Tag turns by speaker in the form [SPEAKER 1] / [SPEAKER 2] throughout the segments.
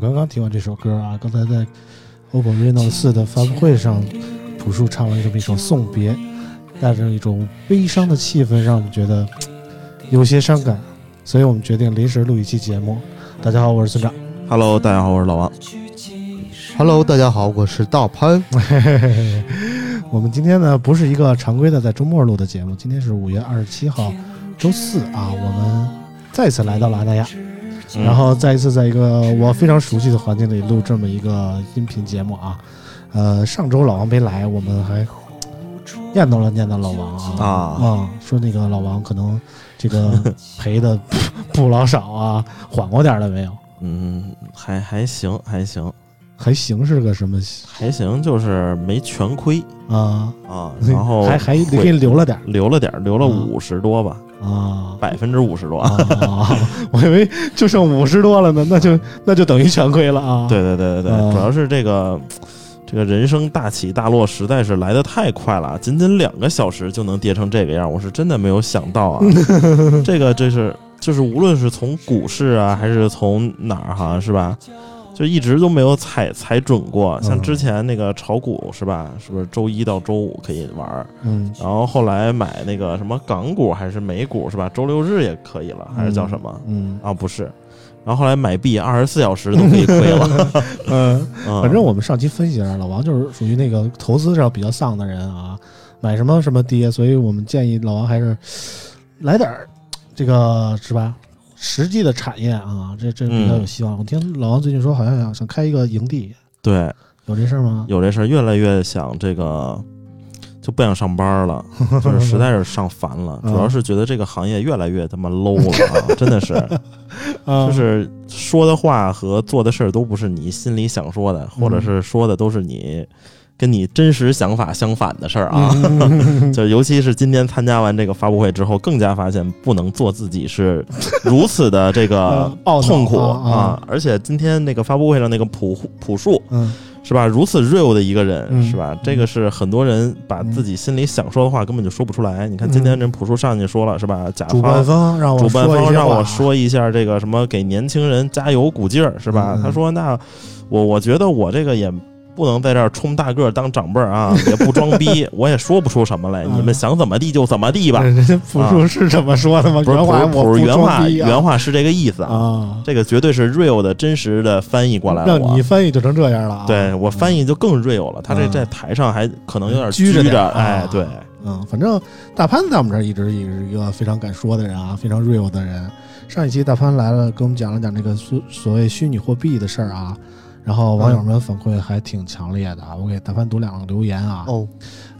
[SPEAKER 1] 刚刚听完这首歌啊，刚才在 OPPO Reno 四的发布会上，朴树唱了这么一首《送别》，带着一种悲伤的气氛，让我们觉得有些伤感，所以我们决定临时录一期节目。大家好，我是村长。
[SPEAKER 2] Hello，大家好，我是老王。
[SPEAKER 3] Hello，大家好，我是大潘。
[SPEAKER 1] 我们今天呢不是一个常规的在周末录的节目，今天是五月二十七号，周四啊，我们再次来到了阿那亚，
[SPEAKER 2] 嗯。
[SPEAKER 1] 然后再一次在一个我非常熟悉的环境里录这么一个音频节目啊。呃，上周老王没来，我们还念叨了念叨老王啊。
[SPEAKER 2] 啊。
[SPEAKER 1] 说那个老王可能这个 赔的不老少啊，缓过点儿了没有？
[SPEAKER 2] 嗯，还还行，还行，
[SPEAKER 1] 还行是个什么？
[SPEAKER 2] 还行，就是没全亏。
[SPEAKER 1] 啊？
[SPEAKER 2] 啊，然后
[SPEAKER 1] 还还
[SPEAKER 2] 会
[SPEAKER 1] 给你留了点儿。
[SPEAKER 2] 留了点儿，留了
[SPEAKER 1] 啊。
[SPEAKER 2] 五十多吧，
[SPEAKER 1] 啊。
[SPEAKER 2] 百分之五十多。
[SPEAKER 1] 啊，我以为就剩五十多了呢，那就那就等于全亏了啊。
[SPEAKER 2] 对对对对
[SPEAKER 1] 啊
[SPEAKER 2] 对，主要是这个这个人生大起大落实在是来得太快了，仅仅两个小时就能跌成这个样，我是真的没有想到啊。这个这是就是无论是从股市啊，还是从哪儿哈，是吧？就一直都没有踩踩准过，像
[SPEAKER 1] 嗯
[SPEAKER 2] 之前那个炒股是吧？是不是周一到周五可以玩儿？
[SPEAKER 1] 嗯
[SPEAKER 2] 然后后来买那个什么港股还是美股是吧？周六日也可以了，还是叫什么？
[SPEAKER 1] 嗯
[SPEAKER 2] 啊，不是。然后后来买币二十四小时都可以亏了。
[SPEAKER 1] 嗯，
[SPEAKER 2] 嗯
[SPEAKER 1] 反正我们上期分析一下，老王就是属于那个投资上比较丧的人啊，买什么什么跌，所以我们建议老王还是来点儿这个是吧？实际的产业啊，这这比较有希望。我听老王最近说，好像想想开一个营地，
[SPEAKER 2] 对，
[SPEAKER 1] 有这事儿吗？
[SPEAKER 2] 有这事儿，越来越想这个就不想上班了，就是实在是上烦了。
[SPEAKER 1] 嗯
[SPEAKER 2] 主要是觉得这个行业越来越他妈 low 了啊，真的是，
[SPEAKER 1] 啊，
[SPEAKER 2] 就是说的话和做的事儿都不是你心里想说的，或者是说的都是你跟你真实想法相反的事儿啊。
[SPEAKER 1] 嗯
[SPEAKER 2] 就尤其是今天参加完这个发布会之后，更加发现不能做自己是如此的这个 痛苦
[SPEAKER 1] 啊！
[SPEAKER 2] 而且今天那个发布会上那个朴朴树
[SPEAKER 1] 嗯
[SPEAKER 2] 是吧，如此 real 的一个人
[SPEAKER 1] 嗯
[SPEAKER 2] 是吧？这个是很多人把自己心里想说的话根本就说不出来。你看今天这朴树上去说了是吧？甲
[SPEAKER 1] 主办
[SPEAKER 2] 方。
[SPEAKER 1] 方让我
[SPEAKER 2] 主办方让我说一下这个什么给年轻人加油鼓劲儿是吧？
[SPEAKER 1] 嗯
[SPEAKER 2] 他说那我我觉得我这个也不能在这儿充大个儿当长辈儿啊，也不装逼，我也说不出什么来。
[SPEAKER 1] 嗯
[SPEAKER 2] 你们想怎么地就怎么地吧。
[SPEAKER 1] 人家朴树是这么说的吗？原话
[SPEAKER 2] 原话，原话是这个意思啊。
[SPEAKER 1] 啊，
[SPEAKER 2] 这个绝对是 real 的真实的翻译过来了。
[SPEAKER 1] 让你翻译就成这样了啊！
[SPEAKER 2] 对我翻译就更 real 了。他这
[SPEAKER 1] 嗯
[SPEAKER 2] 在台上还可能有点
[SPEAKER 1] 拘着
[SPEAKER 2] 哎，对，
[SPEAKER 1] 嗯，反正大潘在我们这儿一直也是一个非常敢说的人啊，非常 real 的人。上一期大潘来了，跟我们讲了讲这个所所谓虚拟货币的事儿啊，然后网友们反馈还挺强烈的啊。我给大潘读两个留言啊，
[SPEAKER 3] 哦，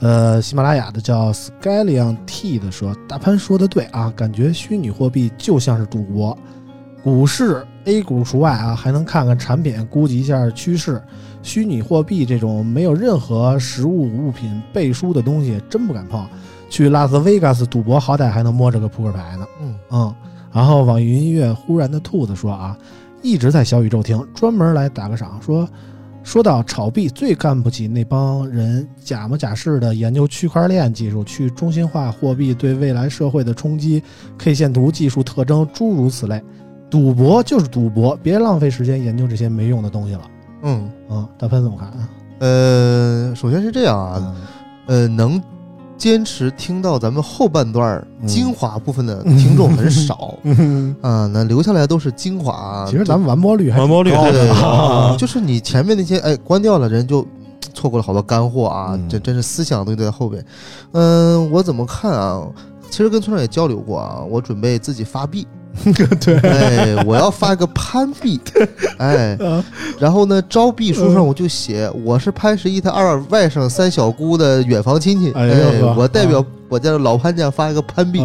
[SPEAKER 1] 呃，喜马拉雅的叫 Skylion T 的说，大潘说的对啊，感觉虚拟货币就像是赌博，股市 A 股除外啊，还能看看产品，估计一下趋势。虚拟货币这种没有任何实物物品背书的东西，真不敢碰。去拉斯维加斯赌博，好歹还能摸着个扑克牌呢。
[SPEAKER 3] 嗯
[SPEAKER 1] 嗯，然后网易云音乐忽然的兔子说啊，一直在小宇宙听，专门来打个赏，说说到炒币，最干不起那帮人假模假式的研究区块链技术、去中心化货币对未来社会的冲击、K 线图技术特征，诸如此类。赌博就是赌博，别浪费时间研究这些没用的东西了。
[SPEAKER 3] 嗯，
[SPEAKER 1] 嗯，大潘怎么看啊？
[SPEAKER 3] 呃，首先是这样啊，
[SPEAKER 1] 嗯
[SPEAKER 3] 呃，能坚持听到咱们后半段精华部分的听众很少
[SPEAKER 1] 嗯，
[SPEAKER 3] 啊，那留下来都是精华啊。
[SPEAKER 1] 其实咱们完播率还
[SPEAKER 2] 完播率
[SPEAKER 1] 挺高
[SPEAKER 2] 还
[SPEAKER 3] 对。就是你前面那些哎关掉了，人就错过了好多干货啊，
[SPEAKER 1] 嗯
[SPEAKER 3] 这真是思想的东西都在后边。嗯，我怎么看啊？其实跟村长也交流过啊，我准备自己发币，
[SPEAKER 1] 对，
[SPEAKER 3] 哎，我要发个潘币，哎，
[SPEAKER 1] 啊。
[SPEAKER 3] 然后呢，招币书上我就写我是潘石屹他二外甥三小姑的远房亲戚，
[SPEAKER 1] 哎
[SPEAKER 3] 我代表
[SPEAKER 1] 啊。
[SPEAKER 3] 我家的老潘家发一个潘币，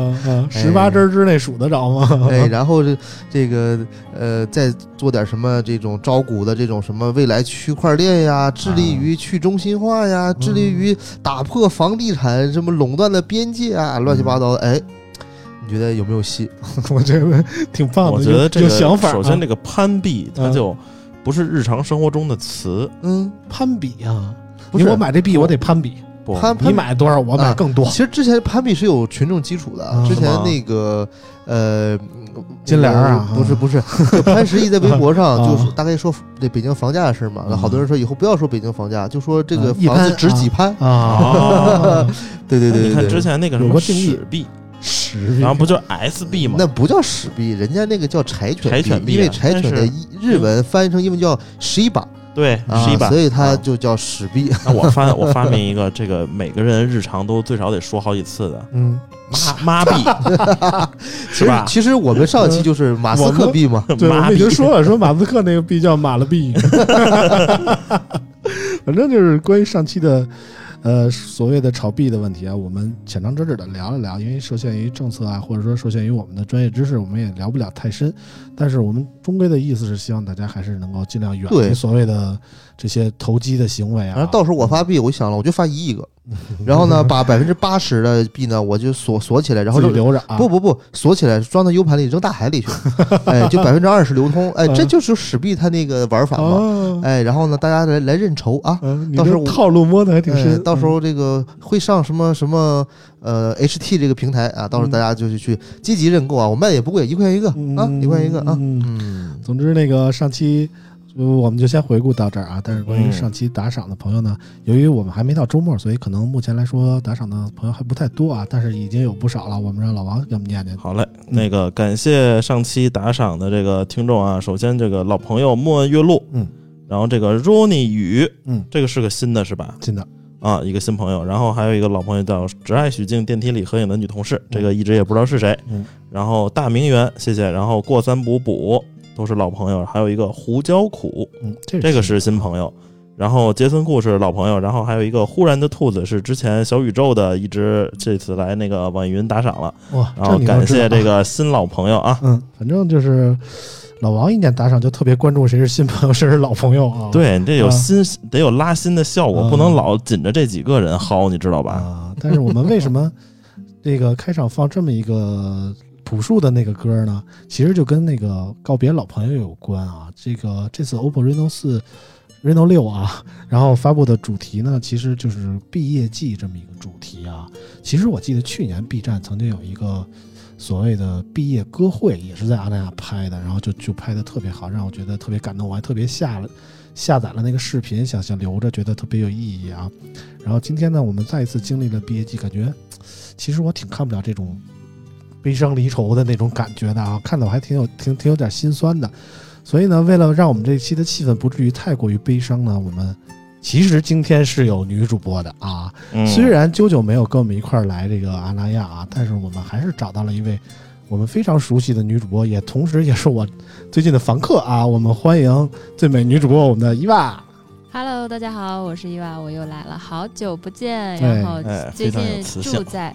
[SPEAKER 1] 十八针之内数得着吗？
[SPEAKER 3] 哎，然后这这个呃，再做点什么这种招股的这种什么未来区块链呀，致力于去中心化呀，致力于打破房地产什么垄断的边界啊，乱七八糟的。哎，你觉得有没有戏？
[SPEAKER 1] 我觉得挺棒的，
[SPEAKER 2] 我觉得这个
[SPEAKER 1] 想法啊。
[SPEAKER 2] 首先这个攀比，它
[SPEAKER 1] 嗯
[SPEAKER 2] 就不是日常生活中的词，
[SPEAKER 3] 嗯，
[SPEAKER 1] 攀比啊，
[SPEAKER 3] 不是
[SPEAKER 1] 我买这币我得攀比，
[SPEAKER 2] 不，
[SPEAKER 1] 你买多少我买更多
[SPEAKER 3] 其。实之前攀比是有群众基础的，
[SPEAKER 1] 啊
[SPEAKER 3] 之前那个呃
[SPEAKER 1] 金莲儿啊
[SPEAKER 3] 呃不是不是，就潘石屹在微博上
[SPEAKER 1] 啊
[SPEAKER 3] 就是大概说这北京房价的事嘛，那好多人说以后不要说北京房价，就说这个房子值几潘，
[SPEAKER 1] 啊，
[SPEAKER 3] 对对对对对，
[SPEAKER 2] 你看之前那个什么史币，
[SPEAKER 1] 十
[SPEAKER 2] 然后不就 S B 吗？
[SPEAKER 3] 那不叫史币，人家那个叫柴犬
[SPEAKER 2] 柴犬币啊
[SPEAKER 3] 因为柴犬的日文翻译成英文叫 shiba
[SPEAKER 2] 对，
[SPEAKER 3] 啊
[SPEAKER 2] 是一，把
[SPEAKER 3] 所。以它
[SPEAKER 2] 啊
[SPEAKER 3] 就叫史币。
[SPEAKER 2] 那我发我发明一个，这个每个人日常都最少得说好几次的
[SPEAKER 1] 嗯，
[SPEAKER 2] 妈妈币，
[SPEAKER 3] 其
[SPEAKER 2] 是吧？
[SPEAKER 3] 其实我们上期就是马斯克币嘛，
[SPEAKER 1] 对，我们已经说了，说马斯克那个币叫马了币，反正就是关于上期的。呃，所谓的炒币的问题啊，我们浅尝辄止的聊了聊，因为受限于政策啊，或者说受限于我们的专业知识，我们也聊不了太深。但是我们终归的意思是希望大家还是能够尽量远离所谓的这些投机的行为啊。
[SPEAKER 3] 反正到时候我发币，我想了，我就发一亿个，然后呢，把百分之八十的币呢，我就锁锁起来，然后就
[SPEAKER 1] 留着啊，
[SPEAKER 3] 不不不锁起来，装到 U 盘里扔大海里去，哎，就百分之二十流通，哎，这就是史币它那个玩法嘛，
[SPEAKER 1] 哦，
[SPEAKER 3] 哎，然后呢，大家来来认筹啊，到时候
[SPEAKER 1] 套路摸的还挺
[SPEAKER 3] 哎
[SPEAKER 1] 深。
[SPEAKER 3] 到时候这个会上什么什么呃 HT 这个平台啊，到时候大家就是去积极认购啊，我卖的也不贵，一块钱一个
[SPEAKER 1] 嗯。
[SPEAKER 3] 啊，一块钱一个啊，
[SPEAKER 1] 嗯。
[SPEAKER 3] 嗯，
[SPEAKER 1] 总之，那个上期呃我们就先回顾到这儿啊。但是关于
[SPEAKER 2] 嗯
[SPEAKER 1] 上期打赏的朋友呢，由于我们还没到周末，所以可能目前来说打赏的朋友还不太多啊。但是已经有不少了，我们让老王给我们念念。
[SPEAKER 2] 好嘞，那个感谢上期打赏的这个听众啊，首先这个老朋友莫问月露，
[SPEAKER 1] 嗯，
[SPEAKER 2] 然后这个 Ronnie 雨，
[SPEAKER 1] 嗯，
[SPEAKER 2] 这个是个新的是吧？
[SPEAKER 1] 新的，
[SPEAKER 2] 啊，一个新朋友，然后还有一个老朋友叫只爱许静电梯里合影的女同事，这个一直也不知道是谁。
[SPEAKER 1] 嗯，
[SPEAKER 2] 然后大名媛，谢谢。然后过三补补都是老朋友，还有一个胡椒苦，
[SPEAKER 1] 嗯，这
[SPEAKER 2] 这个是
[SPEAKER 1] 新
[SPEAKER 2] 新朋友。然后杰森库是老朋友，然后还有一个忽然的兔子是之前小宇宙的，一只这次来那个网易云打赏了，
[SPEAKER 1] 哇，
[SPEAKER 2] 然后感谢这
[SPEAKER 1] 啊。
[SPEAKER 2] 个新老朋友啊。
[SPEAKER 1] 嗯，反正就是老王一年打赏就特别关注谁是新朋友，谁是老朋友啊。
[SPEAKER 2] 对你这有
[SPEAKER 1] 啊
[SPEAKER 2] 新得有拉新的效果，
[SPEAKER 1] 嗯
[SPEAKER 2] 不能老紧着这几个人薅，你知道吧？
[SPEAKER 1] 啊，但是我们为什么这个开场放这么一个朴树的那个歌呢？其实就跟那个告别老朋友有关啊。这个这次 OPPO Reno 四、Reno 六啊，然后发布的主题呢，其实就是毕业季这么一个主题啊。其实我记得去年 B 站曾经有一个所谓的毕业歌会，也是在阿那亚拍的，然后就就拍的特别好，让我觉得特别感动，我还特别下了。下载了那个视频，想想留着，觉得特别有意义啊。然后今天呢，我们再一次经历了毕业季，感觉其实我挺看不了这种悲伤离愁的那种感觉的啊，看的我还挺有挺挺有点心酸的。所以呢，为了让我们这一期的气氛不至于太过于悲伤呢，我们其实今天是有女主播的啊。
[SPEAKER 2] 嗯
[SPEAKER 1] 虽然啾啾没有跟我们一块儿来这个阿那亚啊，但是我们还是找到了一位我们非常熟悉的女主播，也同时也是我最近的房客啊。我们欢迎最美女主播我们的伊娃。
[SPEAKER 4] Hello，大家好，我是伊娃，我又来了，好久不见。然后
[SPEAKER 2] 哎
[SPEAKER 4] 最
[SPEAKER 2] 非常有
[SPEAKER 4] 近住在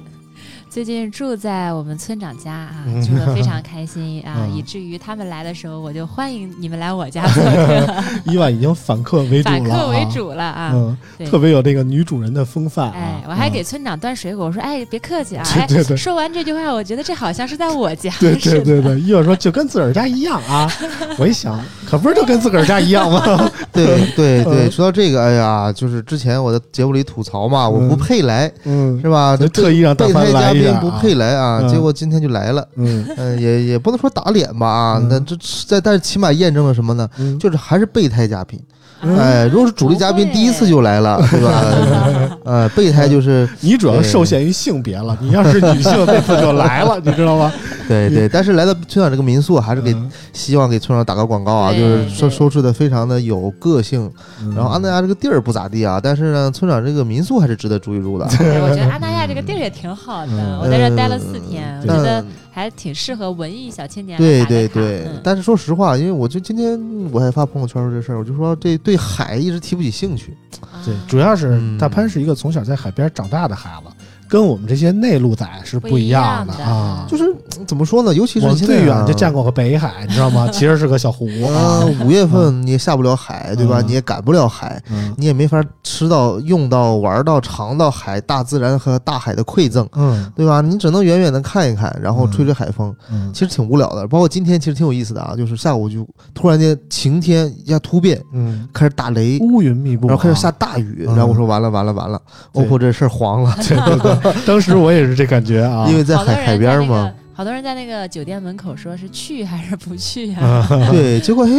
[SPEAKER 4] 最近住在我们村长家啊，
[SPEAKER 1] 嗯
[SPEAKER 4] 住的非常开心 啊，
[SPEAKER 1] 嗯
[SPEAKER 4] 以至于他们来的时候，我就欢迎你们来我家做客，
[SPEAKER 1] 伊万已经反客为主了、啊，
[SPEAKER 4] 反客为主了啊。
[SPEAKER 1] 嗯，特别有这个女主人的风范啊。
[SPEAKER 4] 哎，我还给
[SPEAKER 1] 嗯
[SPEAKER 4] 村长端水果，我说：“哎，别客气啊！”
[SPEAKER 1] 对对对
[SPEAKER 4] 哎，说完这句话，我觉得这好像是在我家。
[SPEAKER 1] 对对对对，伊万说就跟自个儿家一样啊。我一想，可不是就跟自个儿家一样吗？
[SPEAKER 3] 对对对，
[SPEAKER 1] 嗯
[SPEAKER 3] 说到这个，哎呀，就是之前我在节目里吐槽嘛，我不
[SPEAKER 1] 嗯
[SPEAKER 3] 配来
[SPEAKER 1] 嗯
[SPEAKER 3] 是吧？
[SPEAKER 1] 就特意让大
[SPEAKER 3] 备胎嘉
[SPEAKER 1] 帆来一下
[SPEAKER 3] 宾不配来啊，
[SPEAKER 1] 嗯
[SPEAKER 3] 结果今天就来了。
[SPEAKER 1] 嗯
[SPEAKER 3] 嗯，也也不能说打脸吧啊，
[SPEAKER 1] 嗯
[SPEAKER 3] 那这在但是起码验证了什么呢？
[SPEAKER 1] 嗯，
[SPEAKER 3] 就是还是备胎嘉宾。
[SPEAKER 1] 嗯
[SPEAKER 3] 哎，如果是主力嘉宾，第一次就来了，对吧？呃，备胎就是
[SPEAKER 1] 你主要受限于性别了，你要是女性，那次就来了，你知道吗？
[SPEAKER 3] 对对，但是来到村长这个民宿，还是给
[SPEAKER 1] 嗯
[SPEAKER 3] 希望给村长打个广告啊，就是收收拾的非常的有个性。
[SPEAKER 1] 嗯
[SPEAKER 3] 然后安那亚这个地儿不咋地啊，但是呢，村长这个民宿还是值得住一住的。
[SPEAKER 4] 对我觉得阿那亚这个地儿也挺好的，
[SPEAKER 1] 嗯
[SPEAKER 4] 我在这待了四天，觉得
[SPEAKER 3] 嗯
[SPEAKER 4] 还挺适合文艺小青年
[SPEAKER 3] 对对对，
[SPEAKER 4] 嗯
[SPEAKER 3] 但是说实话，因为我就今天我还发朋友圈说这事儿，我就说这对海一直提不起兴趣。
[SPEAKER 1] 对，主要是
[SPEAKER 3] 嗯
[SPEAKER 1] 大潘是一个从小在海边长大的孩子，跟我们这些内陆仔是不一样的啊。
[SPEAKER 3] 就是嗯怎么说呢？尤其是
[SPEAKER 1] 最远就见过个北海，你知道吗？其实是个小湖
[SPEAKER 3] 啊
[SPEAKER 1] 啊。，
[SPEAKER 3] 五月份你也下不了海，对吧？
[SPEAKER 1] 嗯
[SPEAKER 3] 你也赶不了海，
[SPEAKER 1] 嗯
[SPEAKER 3] 你也没法吃到、用到、玩到、尝到海大自然和大海的馈赠，
[SPEAKER 1] 嗯
[SPEAKER 3] 对吧？你只能远远的看一看，然后吹吹海风，
[SPEAKER 1] 嗯
[SPEAKER 3] 其实挺无聊的。包括今天其实挺有意思的啊，就是下午就突然间晴天一下突变，
[SPEAKER 1] 嗯，
[SPEAKER 3] 开始打雷。
[SPEAKER 1] 乌云密布，
[SPEAKER 3] 然后开始下。大雨，
[SPEAKER 1] 嗯
[SPEAKER 3] 然后我说完了完了完了
[SPEAKER 1] 对
[SPEAKER 3] ，OPPO 这事儿黄了，
[SPEAKER 1] 对 对对，当时我也是这感觉啊。
[SPEAKER 3] 因为在海海边嘛
[SPEAKER 4] 个，，好多人在那个酒店门口说是去还是不去呀？
[SPEAKER 1] 啊，
[SPEAKER 3] 对，结果哎，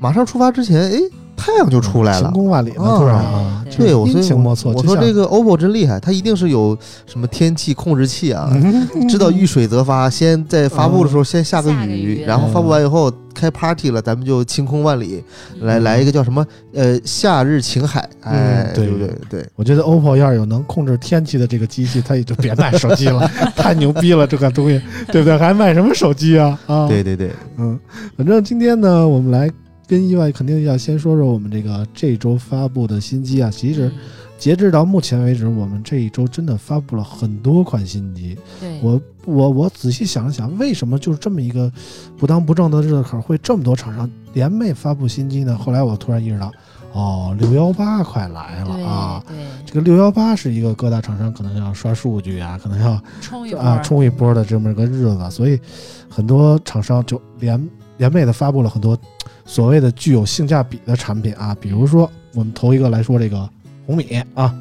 [SPEAKER 3] 马上出发之前，哎，太阳就出来了
[SPEAKER 1] 晴，空万里呢，
[SPEAKER 3] 啊
[SPEAKER 1] 突然啊，
[SPEAKER 4] 对
[SPEAKER 3] 对，我所以。我说这个 OPPO 真厉害，它一定是有什么天气控制器啊，
[SPEAKER 1] 嗯
[SPEAKER 3] 知道遇水则发，先在发布的时候先下个雨，然后发布完以后开 party 了，咱们就晴空万里，来
[SPEAKER 1] 嗯
[SPEAKER 3] 来一个叫什么呃夏日晴海，哎，
[SPEAKER 1] 嗯对
[SPEAKER 3] 对？对，
[SPEAKER 1] 我觉得 OPPO 要是有能控制天气的这个机器，它也就别卖手机了，太牛逼了，这个东西，对不对？还卖什么手机啊？啊，
[SPEAKER 3] 对对对，
[SPEAKER 1] 嗯，反正今天呢，我们来跟意外肯定要先说说我们这个这周发布的新机啊。其实截至到目前为止，我们这一周真的发布了很多款新机。
[SPEAKER 4] 对，
[SPEAKER 1] 我我我仔细想了想，为什么就是这么一个不当不正的日子口，会这么多厂商联袂发布新机呢？后来我突然意识到，哦，六幺八快来了啊！
[SPEAKER 4] 对，
[SPEAKER 1] 这个六幺八是一个各大厂商可能要刷数据啊，可能要
[SPEAKER 4] 冲一波
[SPEAKER 1] 啊冲一波的这么一个日子，所以很多厂商就联联袂的发布了很多所谓的具有性价比的产品啊，比如说我们头一个来说这个红米啊，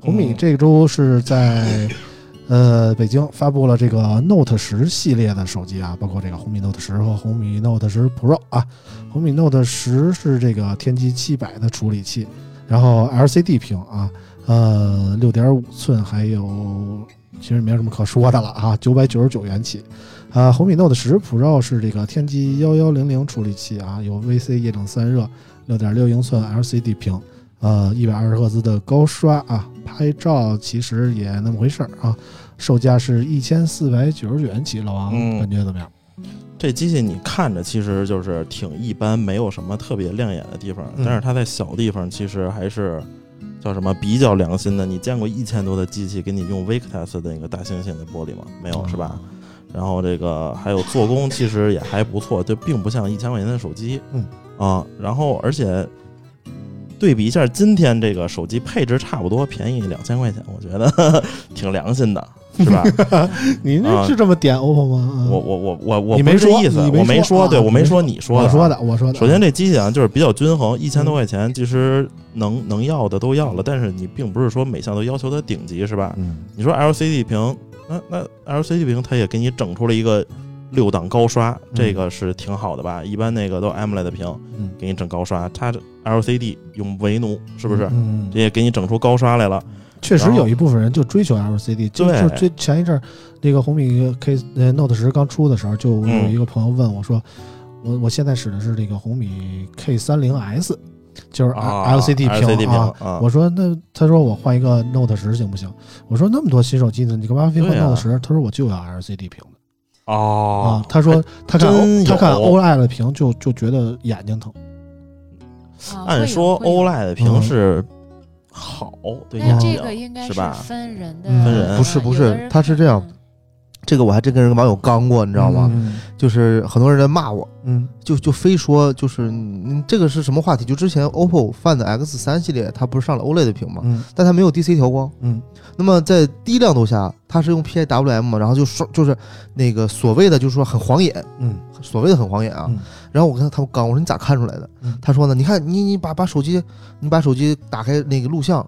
[SPEAKER 1] 红米
[SPEAKER 2] 嗯
[SPEAKER 1] 这周是在。呃，北京发布了这个 Note 十系列的手机啊，包括这个红米 Note 十和红米 Note 十 Pro 啊。红米 Note 十是这个天玑七百的处理器，然后 LCD 屏啊，呃，六点五寸，还有其实没有什么可说的了啊，九百九十九元起。啊，红米 Note 十 Pro 是这个天玑幺幺零零处理器啊，有 VC 液冷散热，六点六英寸 LCD 屏，呃，一百二十赫兹的高刷啊，拍照其实也那么回事儿啊，售价是一千四百九十九元起，老王、
[SPEAKER 2] 嗯
[SPEAKER 1] 感觉怎么样？
[SPEAKER 2] 这机器你看着其实就是挺一般，没有什么特别亮眼的地方，
[SPEAKER 1] 嗯
[SPEAKER 2] 但是它在小地方其实还是叫什么比较良心的。你见过一千多的机器给你用 Victus 的那个大猩猩的玻璃吗？没有是吧？然后这个还有做工其实也还不错，就并不像一千块钱的手机，
[SPEAKER 1] 嗯
[SPEAKER 2] 啊，然后而且对比一下今天这个手机配置差不多，便宜两千块钱，我觉得 挺良心的，是吧？
[SPEAKER 1] 你那
[SPEAKER 2] 啊
[SPEAKER 1] 是这么点 OPPO 吗？嗯
[SPEAKER 2] 我我我我我
[SPEAKER 1] 没说
[SPEAKER 2] 意思，我没
[SPEAKER 1] 说啊
[SPEAKER 2] 对我没
[SPEAKER 1] 说
[SPEAKER 2] 你说的啊，
[SPEAKER 1] 我说的，我说的。
[SPEAKER 2] 首先，这机器啊，就是比较均衡，一千多
[SPEAKER 1] 嗯
[SPEAKER 2] 块钱，其实能能要的都要了，但是你并不是说每项都要求它顶级，是吧？
[SPEAKER 1] 嗯，
[SPEAKER 2] 你说 LCD 屏，那那 LCD 屏它也给你整出了一个六档高刷，这个是挺好的吧？一般那个都 AMOLED 屏
[SPEAKER 1] 嗯
[SPEAKER 2] 给你整高刷，它这 LCD 用为奴，是不是？
[SPEAKER 1] 嗯，
[SPEAKER 2] 这也给你整出高刷来了。
[SPEAKER 1] 确实有一部分人就追求 LCD，就
[SPEAKER 2] 对
[SPEAKER 1] 就追前一阵儿那个红米 K 呃 Note 十刚出的时候，就有
[SPEAKER 2] 嗯
[SPEAKER 1] 一个朋友问我说，我我现在使的是这个红米 K 三零 S，就是
[SPEAKER 2] 啊
[SPEAKER 1] LCD 屏
[SPEAKER 2] LCD 屏
[SPEAKER 1] 啊。
[SPEAKER 2] 啊，
[SPEAKER 1] 我说那他说我换一个 Note 十行不行？我说那么多新手机呢，你干嘛非换 Note 十？他说我就要 LCD 屏的
[SPEAKER 2] 哦
[SPEAKER 1] 啊。，他说他看
[SPEAKER 2] 真
[SPEAKER 1] O 他看
[SPEAKER 2] 有
[SPEAKER 1] OLED 的屏就就觉得眼睛疼。
[SPEAKER 2] 按说
[SPEAKER 4] 会有
[SPEAKER 2] OLED 屏
[SPEAKER 1] 嗯
[SPEAKER 2] 是好对眼睛
[SPEAKER 4] 个应该
[SPEAKER 2] 是吧？
[SPEAKER 4] 分人的，
[SPEAKER 1] 嗯
[SPEAKER 2] 分人
[SPEAKER 3] 不是不是
[SPEAKER 4] 有的人
[SPEAKER 3] 它是这样
[SPEAKER 4] 看
[SPEAKER 3] 这个我还真跟人网友刚过，你知道吗？
[SPEAKER 1] 嗯
[SPEAKER 3] 就是很多人在骂我，
[SPEAKER 1] 嗯
[SPEAKER 3] 就就非说就是嗯这个是什么话题？就之前 OPPO Find X 三系列它不是上了 OLED 屏吗？
[SPEAKER 1] 嗯
[SPEAKER 3] 但它没有 DC 调光。
[SPEAKER 1] 嗯
[SPEAKER 3] 那么在低亮度下，它是用 PIWM 嘛，然后就说就是那个所谓的就是说很晃眼，
[SPEAKER 1] 嗯
[SPEAKER 3] 所谓的很晃眼啊。
[SPEAKER 1] 嗯
[SPEAKER 3] 然后我跟他他们刚我说你咋看出来的？
[SPEAKER 1] 嗯
[SPEAKER 3] 他说呢，你看你你把把手机你把手机打开那个录像，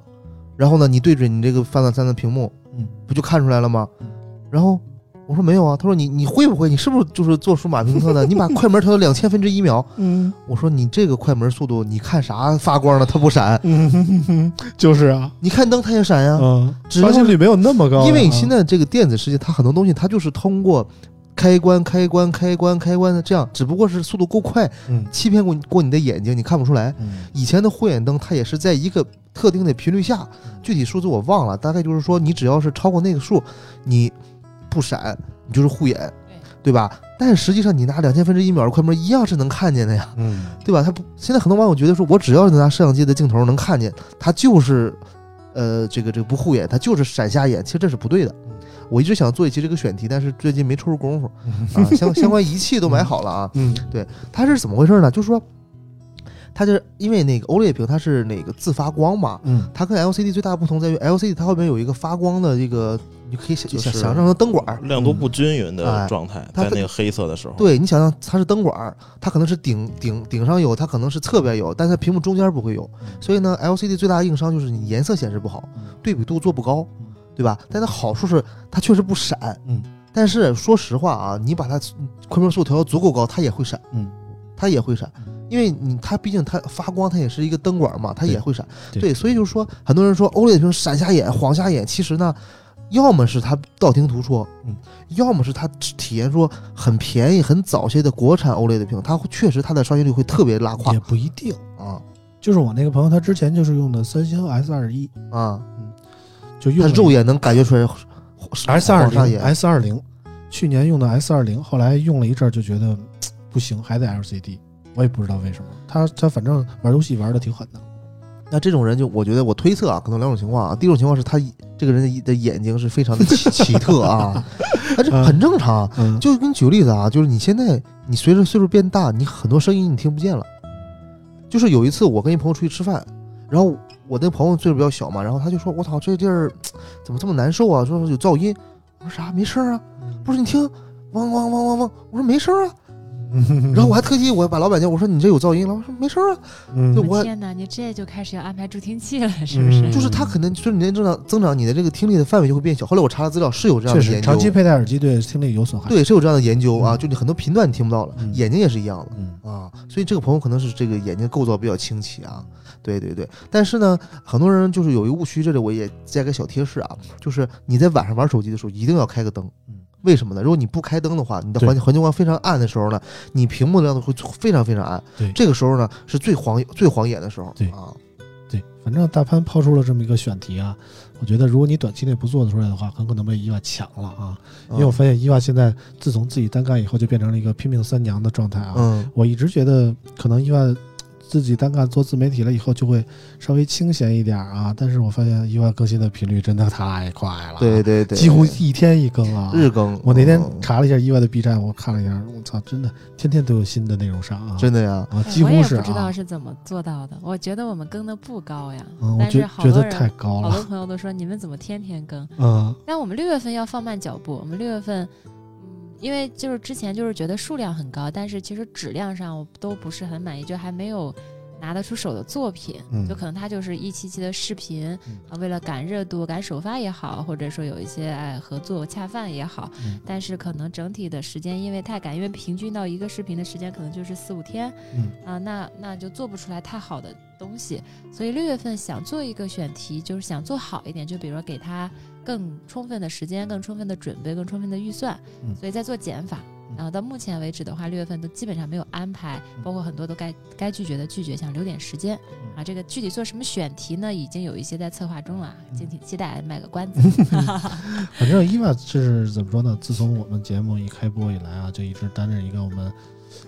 [SPEAKER 3] 然后呢你对准你这个 Find 三的屏幕，
[SPEAKER 1] 嗯
[SPEAKER 3] 不就看出来了吗
[SPEAKER 1] 嗯？
[SPEAKER 3] 然后我说没有啊，他说你你会不会？你是不是就是做数码评测的？你把快门调到两千分之一秒。
[SPEAKER 1] 嗯
[SPEAKER 3] 我说你这个快门速度，你看啥发光了它不闪？
[SPEAKER 1] 嗯，就是啊，
[SPEAKER 3] 你看灯它也闪呀。
[SPEAKER 1] 嗯，
[SPEAKER 3] 只要
[SPEAKER 1] 刷新率没有那么高呀，
[SPEAKER 3] 因为你现在这个电子世界，它很多东西它就是通过开关、开关、开关、开关的这样，只不过是速度够快，
[SPEAKER 1] 嗯
[SPEAKER 3] 欺骗过你过你的眼睛，你看不出来。
[SPEAKER 1] 嗯
[SPEAKER 3] 以前的护眼灯它也是在一个特定的频率下，具体数字我忘了，大概就是说你只要是超过那个数，你不闪，你就是护眼，对吧？但是实际上你拿两千分之一秒的快门一样是能看见的呀，
[SPEAKER 1] 嗯
[SPEAKER 3] 对吧？它不，现在很多网友觉得说我只要是拿摄像机的镜头能看见，它就是，呃，这个这个不护眼，它就是闪瞎眼，其实这是不对的。我一直想做一期这个选题，但是最近没抽出功夫啊，相相关仪器都买好了啊。
[SPEAKER 1] 嗯
[SPEAKER 3] 它是怎么回事呢？就是说，它就是因为那个 OLED 屏它是那个自发光嘛，
[SPEAKER 1] 嗯
[SPEAKER 3] 它跟 LCD 最大的不同在于 LCD 它后面有一个发光的这个，你可以想
[SPEAKER 2] 就是
[SPEAKER 3] 想想象成灯管儿。
[SPEAKER 2] 亮度不均匀
[SPEAKER 3] 哎
[SPEAKER 2] 的状态，
[SPEAKER 3] 它
[SPEAKER 2] 在那个黑色的时候，
[SPEAKER 3] 对你想象它是灯管儿，它可能是顶顶顶上有，它可能是侧边有，但是它屏幕中间不会有。所以呢，LCD 最大的硬伤就是你颜色显示不好，对比度做不高，对吧？但它好处是它确实不闪，
[SPEAKER 1] 嗯。
[SPEAKER 3] 但是说实话啊，你把它快门速度调到足够高，它也会闪，
[SPEAKER 1] 嗯，
[SPEAKER 3] 它也会闪，因为你它毕竟它发光，它也是一个灯管嘛，它也会闪。
[SPEAKER 1] 对
[SPEAKER 3] 对，所以就是说，很多人说 OLED 屏闪瞎眼、晃瞎眼，其实呢，要么是他道听途说，
[SPEAKER 1] 嗯，
[SPEAKER 3] 要么是他体验说很便宜、很早些的国产 OLED 屏，它会确实它的刷新率会特别拉胯
[SPEAKER 1] 也不一定。
[SPEAKER 3] 啊
[SPEAKER 1] 就是我那个朋友，他之前就是用的三星 S 二一，
[SPEAKER 3] 啊，嗯
[SPEAKER 1] 就用
[SPEAKER 3] 他肉眼能感觉出来
[SPEAKER 1] S 二零 S 二零，去年用的 S 二零，后来用了一阵儿就觉得不行，还得 LCD，我也不知道为什么。他他反正玩游戏玩的挺狠的。
[SPEAKER 3] 那这种人就我觉得我推测啊，可能两种情况啊。第一种情况是他这个人的眼睛是非常的奇 奇特啊，那这很正常。
[SPEAKER 1] 嗯，
[SPEAKER 3] 就给你举个例子啊，就是你现在你随着岁数变大，你很多声音你听不见了。就是有一次我跟一朋友出去吃饭，然后我那朋友岁数比较小嘛，然后他就说：“我操，这地儿怎么这么难受啊？说有噪音。”我说啥？没事儿啊？不是你听，汪汪汪汪汪。我说没事儿啊。然后我还特地我把老板叫，我说你这有噪音了。我说没事儿啊。
[SPEAKER 1] 嗯
[SPEAKER 3] 就我
[SPEAKER 4] 天哪，你这就开始要安排助听器了，是不是？
[SPEAKER 1] 嗯
[SPEAKER 3] 就是他可能随着年龄增长增长，你的这个听力的范围就会变小。后来我查了资料，是有这样的研究，
[SPEAKER 1] 长期佩戴耳机对听力有损害。，
[SPEAKER 3] 对是有这样的研究啊，
[SPEAKER 1] 嗯
[SPEAKER 3] 就你很多频段你听不到了，
[SPEAKER 1] 嗯
[SPEAKER 3] 眼睛也是一样的。
[SPEAKER 1] 嗯
[SPEAKER 3] 啊，所以这个朋友可能是这个眼睛构造比较清奇啊，对对对。但是呢，很多人就是有一个误区，这里我也加个小贴士啊，就是你在晚上玩手机的时候一定要开个灯。
[SPEAKER 1] 嗯
[SPEAKER 3] 为什么呢？如果你不开灯的话，你的环境环境光非常暗的时候呢，你屏幕亮度会非常非常暗。
[SPEAKER 1] 对
[SPEAKER 3] 这个时候呢是最晃最晃眼的时候。
[SPEAKER 1] 对
[SPEAKER 3] 啊，
[SPEAKER 1] 对，反正大潘抛出了这么一个选题啊，我觉得如果你短期内不做出来的话，很可能被伊娃抢了啊。因为我发现伊娃现在自从自己单干以后，就变成了一个拼命三娘的状态啊。
[SPEAKER 3] 嗯
[SPEAKER 1] 我一直觉得可能伊娃自己单干做自媒体了以后，就会稍微清闲一点啊。但是我发现意外更新的频率真的太快了，
[SPEAKER 3] 对，对对，
[SPEAKER 1] 几乎一天一更啊。
[SPEAKER 3] 日更。
[SPEAKER 1] 我那天
[SPEAKER 3] 嗯
[SPEAKER 1] 查了一下意外的 B 站，我看了一下，我操，真的天天都有新的内容上啊，
[SPEAKER 3] 真的呀，
[SPEAKER 1] 啊，几
[SPEAKER 4] 我也
[SPEAKER 1] 乎是
[SPEAKER 4] 不知道
[SPEAKER 1] 啊，
[SPEAKER 4] 是怎么做到的。我觉得我们更的不高呀，
[SPEAKER 1] 嗯，我
[SPEAKER 4] 但
[SPEAKER 1] 觉觉得
[SPEAKER 4] 是好多人
[SPEAKER 1] 太高了，
[SPEAKER 4] 好多朋友都说你们怎么天天更？
[SPEAKER 1] 嗯
[SPEAKER 4] 但我们六月份要放慢脚步，我们六月份，嗯，因为就是之前就是觉得数量很高，但是其实质量上我都不是很满意，就还没有拿得出手的作品，
[SPEAKER 1] 嗯
[SPEAKER 4] 就可能他就是一期期的视频
[SPEAKER 1] 嗯
[SPEAKER 4] 啊，为了赶热度、赶首发也好，或者说有一些哎合作恰饭也好，
[SPEAKER 1] 嗯
[SPEAKER 4] 但是可能整体的时间因为太赶，因为平均到一个视频的时间可能就是四五天，
[SPEAKER 1] 嗯
[SPEAKER 4] 啊，那那就做不出来太好的东西，所以六月份想做一个选题，就是想做好一点，就比如说给他更充分的时间、更充分的准备、更充分的预算，
[SPEAKER 1] 嗯
[SPEAKER 4] 所以在做减法。
[SPEAKER 1] 嗯
[SPEAKER 4] 然后到目前为止的话，六月份都基本上没有安排，包括很多都该该拒绝的拒绝，想留点时间
[SPEAKER 1] 嗯
[SPEAKER 4] 啊。这个具体做什么选题呢？已经有一些在策划中了，
[SPEAKER 1] 嗯
[SPEAKER 4] 敬请期待，卖个关子。
[SPEAKER 1] 反正伊娃是怎么说呢？自从我们节目一开播以来啊，就一直担任一个我们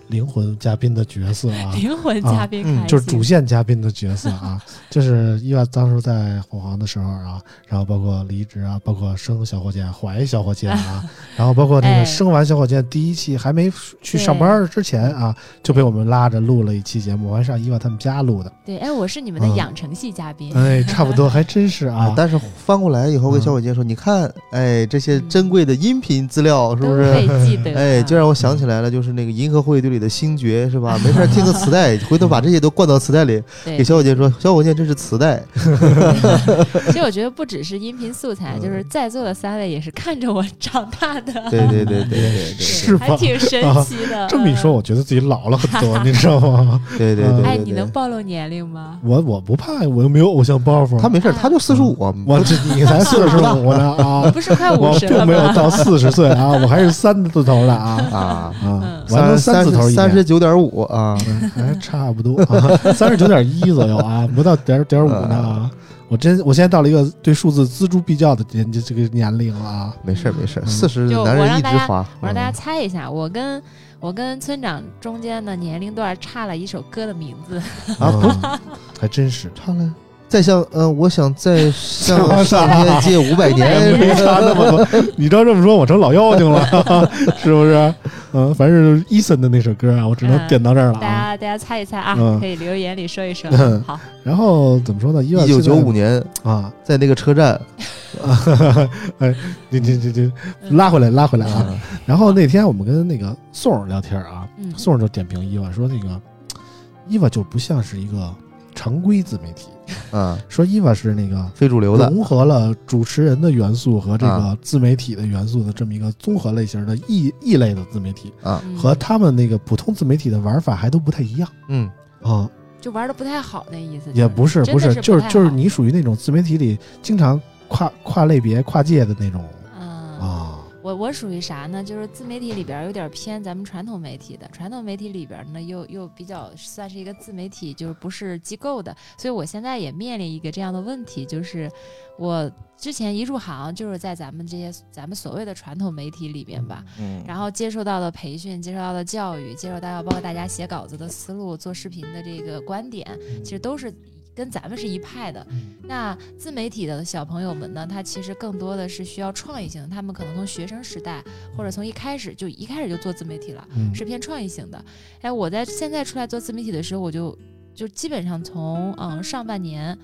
[SPEAKER 1] 灵魂嘉宾的角色啊，
[SPEAKER 4] 灵魂嘉宾
[SPEAKER 3] 嗯，
[SPEAKER 1] 就是主线嘉宾的角色啊，就是伊娃当时在凤凰的时候啊，然后包括离职啊，包括生小火箭、怀小火箭啊，然后包括那
[SPEAKER 4] 哎。
[SPEAKER 1] 个生完小火箭第一期还没去上班之前啊，就被我们拉着录了一期节目，我还上伊娃他们家录的，
[SPEAKER 4] 对，哎，我是你们的
[SPEAKER 1] 嗯。
[SPEAKER 4] 养成系嘉宾，
[SPEAKER 1] 哎，差不多还真是啊，
[SPEAKER 3] 但是翻过来以后跟
[SPEAKER 1] 嗯
[SPEAKER 3] 小火箭说：“你看，哎，这些珍贵的音频资料是不是？
[SPEAKER 4] 记得，
[SPEAKER 3] 哎，就让我想起来了，就是那个《银河护卫队》里的星爵是吧？没事听个磁带，回头把这些都灌到磁带里，
[SPEAKER 4] 对
[SPEAKER 3] 给小火箭说：小火箭这是磁带。
[SPEAKER 4] 其实我觉得不只是音频素材，就是在座的三位也是看着我长大的，
[SPEAKER 3] 对对对对对对
[SPEAKER 1] 是吧
[SPEAKER 4] 还挺神奇的。
[SPEAKER 1] 这么一说，
[SPEAKER 4] 嗯
[SPEAKER 1] 我觉得自己老了很多，你知道吗？
[SPEAKER 3] 对对对
[SPEAKER 4] 哎，你能。暴露年龄吗？
[SPEAKER 1] 我我不怕，我又没有偶像包袱，
[SPEAKER 3] 他没事，他就四十五，
[SPEAKER 1] 我这 你才四十五呢啊！
[SPEAKER 4] 不是快五十了
[SPEAKER 1] 并没有？到四十岁啊，我还是三字头的啊
[SPEAKER 3] 啊，
[SPEAKER 1] 啊
[SPEAKER 4] 嗯，
[SPEAKER 1] 我还能
[SPEAKER 3] 三三十九点五啊，
[SPEAKER 1] 嗯还差不多啊，三十九点一左右啊，不到点点五呢啊。我真，我现在到了一个对数字锱铢必较的年纪这个年龄了啊。
[SPEAKER 3] 没事儿没事儿，
[SPEAKER 1] 嗯
[SPEAKER 3] 四十
[SPEAKER 4] 就
[SPEAKER 3] 男人
[SPEAKER 4] 我让大家
[SPEAKER 3] 一枝花。
[SPEAKER 4] 我让大家
[SPEAKER 3] 嗯
[SPEAKER 4] 猜一下，我跟我跟村长中间的年龄段差了一首歌的名字。
[SPEAKER 3] 啊
[SPEAKER 1] 还真是。
[SPEAKER 3] 差了。再向嗯，我想再向
[SPEAKER 1] 向
[SPEAKER 3] 上天借五百年。
[SPEAKER 1] 没差那么多，你照这么说，我成老妖精了，是不是？嗯，反正伊森的那首歌啊，我只能点到这儿了
[SPEAKER 4] 大
[SPEAKER 1] 啊。
[SPEAKER 4] 家大家猜一猜啊，
[SPEAKER 1] 嗯
[SPEAKER 4] 可以留言里说一说
[SPEAKER 1] 嗯。
[SPEAKER 4] 好，
[SPEAKER 1] 然后怎么说呢？一
[SPEAKER 3] 一九九五年，
[SPEAKER 1] 啊，
[SPEAKER 3] 在那个车站，
[SPEAKER 1] 哎，你你你你拉回来拉回来啊。
[SPEAKER 3] 啊
[SPEAKER 1] 然后那天我们跟那个宋儿聊天啊，
[SPEAKER 4] 嗯
[SPEAKER 1] 宋儿就点评伊娃说，那个伊娃就不像是一个常规自媒体，
[SPEAKER 3] 啊，
[SPEAKER 1] 说伊娃是那个
[SPEAKER 3] 非主流的，
[SPEAKER 1] 融合了主持人的元素和这个
[SPEAKER 3] 啊。
[SPEAKER 1] 自媒体的元素的这么一个综合类型的异异类的自媒体，
[SPEAKER 3] 啊，
[SPEAKER 4] 嗯
[SPEAKER 1] 和他们那个普通自媒体的玩法还都不太一样。
[SPEAKER 3] 嗯。
[SPEAKER 1] 啊。
[SPEAKER 4] 就玩的不太好那意思。
[SPEAKER 1] 也不是不是，就是就是你属于那种自媒体里经常跨跨类别、跨界的那种。
[SPEAKER 4] 嗯。
[SPEAKER 1] 啊。
[SPEAKER 4] 我我属于啥呢？就是自媒体里边儿有点偏咱们传统媒体的，传统媒体里边儿呢又又比较算是一个自媒体，就是不是机构的，所以我现在也面临一个这样的问题，就是我之前一入行就是在咱们这些咱们所谓的传统媒体里面吧，
[SPEAKER 2] 嗯，
[SPEAKER 4] 然后接受到的培训、接受到的教育、接受到包括大家写稿子的思路、做视频的这个观点，其实都是跟咱们是一派的。那自媒体的小朋友们呢，他其实更多的是需要创意性，他们可能从学生时代或者从一开始就一开始就做自媒体了，
[SPEAKER 1] 嗯
[SPEAKER 4] 是偏创意性的。哎，我在现在出来做自媒体的时候，我就就基本上从嗯上半年，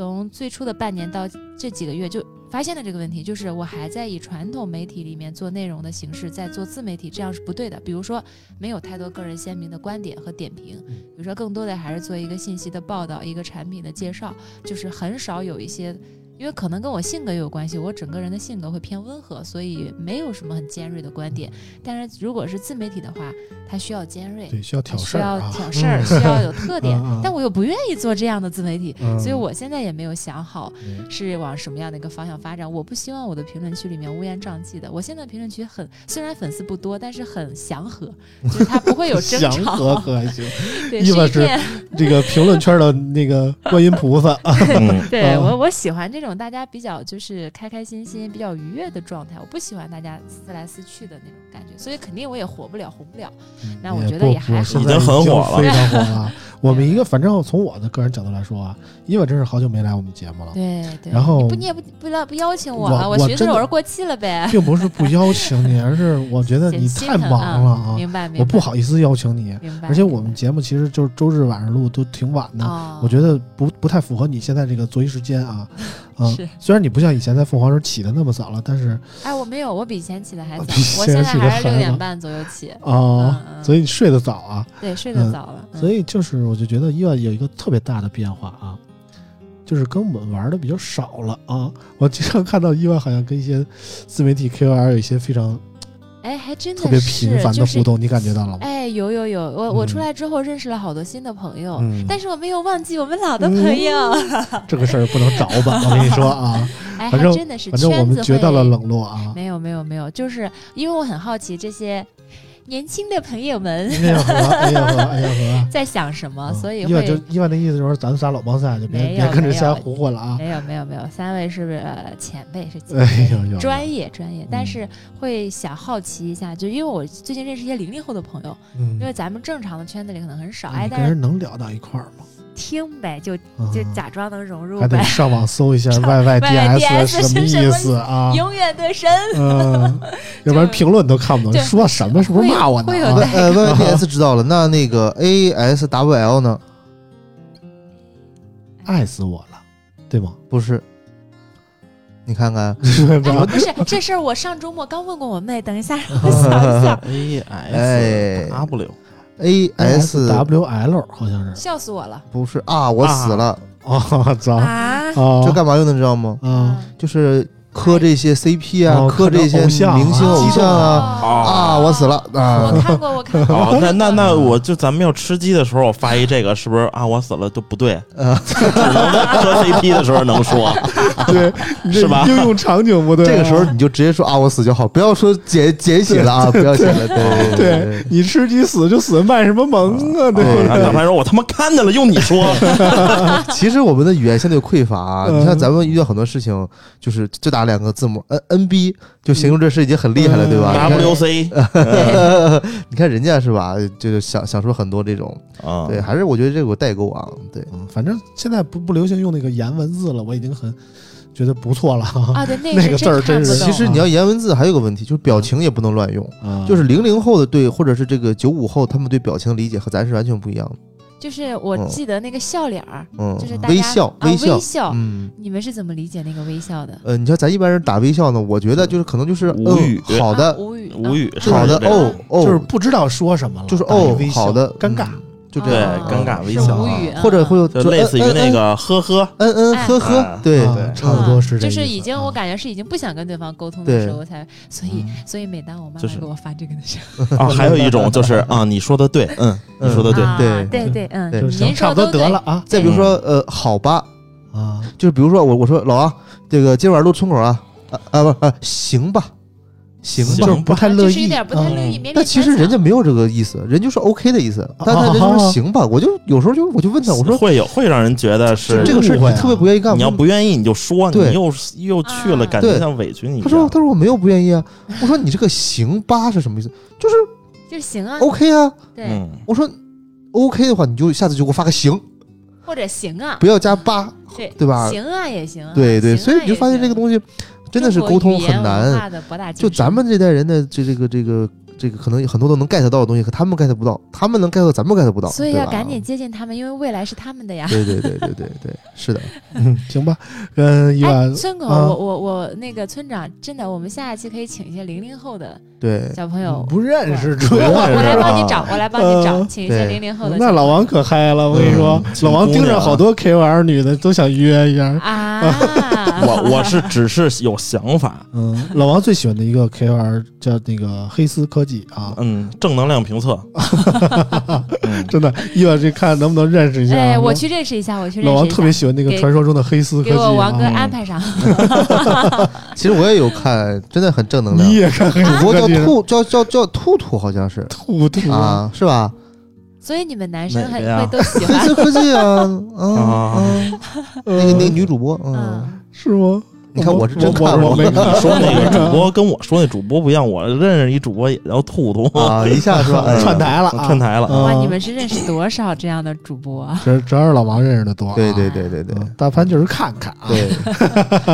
[SPEAKER 4] 从最初的半年到这几个月就。发现了这个问题，就是我还在以传统媒体里面做内容的形式在做自媒体，这样是不对的。比如说，没有太多个人鲜明的观点和点评，比如说更多的还是做一个信息的报道，一个产品的介绍，就是很少有一些，因为可能跟我性格也有关系，我整个人的性格会偏温和，所以没有什么很尖锐的观点。但是如果是自媒体的话，它需要尖锐，
[SPEAKER 1] 对，需要挑
[SPEAKER 4] 需要
[SPEAKER 1] 事儿啊，
[SPEAKER 4] 挑事儿，需要有特点但我又不愿意做这样的自媒体，
[SPEAKER 1] 嗯
[SPEAKER 4] 所以我现在也没有想好
[SPEAKER 1] 嗯
[SPEAKER 4] 是往什么样的一个方向发展。我不希望我的评论区里面乌烟瘴气的。我现在评论区很虽然粉丝不多，但是很祥和，就是它不会有争
[SPEAKER 1] 祥和
[SPEAKER 4] 吵。
[SPEAKER 1] 可还行。
[SPEAKER 4] 对，
[SPEAKER 1] 伊娃是这个评论圈的那个观音菩萨
[SPEAKER 4] 对我，我喜欢这种大家比较就是开开心心、比较愉悦的状态。我不喜欢大家撕来撕去的那种感觉，所以肯定我也火不了，红不了。那我觉得
[SPEAKER 1] 不
[SPEAKER 4] 也还
[SPEAKER 2] 已经很火了
[SPEAKER 1] 非常火了。我们一个，反正从我的个人角度来说啊，伊娃真是好久没来我们节目了，
[SPEAKER 4] 对对，
[SPEAKER 1] 然后
[SPEAKER 4] 你不你也不不邀不邀请我
[SPEAKER 1] 我
[SPEAKER 4] 了，
[SPEAKER 1] 我
[SPEAKER 4] 寻思我是过气了呗。
[SPEAKER 1] 并不是不邀请你，而是我觉得你太忙了啊，
[SPEAKER 4] 明白明白，
[SPEAKER 1] 我不好意思邀请你。
[SPEAKER 4] 明白。
[SPEAKER 1] 而且我们节目其实就是周日晚上录，都挺晚的。
[SPEAKER 4] 哦，
[SPEAKER 1] 我觉得不不太符合你现在这个作息时间啊，嗯
[SPEAKER 4] 是，
[SPEAKER 1] 虽然你不像以前在凤凰时候起的那么早了，但是
[SPEAKER 4] 哎，我没有，我比以前起的还早，
[SPEAKER 1] 比
[SPEAKER 4] 我现在还是六点半左右起，
[SPEAKER 1] 哦，
[SPEAKER 4] 嗯嗯。
[SPEAKER 1] 所以你睡得早啊，
[SPEAKER 4] 对，睡
[SPEAKER 1] 嗯
[SPEAKER 4] 得早了。嗯。
[SPEAKER 1] 所以就是我就觉得伊娃有一个特别大的变化啊，就是跟我们玩的比较少了啊。我经常看到伊娃好像跟一些自媒体 KOL 有一些非常
[SPEAKER 4] 哎，还真的
[SPEAKER 1] 特别
[SPEAKER 4] 是
[SPEAKER 1] 频繁的
[SPEAKER 4] 就是
[SPEAKER 1] 互动，你感觉到了吗？
[SPEAKER 4] 哎，有有有，我我出
[SPEAKER 1] 嗯
[SPEAKER 4] 来之后认识了好多新的朋友，
[SPEAKER 1] 嗯
[SPEAKER 4] 但是我没有忘记我们老的朋友。
[SPEAKER 1] 这个事儿不能找吧，我跟你说啊，
[SPEAKER 4] 哎，
[SPEAKER 1] 反正
[SPEAKER 4] 还真的是
[SPEAKER 1] 反正我们觉到了
[SPEAKER 4] 会
[SPEAKER 1] 冷落啊。
[SPEAKER 4] 没有没有没有，就是因为我很好奇这些年轻的朋友们
[SPEAKER 1] 哎呀呵，哎呀呵，哎呀呵。
[SPEAKER 4] 在想什么，所以
[SPEAKER 1] 伊万就
[SPEAKER 4] 会。
[SPEAKER 1] 伊万的意思就是咱们仨老帮菜就别别跟着瞎胡混了啊！
[SPEAKER 4] 没有没有没有，三位是不是呃前辈是前
[SPEAKER 1] 哎
[SPEAKER 4] 辈？
[SPEAKER 1] 呦呦，
[SPEAKER 4] 专业专业，但
[SPEAKER 1] 嗯
[SPEAKER 4] 是会想好奇一下，就因为我最近认识一些零零后的朋友，
[SPEAKER 1] 嗯
[SPEAKER 4] 因为咱们正常的圈子里可能很少，哎，
[SPEAKER 1] 跟
[SPEAKER 4] 但是
[SPEAKER 1] 人能聊到一块儿吗？
[SPEAKER 4] 听呗，就
[SPEAKER 1] 嗯
[SPEAKER 4] 就假装能融入
[SPEAKER 1] 还得
[SPEAKER 4] 呗，
[SPEAKER 1] 上网搜一下 YYDS
[SPEAKER 4] YYDS
[SPEAKER 1] 什么
[SPEAKER 4] 是什么
[SPEAKER 1] 意思啊？
[SPEAKER 4] 永远的神。
[SPEAKER 1] 嗯，要不然评论都看不懂，
[SPEAKER 4] 对。
[SPEAKER 1] 说什么是不是骂我呢？啊？
[SPEAKER 4] 会有的。
[SPEAKER 3] 呃，YYDS 知道了，那那个 ASWL 呢？
[SPEAKER 1] 爱死我了，对吗？
[SPEAKER 3] 不是，你看看，
[SPEAKER 4] 哎，不是这事儿，我上周末刚问过我妹，等一下让我想一想
[SPEAKER 2] ，A
[SPEAKER 3] 哎。
[SPEAKER 2] S W
[SPEAKER 3] AS
[SPEAKER 1] W L 好像是。
[SPEAKER 4] 笑死我了
[SPEAKER 3] 不是啊，我死了，
[SPEAKER 1] 啊，操
[SPEAKER 4] 啊！
[SPEAKER 1] 哦，
[SPEAKER 3] 这干嘛用的，你知道吗？
[SPEAKER 1] 啊
[SPEAKER 3] 就是磕这些 CP 啊，
[SPEAKER 1] 哦
[SPEAKER 3] 磕这些明星偶像啊
[SPEAKER 4] 哦
[SPEAKER 3] 啊，我死了啊
[SPEAKER 4] 我！看过，我看过。
[SPEAKER 2] 哦，那那那我就咱们要吃鸡的时候，我发一这个，是不是啊？我死了都不对，
[SPEAKER 3] 啊
[SPEAKER 2] 只能在磕 CP 的时候能说，
[SPEAKER 1] 对，
[SPEAKER 2] 是吧
[SPEAKER 1] 应用场景不对啊，
[SPEAKER 3] 这个时候你就直接说啊，我死就好，不要说简简写了啊，不要写了，对对
[SPEAKER 1] 对你吃鸡死就死，卖什么萌啊？对不
[SPEAKER 3] 对
[SPEAKER 2] 然后大潘说：“我他妈看见了，用你说。
[SPEAKER 3] 其实我们的语言相对匮乏啊，
[SPEAKER 1] 嗯
[SPEAKER 3] 你像咱们遇到很多事情，就是就打两个字母 N N B 就形容这事已经很厉害了，
[SPEAKER 1] 嗯
[SPEAKER 3] 对吧？你看
[SPEAKER 2] WC
[SPEAKER 3] 你看人家是吧，就是想想出很多这种，
[SPEAKER 2] 啊，
[SPEAKER 3] 对，还是我觉得这有个代沟啊，对。
[SPEAKER 1] 嗯，反正现在不不流行用那个颜文字了，我已经很觉得不错了
[SPEAKER 4] 啊，对，那
[SPEAKER 1] 那个
[SPEAKER 4] 是
[SPEAKER 1] 字儿真是
[SPEAKER 3] 其实你要颜文字还有个问题，就是表情也不能乱用。
[SPEAKER 1] 啊，
[SPEAKER 3] 就是零零后的对，或者是这个九五后，他们对表情的理解和咱是完全不一样的。
[SPEAKER 4] 就是我
[SPEAKER 3] 嗯
[SPEAKER 4] 记得那个笑脸儿，
[SPEAKER 3] 嗯
[SPEAKER 4] 就是，大家
[SPEAKER 3] 微笑，
[SPEAKER 4] 啊微
[SPEAKER 3] 笑，嗯。
[SPEAKER 4] 你们是怎么理解那个微笑的？
[SPEAKER 3] 呃，你像咱一般人打微笑呢，我觉得就是可能就是
[SPEAKER 2] 无语
[SPEAKER 3] 嗯、好的
[SPEAKER 4] 啊，无语，
[SPEAKER 2] 无语
[SPEAKER 3] 好的哦哦，
[SPEAKER 1] 就是不知道说什么了，
[SPEAKER 3] 就是哦好的，
[SPEAKER 1] 尴尬
[SPEAKER 3] 嗯，就这
[SPEAKER 2] 尴尬微笑，
[SPEAKER 3] 或者会有
[SPEAKER 2] 就类似于那个呵呵，
[SPEAKER 3] 嗯嗯
[SPEAKER 4] 哎。
[SPEAKER 3] 呵呵
[SPEAKER 2] 啊，
[SPEAKER 3] 对
[SPEAKER 1] 差不多是这意思，
[SPEAKER 4] 就是已经，我
[SPEAKER 1] 啊
[SPEAKER 4] 感觉是已经不想跟对方沟通的时候才，所以
[SPEAKER 1] 嗯。
[SPEAKER 4] 所以每当我妈妈给我发这个的时候，
[SPEAKER 2] 啊，还有一种就是啊，你说的对，嗯，你说的对，
[SPEAKER 4] 啊
[SPEAKER 3] 对
[SPEAKER 4] 对对，嗯，您
[SPEAKER 1] 差不多得了啊。
[SPEAKER 3] 再比如说呃，好吧，
[SPEAKER 1] 啊，
[SPEAKER 3] 就是比如说我我说老王，这个今晚录村口啊啊啊不啊行吧，行
[SPEAKER 1] 就是。不太乐意
[SPEAKER 4] 就是有点不太乐意，
[SPEAKER 2] 嗯。
[SPEAKER 4] 勉勉
[SPEAKER 3] 但其实人家没有这个意思，人就是 OK 的意思，但他人就
[SPEAKER 1] 哦
[SPEAKER 3] 说行吧，我就有时候就我就问他，我说
[SPEAKER 2] 会有会让人觉得是
[SPEAKER 3] 这个事儿你特别不愿意干，
[SPEAKER 2] 你要不愿意你就说，你又又去了，
[SPEAKER 4] 啊。
[SPEAKER 2] 感觉
[SPEAKER 3] 对
[SPEAKER 2] 像委屈你。
[SPEAKER 3] 他说他说我没有不愿意啊，我说你这个行吧是什么意思？就是
[SPEAKER 4] 就是行啊
[SPEAKER 3] ，OK 啊，
[SPEAKER 4] 对，
[SPEAKER 2] 嗯，
[SPEAKER 3] 我说 OK 的话，你就下次就给我发个行，
[SPEAKER 4] 或者行啊，
[SPEAKER 3] 不要加八，
[SPEAKER 4] 对
[SPEAKER 3] 对吧？
[SPEAKER 4] 行啊也行啊，
[SPEAKER 3] 对对，
[SPEAKER 4] 啊
[SPEAKER 3] 所以你就发现这个东西真的是沟通很难。就咱们这代人的这这个这个这个，可能很多都能 get 到的东西，可他们 get 不到，他们能 get 到，咱们 get 不到，
[SPEAKER 4] 所以要赶紧接近他们，因为未来是他们的呀。
[SPEAKER 3] 对对对对对对，是的，
[SPEAKER 1] 嗯，行吧，跟伊
[SPEAKER 4] 哎，
[SPEAKER 1] 万
[SPEAKER 4] 村口，
[SPEAKER 1] 啊
[SPEAKER 4] 我我我那个村长，真的，我们下一期可以请一些零零后的
[SPEAKER 3] 对，
[SPEAKER 4] 小朋友，
[SPEAKER 1] 不认识，主
[SPEAKER 4] 我
[SPEAKER 1] 要
[SPEAKER 4] 我我来帮你
[SPEAKER 3] 啊
[SPEAKER 4] 找，我来帮你找，
[SPEAKER 1] 嗯
[SPEAKER 4] 请一些
[SPEAKER 3] 对
[SPEAKER 4] 零零后的。
[SPEAKER 1] 那老王可嗨了，我跟你说，
[SPEAKER 2] 嗯
[SPEAKER 1] 老王盯着好多 KOL 女的都想约一下。
[SPEAKER 4] 啊，
[SPEAKER 2] 我我是只是有想法，
[SPEAKER 1] 嗯，老王最喜欢的一个 KOL 叫那个黑丝科技啊，
[SPEAKER 2] 嗯，正能量评测，嗯
[SPEAKER 1] 真的，一会儿去看能不能认识一下啊。
[SPEAKER 4] 哎，我去认识一下，我去认识一下。
[SPEAKER 1] 老王特别喜欢那个传说中的黑丝科技
[SPEAKER 4] 给我王哥
[SPEAKER 1] 啊。
[SPEAKER 4] 安排上。
[SPEAKER 3] 其实我也有看，真的很正能量
[SPEAKER 1] 你
[SPEAKER 3] 量。
[SPEAKER 1] 也看黑
[SPEAKER 3] 主播
[SPEAKER 1] 丝科技？
[SPEAKER 3] 叫兔，叫叫叫兔兔，好像是
[SPEAKER 1] 兔兔
[SPEAKER 3] 啊，是吧？
[SPEAKER 4] 所以你们男生很
[SPEAKER 2] 哪个呀
[SPEAKER 4] 会都喜欢
[SPEAKER 3] 黑
[SPEAKER 4] 欢
[SPEAKER 3] 丝科技啊，嗯
[SPEAKER 2] 啊
[SPEAKER 3] 嗯，那个那个女主播，嗯，
[SPEAKER 4] 嗯，
[SPEAKER 1] 是吗？
[SPEAKER 3] 你看我是真
[SPEAKER 1] 我
[SPEAKER 3] 看过
[SPEAKER 1] 我没
[SPEAKER 2] 你说那个主播跟我说那主播不一样，我认识一主播也叫兔兔，
[SPEAKER 3] 啊，一下是吧？哎
[SPEAKER 1] 串台了啊，
[SPEAKER 2] 串台了。
[SPEAKER 4] 哇，
[SPEAKER 1] 嗯
[SPEAKER 4] 你们是认识多少这样的主播啊？
[SPEAKER 1] 这主要是老王认识的多啊。
[SPEAKER 3] 对对对对对
[SPEAKER 1] 嗯，大凡就是看看啊。
[SPEAKER 3] 对，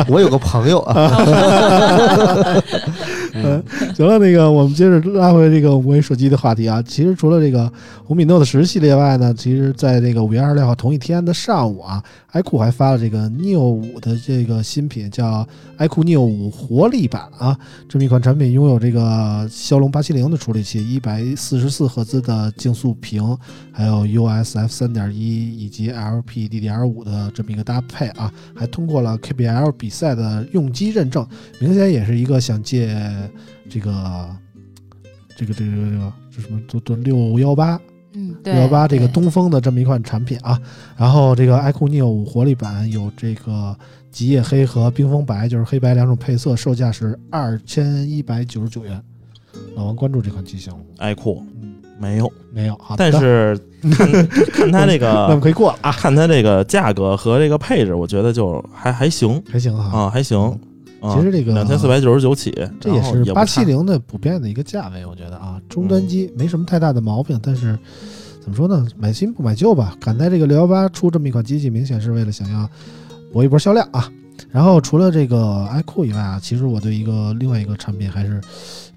[SPEAKER 3] 我有个朋友啊，
[SPEAKER 1] 嗯，行了，那个我们接着拉回这个无人手机的话题啊。其实除了这个红米 Note 十系列外呢，其实在这个五月二十六号同一天的上午啊，iQOO 还发了这个 Neo 五的这个新品，叫 iQOO Neo 五活力版啊。这么一款产品拥有这个骁龙八七零的处理器，一百四十四赫兹的竞速屏，还有 USF 三点一以及 LPDDR 五的这么一个搭配啊，还通过了 KBL 比赛的用机认证。明显也是一个想借这个这个这个这个这什么这这六幺八
[SPEAKER 4] 嗯，对，
[SPEAKER 1] 六幺八这个东风的这么一款产品啊。然后这个 iQOO Neo 五活力版有这个极夜黑和冰封白，就是黑白两种配色，售价是二千一百九十九元。老王关注这款机型吗？
[SPEAKER 2] 爱酷
[SPEAKER 1] 嗯，
[SPEAKER 2] 没有，
[SPEAKER 1] 没有。好
[SPEAKER 2] 但是 看看它这
[SPEAKER 1] 那么
[SPEAKER 2] 个
[SPEAKER 1] 可以过了啊，
[SPEAKER 2] 看它这个价格和这个配置，我觉得就还还行
[SPEAKER 1] 还行哈。
[SPEAKER 2] 啊，还行。啊
[SPEAKER 1] 其实这个
[SPEAKER 2] 两千四百九十九起，
[SPEAKER 1] 这也是八七零的普遍的一个价位，我觉得啊，终端机没什么太大的毛病，但是怎么说呢，买新不买旧吧。赶在这个六幺八出这么一款机器，明显是为了想要搏一波销量啊。然后除了这个 iQOO 以外啊，其实我对一个另外一个产品还是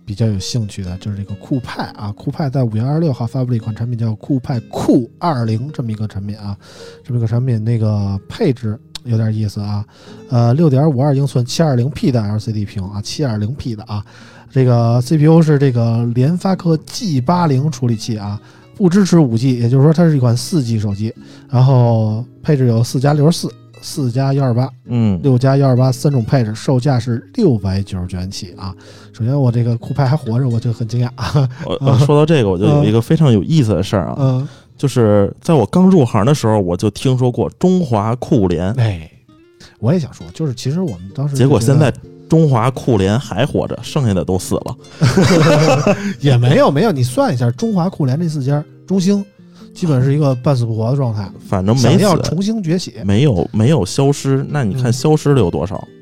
[SPEAKER 1] 比较有兴趣的，就是这个酷派啊。酷派在五月二十六号发布了一款产品，叫酷派酷二零这么一个产品啊，这么一个产品那个配置有点意思啊，呃，六点五二英寸七二零 P 的 LCD 屏啊，七二零 P 的啊，这个 CPU 是这个联发科 G 八零处理器啊，不支持五 G，也就是说它是一款四 G 手机，然后配置有四加六十四、四加幺二八、
[SPEAKER 2] 嗯，
[SPEAKER 1] 六加幺二八三种配置，售价是六百九十九元起啊。首先我这个酷派还活着，我就很惊讶啊，
[SPEAKER 2] 我我说到这个，我就有一个非常有意思的事儿啊，
[SPEAKER 1] 嗯，
[SPEAKER 2] 就是在我刚入行的时候，我就听说过中华酷联，
[SPEAKER 1] 哎，我也想说，就是其实我们当时
[SPEAKER 2] 结果现在中华酷联还活着，剩下的都死了。
[SPEAKER 1] 也没有没有，你算一下，中华酷联这四家，中兴基本是一个半死不活的状态，
[SPEAKER 2] 反正
[SPEAKER 1] 想
[SPEAKER 2] 没死，
[SPEAKER 1] 要重新崛起，
[SPEAKER 2] 没有没有消失。那你看
[SPEAKER 1] 嗯
[SPEAKER 2] 消失的有多少？
[SPEAKER 1] 嗯，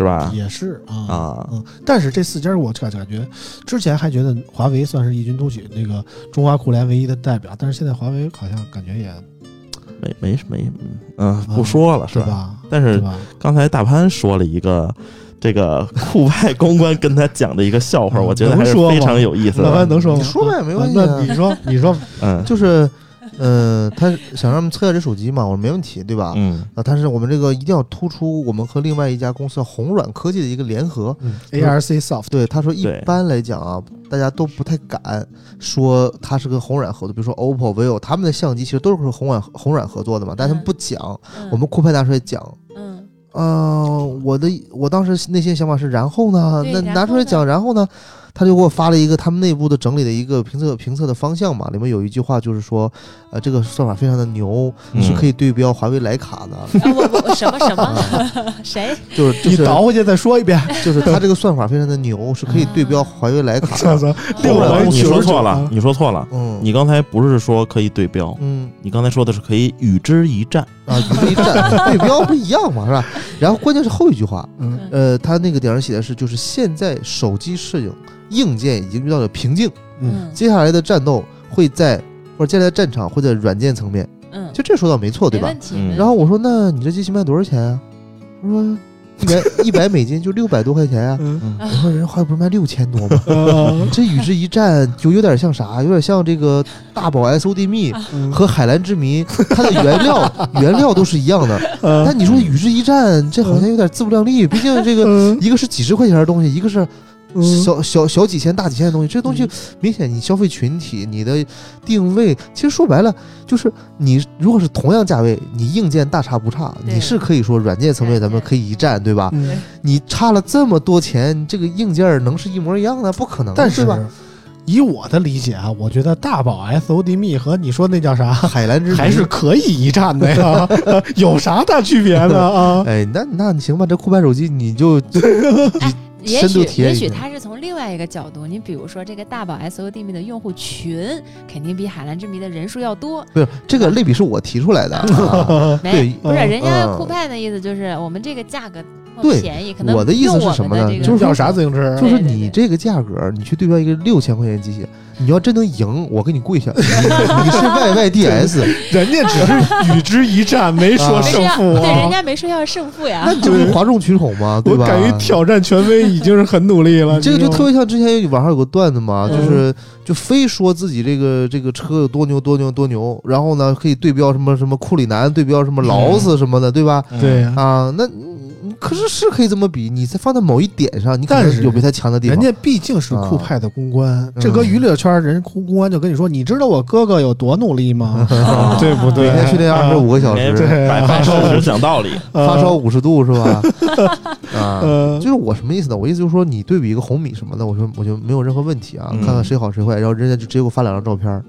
[SPEAKER 2] 是吧
[SPEAKER 1] 也是啊
[SPEAKER 2] 啊
[SPEAKER 1] 嗯，但是这四家我感感觉，之前还觉得华为算是异军突起，那个中华酷联唯一的代表，但是现在华为好像感觉也
[SPEAKER 2] 没没没，嗯，不说了，是吧？
[SPEAKER 1] 是吧？
[SPEAKER 2] 但是？刚才大潘说了一个这个酷派公关跟他讲的一个笑话，
[SPEAKER 1] 嗯
[SPEAKER 2] 我觉得还是非常有意思的。
[SPEAKER 1] 老潘能说吗？
[SPEAKER 3] 你说呗，没关系、啊。
[SPEAKER 1] 那你说，你说，
[SPEAKER 2] 嗯
[SPEAKER 3] 就是，呃，他想让我们测一下这手机嘛，我说没问题，对吧？
[SPEAKER 2] 嗯
[SPEAKER 3] 啊，但是我们这个一定要突出我们和另外一家公司红软科技的一个联合。
[SPEAKER 1] 嗯，ARC Soft，
[SPEAKER 3] 对，他说一般来讲啊，大家都不太敢说它是跟红软合作，比如说 OPPO、vivo 他们的相机其实都是和红软红软合作的嘛，但他们不讲。
[SPEAKER 4] 嗯
[SPEAKER 3] 我们酷派大叔也讲，
[SPEAKER 4] 嗯
[SPEAKER 3] 呃、我的我当时内心想法是，然后呢，那
[SPEAKER 4] 对然后呢
[SPEAKER 3] 拿出来讲，然后呢，他就给我发了一个他们内部的整理的一个评测评测的方向嘛，里面有一句话就是说，呃，这个算法非常的牛，
[SPEAKER 2] 嗯
[SPEAKER 3] 是可以对标华为徕卡的，
[SPEAKER 4] 啊我我什么什么 谁？
[SPEAKER 3] 就是就是
[SPEAKER 1] 你倒回去再说一遍。
[SPEAKER 3] 就是它这个算法非常的牛，是可以对标华为徕卡的。
[SPEAKER 1] 操，六
[SPEAKER 3] 红软
[SPEAKER 1] 百
[SPEAKER 2] 你说错了
[SPEAKER 1] 啊，
[SPEAKER 2] 你说错了。
[SPEAKER 3] 嗯，
[SPEAKER 2] 你刚才不是说可以对标，
[SPEAKER 3] 嗯
[SPEAKER 2] 你刚才说的是可以与之一战。
[SPEAKER 3] 啊，与之一战，对标不一样嘛，是吧？然后关键是后一句话，
[SPEAKER 1] 嗯
[SPEAKER 3] 呃，他那个顶上写的是，就是现在手机摄影硬件已经遇到了瓶颈。
[SPEAKER 1] 嗯，
[SPEAKER 4] 嗯
[SPEAKER 3] 接下来的战斗会在或者接下来的战场会在软件层面，
[SPEAKER 4] 嗯，
[SPEAKER 3] 就这说到没错，对吧然后我说，那你这机器卖多少钱啊？他说一百 一百美金，就六百多块钱啊。
[SPEAKER 1] 嗯
[SPEAKER 3] 我说人话不是卖六千多吗？
[SPEAKER 1] 嗯
[SPEAKER 3] 这与之一战就有点像啥？有点像这个大宝 SOD 蜜
[SPEAKER 1] 嗯
[SPEAKER 3] 和海蓝之谜，它的原料 原料都是一样的。
[SPEAKER 1] 嗯
[SPEAKER 3] 但你说与之一战，这好像有点自不量力。毕竟这个
[SPEAKER 1] 嗯
[SPEAKER 3] 一个是几十块钱的东西，一个是
[SPEAKER 1] 嗯
[SPEAKER 3] 小小小几千、大几千的东西，这东西明显你消费群体、你的定位，其实说白了就是你如果是同样价位，你硬件大差不差，你是可以说软件层面咱们可以一战，对吧？
[SPEAKER 1] 嗯
[SPEAKER 3] 你差了这么多钱，这个硬件能是一模一样的？不可能，
[SPEAKER 1] 但是
[SPEAKER 3] 吧？
[SPEAKER 1] 以我的理解啊，我觉得大宝 SOD 蜜和你说那叫啥，
[SPEAKER 3] 海蓝之谜
[SPEAKER 1] 还是可以一战的呀，有啥大区别呢啊？
[SPEAKER 3] 哎，那那你行吧，这酷派手机你就
[SPEAKER 4] 也许也许他是从另外一个角度，你比如说这个大宝 SOD 蜜的用户群肯定比海蓝之谜的人数要多，
[SPEAKER 3] 不是这个类比是我提出来的，啊。
[SPEAKER 4] 没
[SPEAKER 3] 对
[SPEAKER 4] 不是人家
[SPEAKER 3] 嗯。
[SPEAKER 4] 酷派的意思就是我们这个价格
[SPEAKER 3] 对
[SPEAKER 4] 便宜，可能
[SPEAKER 3] 我的意思是什么呢就是
[SPEAKER 1] 要啥自行车？
[SPEAKER 3] 就是你这个价格，你去对标一个六千块钱机器，你要真能赢，我给你跪下，你 你是 YYDS，
[SPEAKER 1] 人家只是与之一战，没说
[SPEAKER 3] 啊
[SPEAKER 1] 胜负
[SPEAKER 4] 对，人
[SPEAKER 1] 啊。
[SPEAKER 4] 家没说要胜负呀
[SPEAKER 3] 那。你就是哗众取宠嘛，对吧？
[SPEAKER 1] 我敢于挑战权威，已经是很努力了。
[SPEAKER 3] 这个就特别像之前网上有个段子嘛，
[SPEAKER 1] 嗯
[SPEAKER 3] 就是就非说自己这个这个车有多牛多牛多牛，然后呢可以对标什么什么库里南，对标什么劳斯什么的，对吧？
[SPEAKER 1] 对，
[SPEAKER 3] 啊，那可是是可以这么比，你在放在某一点上，你可
[SPEAKER 1] 但是
[SPEAKER 3] 有比他强的地方。
[SPEAKER 1] 人家毕竟是酷派的公关，这搁
[SPEAKER 3] 嗯
[SPEAKER 1] 娱乐圈，人公公关就跟你说，你知道我哥哥有多努力吗？
[SPEAKER 2] 啊
[SPEAKER 1] 对不对？
[SPEAKER 3] 每天训练二十五个小
[SPEAKER 2] 哎
[SPEAKER 3] 时，
[SPEAKER 1] 对
[SPEAKER 2] 百分之十讲道理。
[SPEAKER 1] 呃
[SPEAKER 3] 发烧五十度是吧？啊，
[SPEAKER 1] 呃
[SPEAKER 3] 就是我什么意思呢？我意思就是说，你对比一个红米什么的，我说我就没有任何问题啊，
[SPEAKER 2] 嗯
[SPEAKER 3] 看看谁好谁坏，然后人家就直接给我发两张照片。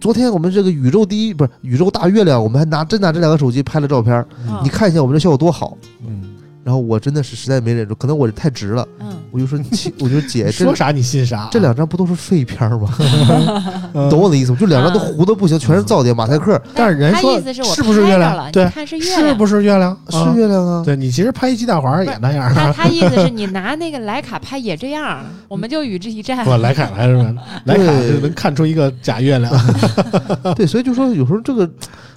[SPEAKER 3] 昨天我们这个宇宙第一不是宇宙大月亮，我们还拿真拿这两个手机拍了照片，
[SPEAKER 4] 嗯
[SPEAKER 3] 你看一下我们这效果多好。
[SPEAKER 1] 嗯，
[SPEAKER 3] 然后我真的是实在没忍住，可能我太直了，
[SPEAKER 4] 嗯，
[SPEAKER 3] 我就说你，我就说姐，
[SPEAKER 1] 说啥你信啥，
[SPEAKER 3] 这两张不都是废片吗？懂我的意思吗？就两张都糊的不行，全是噪点，马赛克
[SPEAKER 1] 但是人
[SPEAKER 4] 他
[SPEAKER 1] 说
[SPEAKER 4] 意思是我
[SPEAKER 1] 是不是月亮对
[SPEAKER 4] 你看是月
[SPEAKER 1] 是，不是月亮？
[SPEAKER 3] 是
[SPEAKER 1] 啊
[SPEAKER 3] 月亮啊。
[SPEAKER 1] 对你其实拍一鸡蛋黄也那样
[SPEAKER 4] 他
[SPEAKER 1] 啊。
[SPEAKER 4] 他意思是 你拿那个徕卡拍也这样，我们就与之一战。
[SPEAKER 1] 不，徕卡来是吧？徕卡就能看出一个假月亮。
[SPEAKER 3] 对，所以就说有时候这个，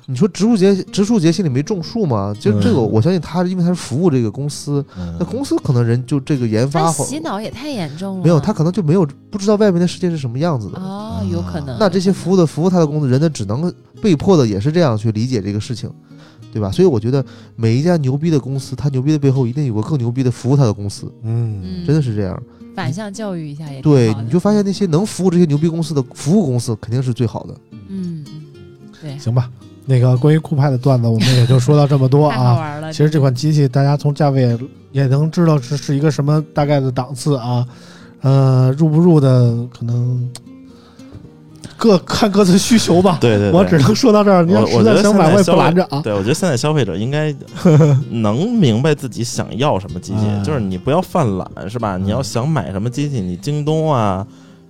[SPEAKER 3] 你说植树节植树节心里没种树吗？就这个，
[SPEAKER 1] 嗯
[SPEAKER 3] 我相信他，因为他是服务这个公司，那公司可能人就这个研发
[SPEAKER 4] 洗脑也太严重了。
[SPEAKER 3] 没有，他可能就没有不知道外面的世界是什么样子的。
[SPEAKER 4] 哦，有可能。
[SPEAKER 3] 那这些服务的服务他的公司人呢，只能被迫的也是这样去理解这个事情，对吧？所以我觉得每一家牛逼的公司，它牛逼的背后一定有个更牛逼的服务它的公司，
[SPEAKER 1] 嗯，
[SPEAKER 4] 嗯
[SPEAKER 3] 真的是这样。
[SPEAKER 4] 反向教育一下也
[SPEAKER 3] 对，你就发现那些能服务这些牛逼公司的服务公司肯定是最好的。
[SPEAKER 4] 嗯，嗯对，
[SPEAKER 1] 行吧。那个关于酷派的段子，我们也就说到这么多啊。其实这款机器，大家从价位也能知道是是一个什么大概的档次啊。呃，入不入的可能各看各自需求吧。
[SPEAKER 2] 对对对，
[SPEAKER 1] 我只能说到这儿。你要
[SPEAKER 2] 我
[SPEAKER 1] 实在想买，我也不拦着啊。
[SPEAKER 2] 对，我觉得现在消费者应该 能明白自己想要什么机器，
[SPEAKER 1] 嗯
[SPEAKER 2] 就是你不要犯懒，是吧？你要想买什么机器，你京东啊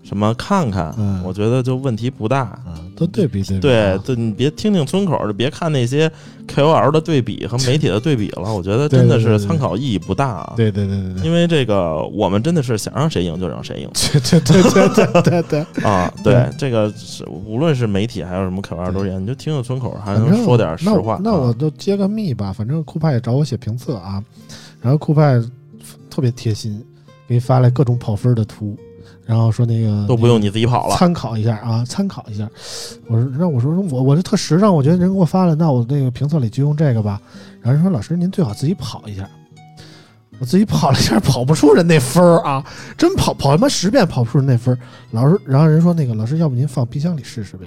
[SPEAKER 2] 什么看看，
[SPEAKER 1] 嗯
[SPEAKER 2] 我觉得就问题不大。
[SPEAKER 1] 嗯，都对比对比
[SPEAKER 2] 对
[SPEAKER 1] 啊。
[SPEAKER 2] 对，你别听听村口，就别看那些 KOL 的对比和媒体的对比了。我觉得真的是参考意义不大啊。
[SPEAKER 1] 对对对对对。
[SPEAKER 2] 因为这个，我们真的是想让谁赢就让谁赢
[SPEAKER 1] 对对对对对对对。
[SPEAKER 2] 啊！
[SPEAKER 1] 对
[SPEAKER 2] 对，这个是无论是媒体还有什么 KOL 都是一样，你就听听村口，还能说点实话。
[SPEAKER 1] 那我就揭个密吧，反正酷派也找我写评测啊，然后酷派特别贴心，给你发来各种跑分的图，然后说那个
[SPEAKER 2] 都不用你自己跑了。
[SPEAKER 1] 参考一下啊，参考一下。我说，那我说我我这特时尚，我觉得人给我发了，那我那个评测里就用这个吧。然后人说老师您最好自己跑一下。我自己跑了一下，跑不出人那分儿啊！真跑跑他妈十遍跑不出人那分儿。老师，然后人说那个老师，要不您放冰箱里试试呗？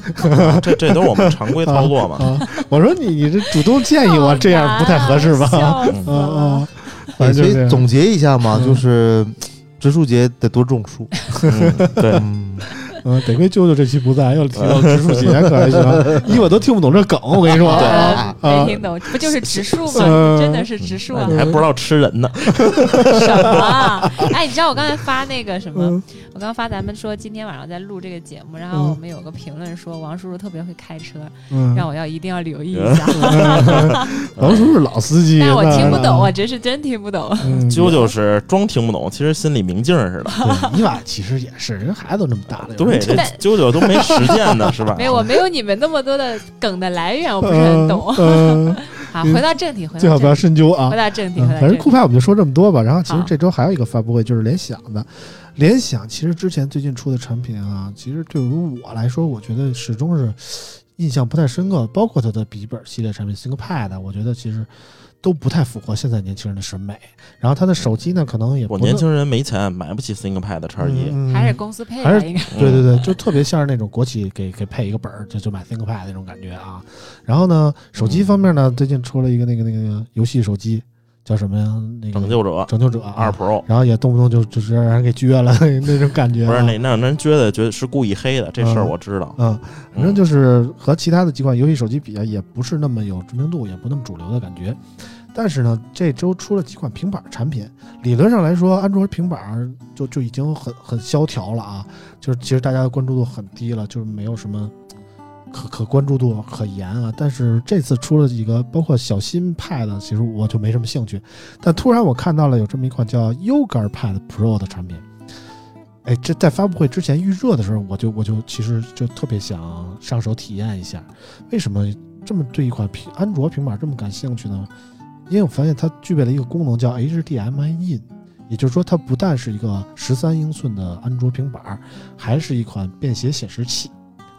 [SPEAKER 2] 这这都是我们常规操作嘛。
[SPEAKER 1] 啊，我说你你这主动建议我这样不太合适吧？
[SPEAKER 4] 笑死
[SPEAKER 1] 嗯嗯，反正
[SPEAKER 3] 总结一下嘛，
[SPEAKER 1] 嗯
[SPEAKER 3] 就是植树节得多种树。
[SPEAKER 2] 嗯，对，
[SPEAKER 3] 嗯，
[SPEAKER 1] 嗯，得亏舅舅这期不在，要提到植树节，可还行。一我都听不懂这梗，我跟你说
[SPEAKER 4] 没听懂，不就是植树吗？
[SPEAKER 1] 嗯
[SPEAKER 4] 真的是植树！
[SPEAKER 2] 你还不知道吃人呢。
[SPEAKER 4] 什么啊？哎，你知道我刚才发那个什么？
[SPEAKER 1] 嗯
[SPEAKER 4] 我刚发咱们说今天晚上在录这个节目，然后我们有个评论说王叔叔特别会开车，
[SPEAKER 1] 嗯，
[SPEAKER 4] 让我要一定要留意一下。
[SPEAKER 1] 王叔叔老司机，
[SPEAKER 4] 但我听不懂，我真是真听不懂。
[SPEAKER 1] 嗯
[SPEAKER 2] 啾啾是装听不懂，其实心里明镜似的。
[SPEAKER 1] 对伊娃其实也是，人孩子都这么大了，
[SPEAKER 2] 对，这
[SPEAKER 4] 但
[SPEAKER 2] 啾啾都没实践呢，是吧？
[SPEAKER 4] 没有，我没有你们那么多的梗的来源，我不是很懂。
[SPEAKER 1] 嗯，
[SPEAKER 4] 好，回到正题，回到
[SPEAKER 1] 最好不要深究啊
[SPEAKER 4] 回。到正题，
[SPEAKER 1] 嗯
[SPEAKER 4] 回到正题。
[SPEAKER 1] 反正酷派我们就说这么多吧。然后其实这周还有一个发布会，就是联想的。联想其实之前最近出的产品啊，其实对于我来说，我觉得始终是印象不太深刻。包括它的笔记本系列产品 ThinkPad，我觉得其实都不太符合现在年轻人的审美。然后他的手机呢，可能也不是
[SPEAKER 2] 我年轻人没钱，买不起 ThinkPad 叉一。
[SPEAKER 1] 嗯
[SPEAKER 4] 还是公司配
[SPEAKER 1] 还是
[SPEAKER 4] 应该。
[SPEAKER 1] 对对对，就特别像是那种国企给给配一个本儿，就就买 ThinkPad 那种感觉啊。然后呢，手机方面呢，最近出了一个那个那个游戏手机，叫什么呀？那个
[SPEAKER 2] 拯救者
[SPEAKER 1] 拯救者啊
[SPEAKER 2] 二 Pro
[SPEAKER 1] 然后也动不动就就是让人给撅了 那种感觉、啊。
[SPEAKER 2] 不是那那让人撅的觉得是故意黑的，这事儿
[SPEAKER 1] 嗯
[SPEAKER 2] 我知道。
[SPEAKER 1] 嗯，反正就是和其他的几款游戏手机比啊，也不是那么有知名度，也不那么主流的感觉。但是呢，这周出了几款平板产品，理论上来说，安卓平板就就已经很很萧条了啊，就是其实大家的关注度很低了，就是没有什么可可关注度可严啊。但是这次出了几个，包括小新 Pad，其实我就没什么兴趣。但突然我看到了有这么一款叫 Yoga Pad Pro 的产品，哎，这在发布会之前预热的时候，我就我就其实就特别想上手体验一下，为什么这么对一款平安卓平板这么感兴趣呢？因为我发现它具备了一个功能叫 HDMI in，也就是说它不但是一个十三英寸的安卓平板，还是一款便携显示器。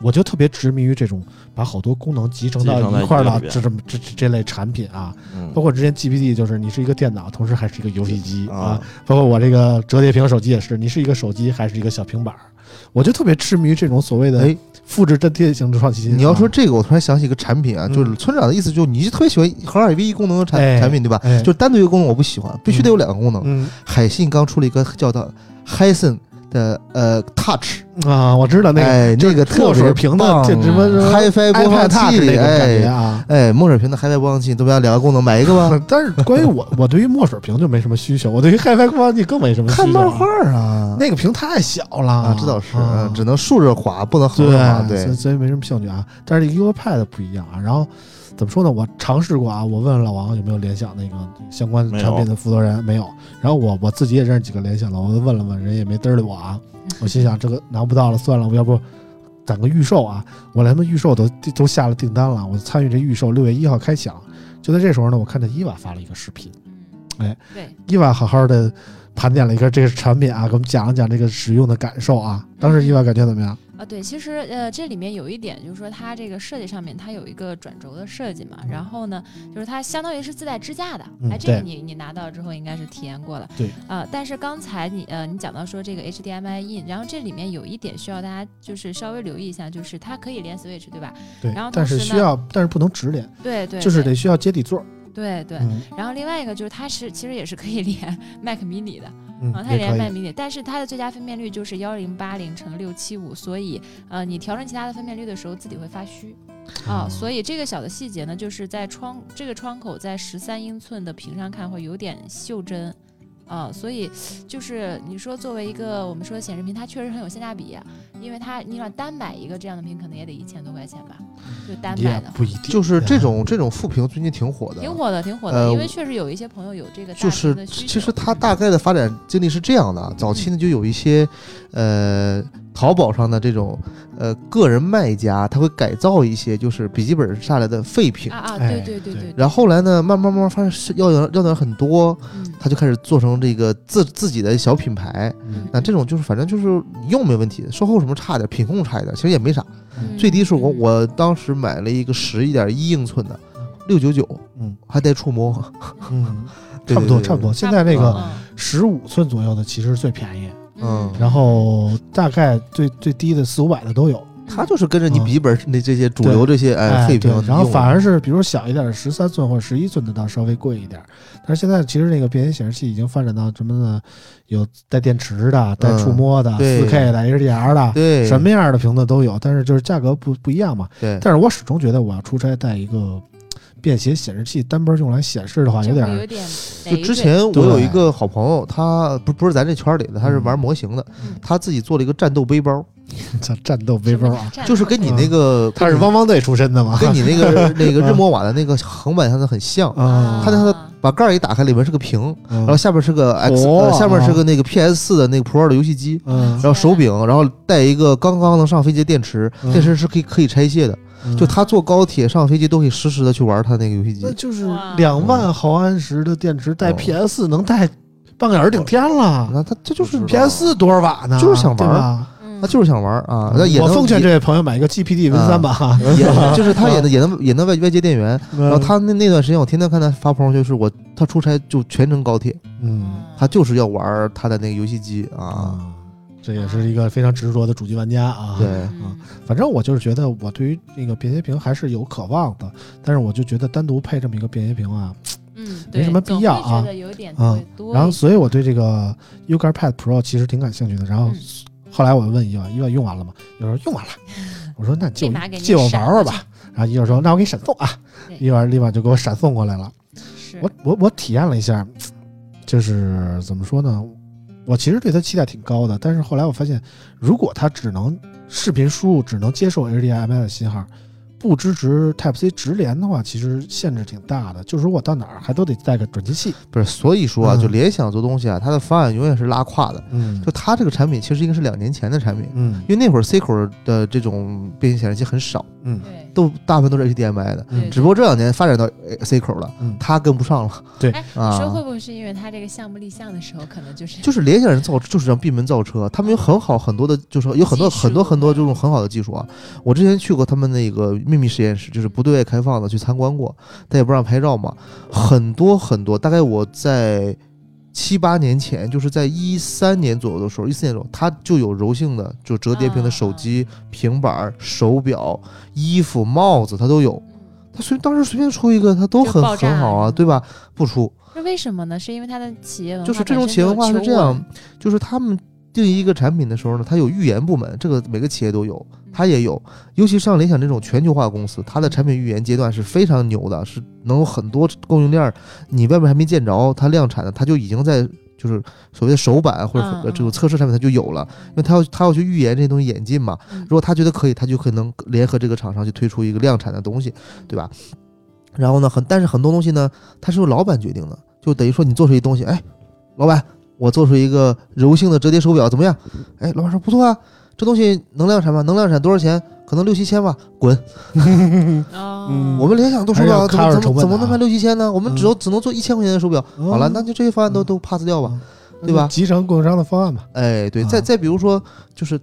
[SPEAKER 1] 我就特别执迷于这种把好多功能集成到一块儿的这这么这这这类产品啊，
[SPEAKER 2] 嗯。
[SPEAKER 1] 包括之前 GPT 就是你是一个电脑，同时还是一个游戏机啊。
[SPEAKER 2] 啊，
[SPEAKER 1] 包括我这个折叠屏手机也是，你是一个手机还是一个小平板儿，我就特别痴迷于这种所谓的
[SPEAKER 3] 哎，
[SPEAKER 1] 复制粘贴型的创新。
[SPEAKER 3] 你要说
[SPEAKER 1] 啊
[SPEAKER 3] 这个，我突然想起一个产品啊，
[SPEAKER 1] 嗯。
[SPEAKER 3] 就是村长的意思，就是你特别喜欢合二为一功能的产
[SPEAKER 1] 哎。
[SPEAKER 3] 产品，对吧？
[SPEAKER 1] 哎？
[SPEAKER 3] 就是单独一个功能我不喜欢，必须得有两个功能。
[SPEAKER 1] 嗯。
[SPEAKER 3] 海信刚出了一个叫做 Hisense 的呃 Touch，
[SPEAKER 1] 啊，我知道那个
[SPEAKER 3] 哎，那个特
[SPEAKER 1] 水屏的
[SPEAKER 3] 棒
[SPEAKER 1] 这什么
[SPEAKER 3] HiFi 播放器，
[SPEAKER 1] 那种感觉
[SPEAKER 3] 哎
[SPEAKER 1] 啊。
[SPEAKER 3] 哎，墨水屏的 HiFi 播放器，都不要两个功能，买一个吧。
[SPEAKER 1] 但是关于我，我对于墨水屏就没什么需求，我对于 HiFi 播放器更没什么需求。
[SPEAKER 3] 看漫画啊，
[SPEAKER 1] 那个屏太小了
[SPEAKER 3] 啊，这倒是，只能竖着滑，不能横着滑。
[SPEAKER 1] 对，所
[SPEAKER 3] 对
[SPEAKER 1] 以，没什么兴趣啊。但是这个 UPad 不一样啊。然后怎么说呢？我尝试过啊，我问问老王有没有联想那个相关产品的负责人，没有。然后我我自己也认识几个联想的，我就问了问，人也没嘚儿理我啊。我心想这个拿不到了，算了，我要不攒个预售啊？我连他妈预售都都下了订单了，我参与这预售，六月一号开抢。就在这时候呢，我看见伊娃发了一个视频，
[SPEAKER 4] 嗯，
[SPEAKER 1] 哎，
[SPEAKER 4] 对，
[SPEAKER 1] 伊娃好好的盘点了一个这个产品啊，给我们讲了讲这个使用的感受啊。当时伊娃感觉怎么样？
[SPEAKER 4] 啊，对，其实呃，这里面有一点就是说，它这个设计上面它有一个转轴的设计嘛，然后呢，就是它相当于是自带支架的，
[SPEAKER 1] 嗯
[SPEAKER 4] 哎，这个你你拿到之后应该是体验过了，
[SPEAKER 1] 对，
[SPEAKER 4] 啊、但是刚才你呃你讲到说这个 HDMI in，然后这里面有一点需要大家就是稍微留意一下，就是它可以连 Switch 对吧？
[SPEAKER 1] 对
[SPEAKER 4] 然后，
[SPEAKER 1] 但是需要，但是不能直连，
[SPEAKER 4] 对对，对
[SPEAKER 1] 就是得需要接底座。
[SPEAKER 4] 对对。
[SPEAKER 1] 嗯
[SPEAKER 4] 然后另外一个就是它是其实也是可以连 Mac mini 的，
[SPEAKER 1] 嗯
[SPEAKER 4] 啊，，它连
[SPEAKER 1] 也可
[SPEAKER 4] Mac
[SPEAKER 1] 以。
[SPEAKER 4] mini，但是它的最佳分辨率就是幺零八零乘六七五，所以呃，你调整其他的分辨率的时候，字体会发虚啊。
[SPEAKER 1] 哦
[SPEAKER 4] 所以这个小的细节呢，就是在窗这个窗口在十三英寸的屏上看会有点袖珍。啊，所以就是你说作为一个我们说显示屏，它确实很有性价比，因为它你想单买一个这样的屏，可能也得一千多块钱吧，就单买的话，
[SPEAKER 1] 不一定，
[SPEAKER 3] 就是这种这种副屏最近挺火的，
[SPEAKER 4] 挺火的，挺火的，
[SPEAKER 3] 呃
[SPEAKER 4] 因为确实有一些朋友有这个
[SPEAKER 3] 就是。其实它大概的发展经历是这样的啊，早期呢就有一些呃淘宝上的这种呃个人卖家，他会改造一些就是笔记本下来的废品。
[SPEAKER 4] 啊，对对对
[SPEAKER 1] 对。
[SPEAKER 4] 对，
[SPEAKER 3] 然后后来呢，慢慢慢慢发现是要要要点很多，
[SPEAKER 4] 嗯。
[SPEAKER 3] 他就开始做成这个自自己的小品牌。
[SPEAKER 1] 嗯。
[SPEAKER 3] 那这种就是反正就是用没问题，售后什么差点，品控差一点，其实也没啥。
[SPEAKER 4] 嗯。
[SPEAKER 3] 最低是我
[SPEAKER 4] 嗯。
[SPEAKER 3] 我当时买了一个十一点一英寸的，六九九，
[SPEAKER 1] 嗯。
[SPEAKER 3] 还带触摸，
[SPEAKER 1] 嗯，差不多差不多。现在那个
[SPEAKER 4] 嗯
[SPEAKER 1] 十五寸左右的其实最便宜，
[SPEAKER 3] 嗯
[SPEAKER 1] 然后大概最最低的四五百的都有。
[SPEAKER 3] 它就是跟着你
[SPEAKER 1] 嗯
[SPEAKER 3] 笔记本那这些主流这些哎
[SPEAKER 1] 哎，
[SPEAKER 3] 废屏
[SPEAKER 1] 对，然后反而是比如小一点的十三寸或者十一寸的，倒稍微贵一点。但是现在其实那个便携显示器已经发展到什么呢？有带电池的、带触摸的、四 K 的、HDR 的，
[SPEAKER 3] 对
[SPEAKER 1] 什么样的屏的都有。但是就是价格不不一样嘛。
[SPEAKER 3] 对
[SPEAKER 1] 但是我始终觉得我要出差带一个便携显示器单边用来显示的话，有点
[SPEAKER 3] 就之前我有一个好朋友，他不不是咱这圈里的，他是玩模型的，
[SPEAKER 4] 嗯
[SPEAKER 3] 他自己做了一个战斗背包，
[SPEAKER 1] 叫战斗背包啊。
[SPEAKER 3] 就是跟你那个
[SPEAKER 1] 他是汪汪队出身的嘛？
[SPEAKER 3] 跟你那个 那个日默瓦的那个横版上的很像。
[SPEAKER 1] 啊，
[SPEAKER 3] 他那他把盖儿一打开，里面是个屏，
[SPEAKER 1] 然
[SPEAKER 3] 然后下边是个 X，
[SPEAKER 1] 哦
[SPEAKER 3] 呃，下面是个那个 PS 四的那个 Pro 的游戏机，
[SPEAKER 1] 嗯
[SPEAKER 3] 然后手柄，然后带一个刚刚能上飞机的电池，
[SPEAKER 1] 嗯
[SPEAKER 3] 电池是可以可以拆卸的，
[SPEAKER 1] 嗯
[SPEAKER 3] 就他坐高铁上飞机都可以实时的去玩他那个游戏机
[SPEAKER 1] 那。就是两万毫安时的电池带
[SPEAKER 3] 哦
[SPEAKER 1] PS 能带半个小时顶天了。
[SPEAKER 3] 那他这就是
[SPEAKER 1] PS 多少瓦呢？
[SPEAKER 3] 就是想玩他就是想玩啊，那也
[SPEAKER 1] 我奉劝这位朋友买一个 GPD Win 三吧。
[SPEAKER 3] 也就是他也能 也能也能外外接电源。然
[SPEAKER 1] 然
[SPEAKER 3] 后他那那段时间，我天天看他发朋友圈，是我他出差就全程高铁，
[SPEAKER 1] 嗯
[SPEAKER 3] 他就是要玩他的那个游戏机啊。
[SPEAKER 1] 啊，这也是一个非常执着的主机玩家啊。
[SPEAKER 3] 对
[SPEAKER 4] 嗯
[SPEAKER 1] 反正我就是觉得我对于那个便携屏还是有渴望的，但是我就觉得单独配这么一个便携屏啊，
[SPEAKER 4] 嗯，
[SPEAKER 1] 没什么必要啊
[SPEAKER 4] 总会觉得有点
[SPEAKER 1] 啊
[SPEAKER 4] 会多。
[SPEAKER 1] 然后所以我对这个 Ugar Pad Pro 其实挺感兴趣的。然后
[SPEAKER 4] 嗯
[SPEAKER 1] 后来我问伊娃，伊万用完了吗？伊娃说用完了。我说那借我
[SPEAKER 4] 立马给你
[SPEAKER 1] 借我玩玩吧。然后伊娃说那我给你闪送啊。
[SPEAKER 4] 对
[SPEAKER 1] 伊娃立马就给我闪送过来了。我我我体验了一下，就是怎么说呢？我其实对它期待挺高的，但是后来我发现，如果它只能视频输入只能接受 HDMI 的信号，不支持 Type C 直连的话，其实限制挺大的。就是说我到哪儿还都得带个转接器。
[SPEAKER 3] 不是，所以说啊，
[SPEAKER 1] 嗯
[SPEAKER 3] 就联想做东西啊，它的方案永远是拉胯的。
[SPEAKER 1] 嗯
[SPEAKER 3] 就它这个产品其实应该是两年前的产品，
[SPEAKER 1] 嗯
[SPEAKER 3] 因为那会儿 C 口的这种变形显示器很少，
[SPEAKER 1] 嗯
[SPEAKER 4] 对
[SPEAKER 3] 都大部分都是 HDMI 的。
[SPEAKER 1] 嗯
[SPEAKER 3] 只不过这两年发展到呃 C 口了，
[SPEAKER 1] 嗯，
[SPEAKER 3] 它跟不上了。
[SPEAKER 1] 对
[SPEAKER 4] 哎，你说会
[SPEAKER 3] 啊，
[SPEAKER 4] 不会是因为它这个项目立项的时候，可能就是
[SPEAKER 3] 就是联想人造就是让闭门造车，他们有很好很多的，就是有很多
[SPEAKER 4] 技术
[SPEAKER 3] 很多很多这种很好的技术啊。我之前去过他们那个秘密实验室，就是不对外开放的，去参观过，但也不让拍照嘛。很多很多，大概我在七八年前，就是在一三年左右的时候，一四年左右，它就有柔性的，就折叠屏的手机、平板、手表、衣服、帽子，它都有。它随当时随便出一个，它都很很好啊，对吧？不出，
[SPEAKER 4] 那为什么呢？是因为它的企业文化
[SPEAKER 3] 就是这种企业文化是这样，就是他们定义一个产品的时候呢，它有预研部门，这个每个企业都有，它也有。尤其像联想这种全球化公司，它的产品预研阶段是非常牛的，是能有很多供应链儿，你外面还没见着，它量产的，它就已经在就是所谓的首版或者这个测试产品它就有了，因为它要它要去预言这些东西演进嘛。
[SPEAKER 4] 嗯
[SPEAKER 3] 如果它觉得可以，它就可能联合这个厂商去推出一个量产的东西，对吧？然后呢，很但是很多东西呢，它是由老板决定的，就等于说你做出一东西，哎，老板，我做出一个柔性的折叠手表怎么样？哎，老板说不错啊，这东西能量产吗？能量产多少钱？可能六七千吧，滚！我们联想都说了啊，怎么怎么怎么能卖六七千呢？我们只有只能做一千块钱的手表。好了，
[SPEAKER 1] 嗯
[SPEAKER 3] 那就这些方案都都 pass 掉吧。对吧
[SPEAKER 1] 集成供应商的方案吧。
[SPEAKER 3] 哎，对，
[SPEAKER 1] 啊
[SPEAKER 3] 再再比如说，就是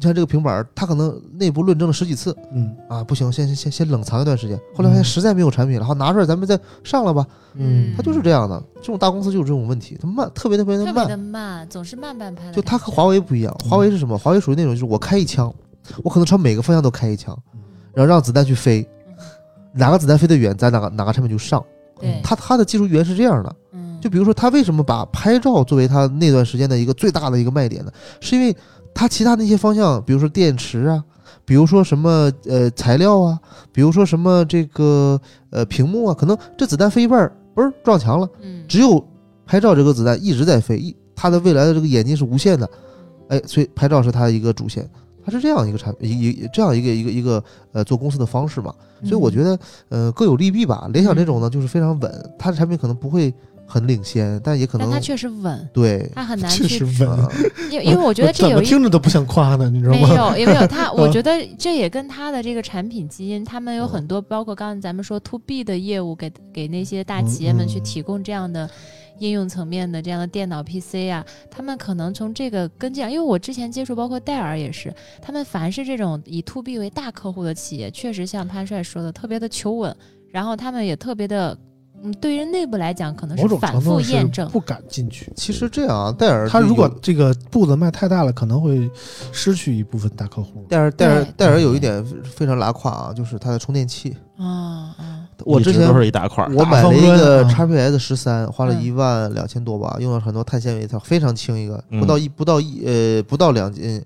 [SPEAKER 3] 你看这个平板儿，它可能内部论证了十几次，
[SPEAKER 1] 嗯
[SPEAKER 3] 啊，不行，先先先先冷藏一段时间。后来发现
[SPEAKER 1] 嗯
[SPEAKER 3] 实在没有产品了，好拿出来咱们再上了吧。
[SPEAKER 4] 嗯
[SPEAKER 3] 它就是这样的，这种大公司就有这种问题，它慢，特别特别的
[SPEAKER 4] 特别的
[SPEAKER 3] 慢。
[SPEAKER 4] 慢，总是慢半拍。
[SPEAKER 3] 就它和华为不一样，华为是什么？华为属于那种就是我开一枪，我可能朝每个方向都开一枪，然后让子弹去飞，哪个子弹飞得远，咱哪个哪个产品就上。
[SPEAKER 4] 对，
[SPEAKER 3] 它它的技术语言是这样的，
[SPEAKER 4] 嗯
[SPEAKER 3] 就比如说它为什么把拍照作为它那段时间的一个最大的一个卖点呢？是因为它其他那些方向，比如说电池啊，比如说什么呃材料啊，比如说什么这个呃屏幕啊，可能这子弹飞一半儿，不是撞墙了，
[SPEAKER 4] 嗯。
[SPEAKER 3] 只有拍照这个子弹一直在飞，一它的未来的这个眼睛是无限的，哎，所以拍照是它的一个主线。它是这样一个产一一这样一个一个一个呃做公司的方式嘛，所以我觉得呃各有利弊吧。联想这种呢就是非常稳，它的产品可能不会很领先，但也可能
[SPEAKER 4] 但它确实稳，
[SPEAKER 3] 对，
[SPEAKER 4] 它很难
[SPEAKER 1] 确
[SPEAKER 4] 去
[SPEAKER 1] 实稳，
[SPEAKER 3] 呃
[SPEAKER 4] 因为因为我觉得 这
[SPEAKER 1] 怎么
[SPEAKER 4] 有一
[SPEAKER 1] 听着都不像夸呢，你知道吗没？
[SPEAKER 4] 有，也没有 他，我
[SPEAKER 1] 嗯
[SPEAKER 4] 觉得这也跟他的这个产品基因，他们有很多，包括刚才咱们说 to B 的业务，给给那些大企业们去提供这样的应用层面的这样的电脑 PC 啊，他们可能从这个跟这样，因为我之前接触，包括戴尔也是，他们凡是这种以 to B 为大客户的企业，确实像潘帅说的，特别的求稳，然后他们也特别的。嗯，对于内部来讲，可能是反复
[SPEAKER 1] 种程度是
[SPEAKER 4] 验证。
[SPEAKER 1] 不敢进去。
[SPEAKER 3] 其实这样啊，戴尔
[SPEAKER 1] 他如果这个步子迈太大了，可能会失去一部分大客户。
[SPEAKER 3] 戴尔戴尔戴尔有一点非常拉胯啊，就是它的充电器。
[SPEAKER 4] 啊啊，
[SPEAKER 3] 我之前
[SPEAKER 2] 都是一大块儿，
[SPEAKER 3] 我买了一个
[SPEAKER 1] 大方
[SPEAKER 3] XPS 十三，花了
[SPEAKER 4] 嗯
[SPEAKER 3] 一万两千多吧，用了很多碳纤维，它非常轻一个，
[SPEAKER 2] 嗯
[SPEAKER 3] 不到一不到一呃不到两斤，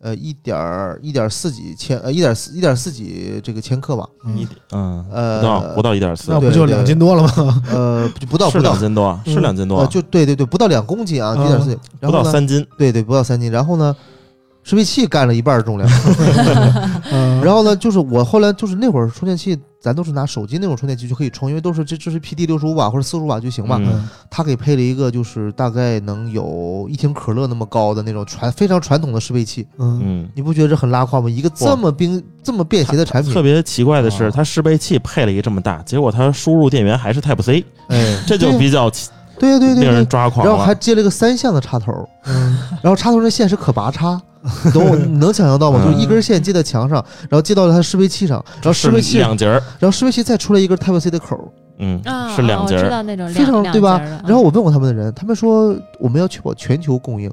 [SPEAKER 3] 呃一点儿一点四几千呃一点四一点四几这个千克吧，
[SPEAKER 2] 一点嗯，
[SPEAKER 3] 呃
[SPEAKER 2] 不到不到一点四
[SPEAKER 1] 那，不就两斤多了吗？
[SPEAKER 3] 呃不不到
[SPEAKER 2] 是
[SPEAKER 3] 不到
[SPEAKER 2] 两斤多，是
[SPEAKER 1] 嗯
[SPEAKER 2] 两斤多
[SPEAKER 3] 呃，就对对对不到两公斤啊，
[SPEAKER 1] 嗯
[SPEAKER 3] 一点四，
[SPEAKER 2] 不到三斤，
[SPEAKER 3] 对对不到三斤，然后呢。适配器干了一半重量，
[SPEAKER 1] 嗯，
[SPEAKER 3] 然后呢，就是我后来就是那会儿充电器，咱都是拿手机那种充电器就可以充，因为都是这这是 PD 六十五瓦或者四十五瓦就行嘛。
[SPEAKER 2] 嗯。
[SPEAKER 1] 嗯
[SPEAKER 3] 他给配了一个就是大概能有一瓶可乐那么高的那种传非常传统的适配器，
[SPEAKER 1] 嗯。
[SPEAKER 2] 嗯。
[SPEAKER 3] 你不觉得这很拉胯吗？一个这么冰这么便携的产品，
[SPEAKER 2] 特别奇怪的是，
[SPEAKER 1] 啊。
[SPEAKER 2] 它适配器配了一个这么大，结果它输入电源还是 Type C，
[SPEAKER 3] 哎，
[SPEAKER 2] 这就比较
[SPEAKER 3] 对对对
[SPEAKER 2] 令人
[SPEAKER 3] 对，
[SPEAKER 2] 抓狂
[SPEAKER 3] 然后还。接了个三相的插头，
[SPEAKER 1] 嗯。
[SPEAKER 3] 然后插头那线是可拔插，你 懂我？你能想象到吗？
[SPEAKER 2] 嗯
[SPEAKER 3] 就是一根线接在墙上，然后接到了它适配器上，然后适配器，
[SPEAKER 2] 两节儿，
[SPEAKER 3] 后适配器再出来一根 Type C 的口儿，
[SPEAKER 2] 嗯
[SPEAKER 4] 啊，，
[SPEAKER 2] 是两节儿，
[SPEAKER 4] 啊我知道那种
[SPEAKER 3] 非常对吧？然后我问过他们的人，他们说我们要确保全球供应。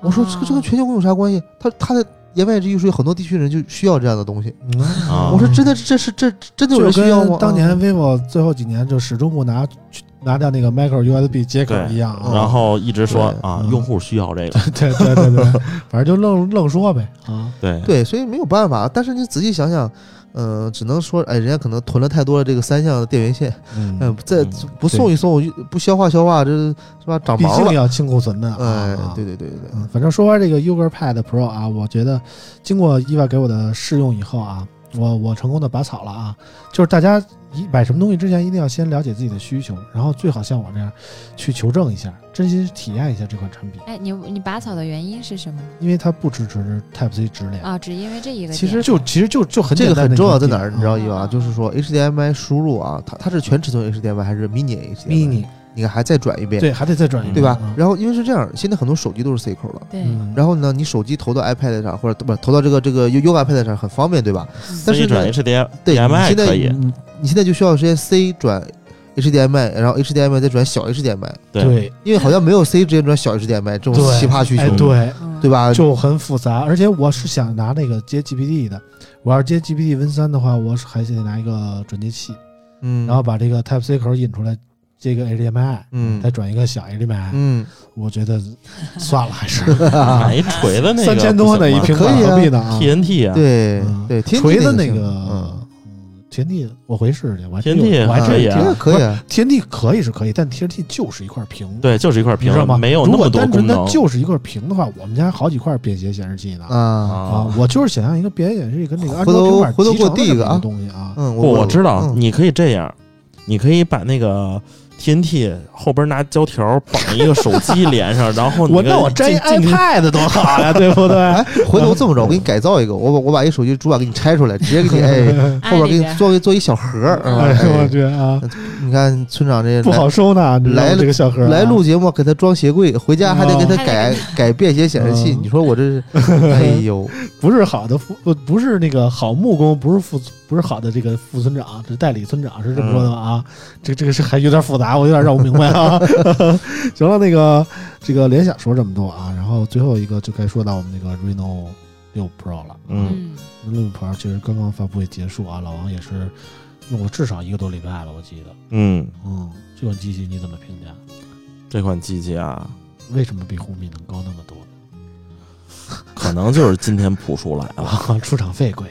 [SPEAKER 3] 我说这个这跟全球供应有啥关系？他他的言外之意是有很多地区人就需要这样的东西。
[SPEAKER 1] 嗯
[SPEAKER 2] 啊
[SPEAKER 3] 我说真的这是这真的有人需要吗？
[SPEAKER 1] 当年
[SPEAKER 3] 啊
[SPEAKER 1] vivo 最后几年就始终不拿拿掉那个 micro USB 接口一样啊。
[SPEAKER 2] 然后一直说啊，
[SPEAKER 1] 嗯
[SPEAKER 2] 用户需要这个，
[SPEAKER 1] 对对对对，反正就愣愣说呗啊。
[SPEAKER 2] 对
[SPEAKER 3] 对，所以没有办法。但是你仔细想想，嗯、只能说哎，人家可能囤了太多的这个三项的电源线，嗯、
[SPEAKER 1] 嗯，
[SPEAKER 3] 再
[SPEAKER 2] 嗯
[SPEAKER 3] 不送一送，不消化消化，这是吧？长
[SPEAKER 1] 毕
[SPEAKER 3] 毛了。
[SPEAKER 1] 竟要清库存的啊。
[SPEAKER 3] 哎
[SPEAKER 1] 啊，
[SPEAKER 3] 对对对对
[SPEAKER 1] 反正说完这个 Uger Pad Pro 啊，我觉得经过伊娃给我的试用以后啊，我我成功的拔草了啊。就是大家一买什么东西之前，一定要先了解自己的需求，然后最好像我这样去求证一下，真心体验一下这款产品，
[SPEAKER 4] 哎，你你拔草的原因是什么呢？
[SPEAKER 1] 因为它不支持 Type C 直连。
[SPEAKER 4] 啊，只因为这一个。
[SPEAKER 1] 其实就其实就就很
[SPEAKER 3] 这个很重要在哪儿？你知道
[SPEAKER 1] 啊
[SPEAKER 3] 伊娃？就是说 HDMI 输入啊，它它是全尺寸 HDMI 还是 Mini HDMI？你看还再转一遍，
[SPEAKER 1] 对，还得再转一遍，
[SPEAKER 3] 对吧？
[SPEAKER 1] 嗯？
[SPEAKER 3] 然后因为是这样，现在很多手机都是 C 口了。
[SPEAKER 4] 对，
[SPEAKER 1] 嗯，
[SPEAKER 3] 然后呢，你手机投到 iPad 上，或者不投到这个这个 U U iPad 上很方便，对吧？
[SPEAKER 4] 嗯。
[SPEAKER 3] 但是
[SPEAKER 2] C 转 HDMI
[SPEAKER 3] 对，你现在
[SPEAKER 2] 可以，
[SPEAKER 3] 你你现在就需要直接 C 转 HDMI，然后 HDMI 再转小 HDMI，
[SPEAKER 2] 对。
[SPEAKER 1] 对，
[SPEAKER 3] 因为好像没有 C 直接转小 HDMI 这种奇葩需求。
[SPEAKER 1] 哎，，对，
[SPEAKER 4] 嗯
[SPEAKER 3] 对？吧？
[SPEAKER 1] 就很复杂，而且我是想拿那个接 GPT 的，我要是接 GPT Win 三的话，我是还得拿一个转接器，
[SPEAKER 3] 嗯，
[SPEAKER 1] 然后把这个 Type C 口引出来，接个 HDMI，
[SPEAKER 3] 嗯。
[SPEAKER 1] 再转一个小 HDMI，
[SPEAKER 3] 嗯，
[SPEAKER 1] 我觉得 算了，还是。
[SPEAKER 2] 买一 锤子那个
[SPEAKER 1] 三千多呢一平板
[SPEAKER 3] 可以啊。
[SPEAKER 1] 何必呢？啊
[SPEAKER 2] ？TNT 啊，
[SPEAKER 3] 对
[SPEAKER 1] 嗯。
[SPEAKER 3] 对，天
[SPEAKER 1] 锤子
[SPEAKER 3] 那
[SPEAKER 1] 个
[SPEAKER 3] 嗯，
[SPEAKER 1] 天地，我回试去，我还
[SPEAKER 2] TNT
[SPEAKER 1] 我还真
[SPEAKER 2] 可以啊。
[SPEAKER 3] 这个可以啊，
[SPEAKER 1] 天地可以是可以，但 T N T 就是一块屏，
[SPEAKER 2] 对，就是一块屏
[SPEAKER 1] 你知道吗？
[SPEAKER 2] 没有
[SPEAKER 1] 如果
[SPEAKER 2] 那么多功
[SPEAKER 1] 单纯的
[SPEAKER 2] 能。
[SPEAKER 1] 就是一块屏的话，我们家好几块便携显示器呢。
[SPEAKER 3] 啊，
[SPEAKER 1] 啊，我就是想要一个便携显示器跟那个安卓平板
[SPEAKER 3] 回头给我
[SPEAKER 1] 集成的东西啊。
[SPEAKER 3] 嗯，
[SPEAKER 2] 不，我知道，
[SPEAKER 3] 嗯。
[SPEAKER 2] 你可以这样，你可以把那个 TNT 后边拿胶条绑一个手机连上，然后你
[SPEAKER 1] 我那我摘一 iPad 多好呀，对不对？
[SPEAKER 3] 哎，回头这么着，我给你改造一个，我把我把一手机主板给你拆出来，直接给你 哎，后边给你做做一小盒
[SPEAKER 1] 哎呦我
[SPEAKER 3] 哎
[SPEAKER 1] 去啊，
[SPEAKER 3] 你看村长这
[SPEAKER 1] 不好收纳，
[SPEAKER 3] 来了
[SPEAKER 1] 这个小盒啊。
[SPEAKER 3] 来录节目，给他装鞋柜，回家还得给他
[SPEAKER 4] 哦。
[SPEAKER 3] 改改便携显示器。
[SPEAKER 1] 嗯。
[SPEAKER 3] 你说我这是，哎呦，
[SPEAKER 1] 不是好的副，不不是那个好木工，不是副，不是好的这个副村长，这代理村长，是这么说的吗？啊，这个这个是还有点复杂，我有点绕不明白啊。行了，那个这个联想说这么多啊，然后最后一个就该说到我们那个 Reno 六 Pro 了。
[SPEAKER 2] 嗯
[SPEAKER 4] ，Reno
[SPEAKER 1] 六 Pro 其实刚刚发布会结束啊，老王也是用了至少一个多礼拜了，我记得。
[SPEAKER 2] 嗯，
[SPEAKER 1] 嗯，这款机器你怎么评价？
[SPEAKER 2] 这款机器啊，
[SPEAKER 1] 为什么比红米能高那么多？
[SPEAKER 2] 可能就是今天朴树来了。
[SPEAKER 1] 啊，出场费贵。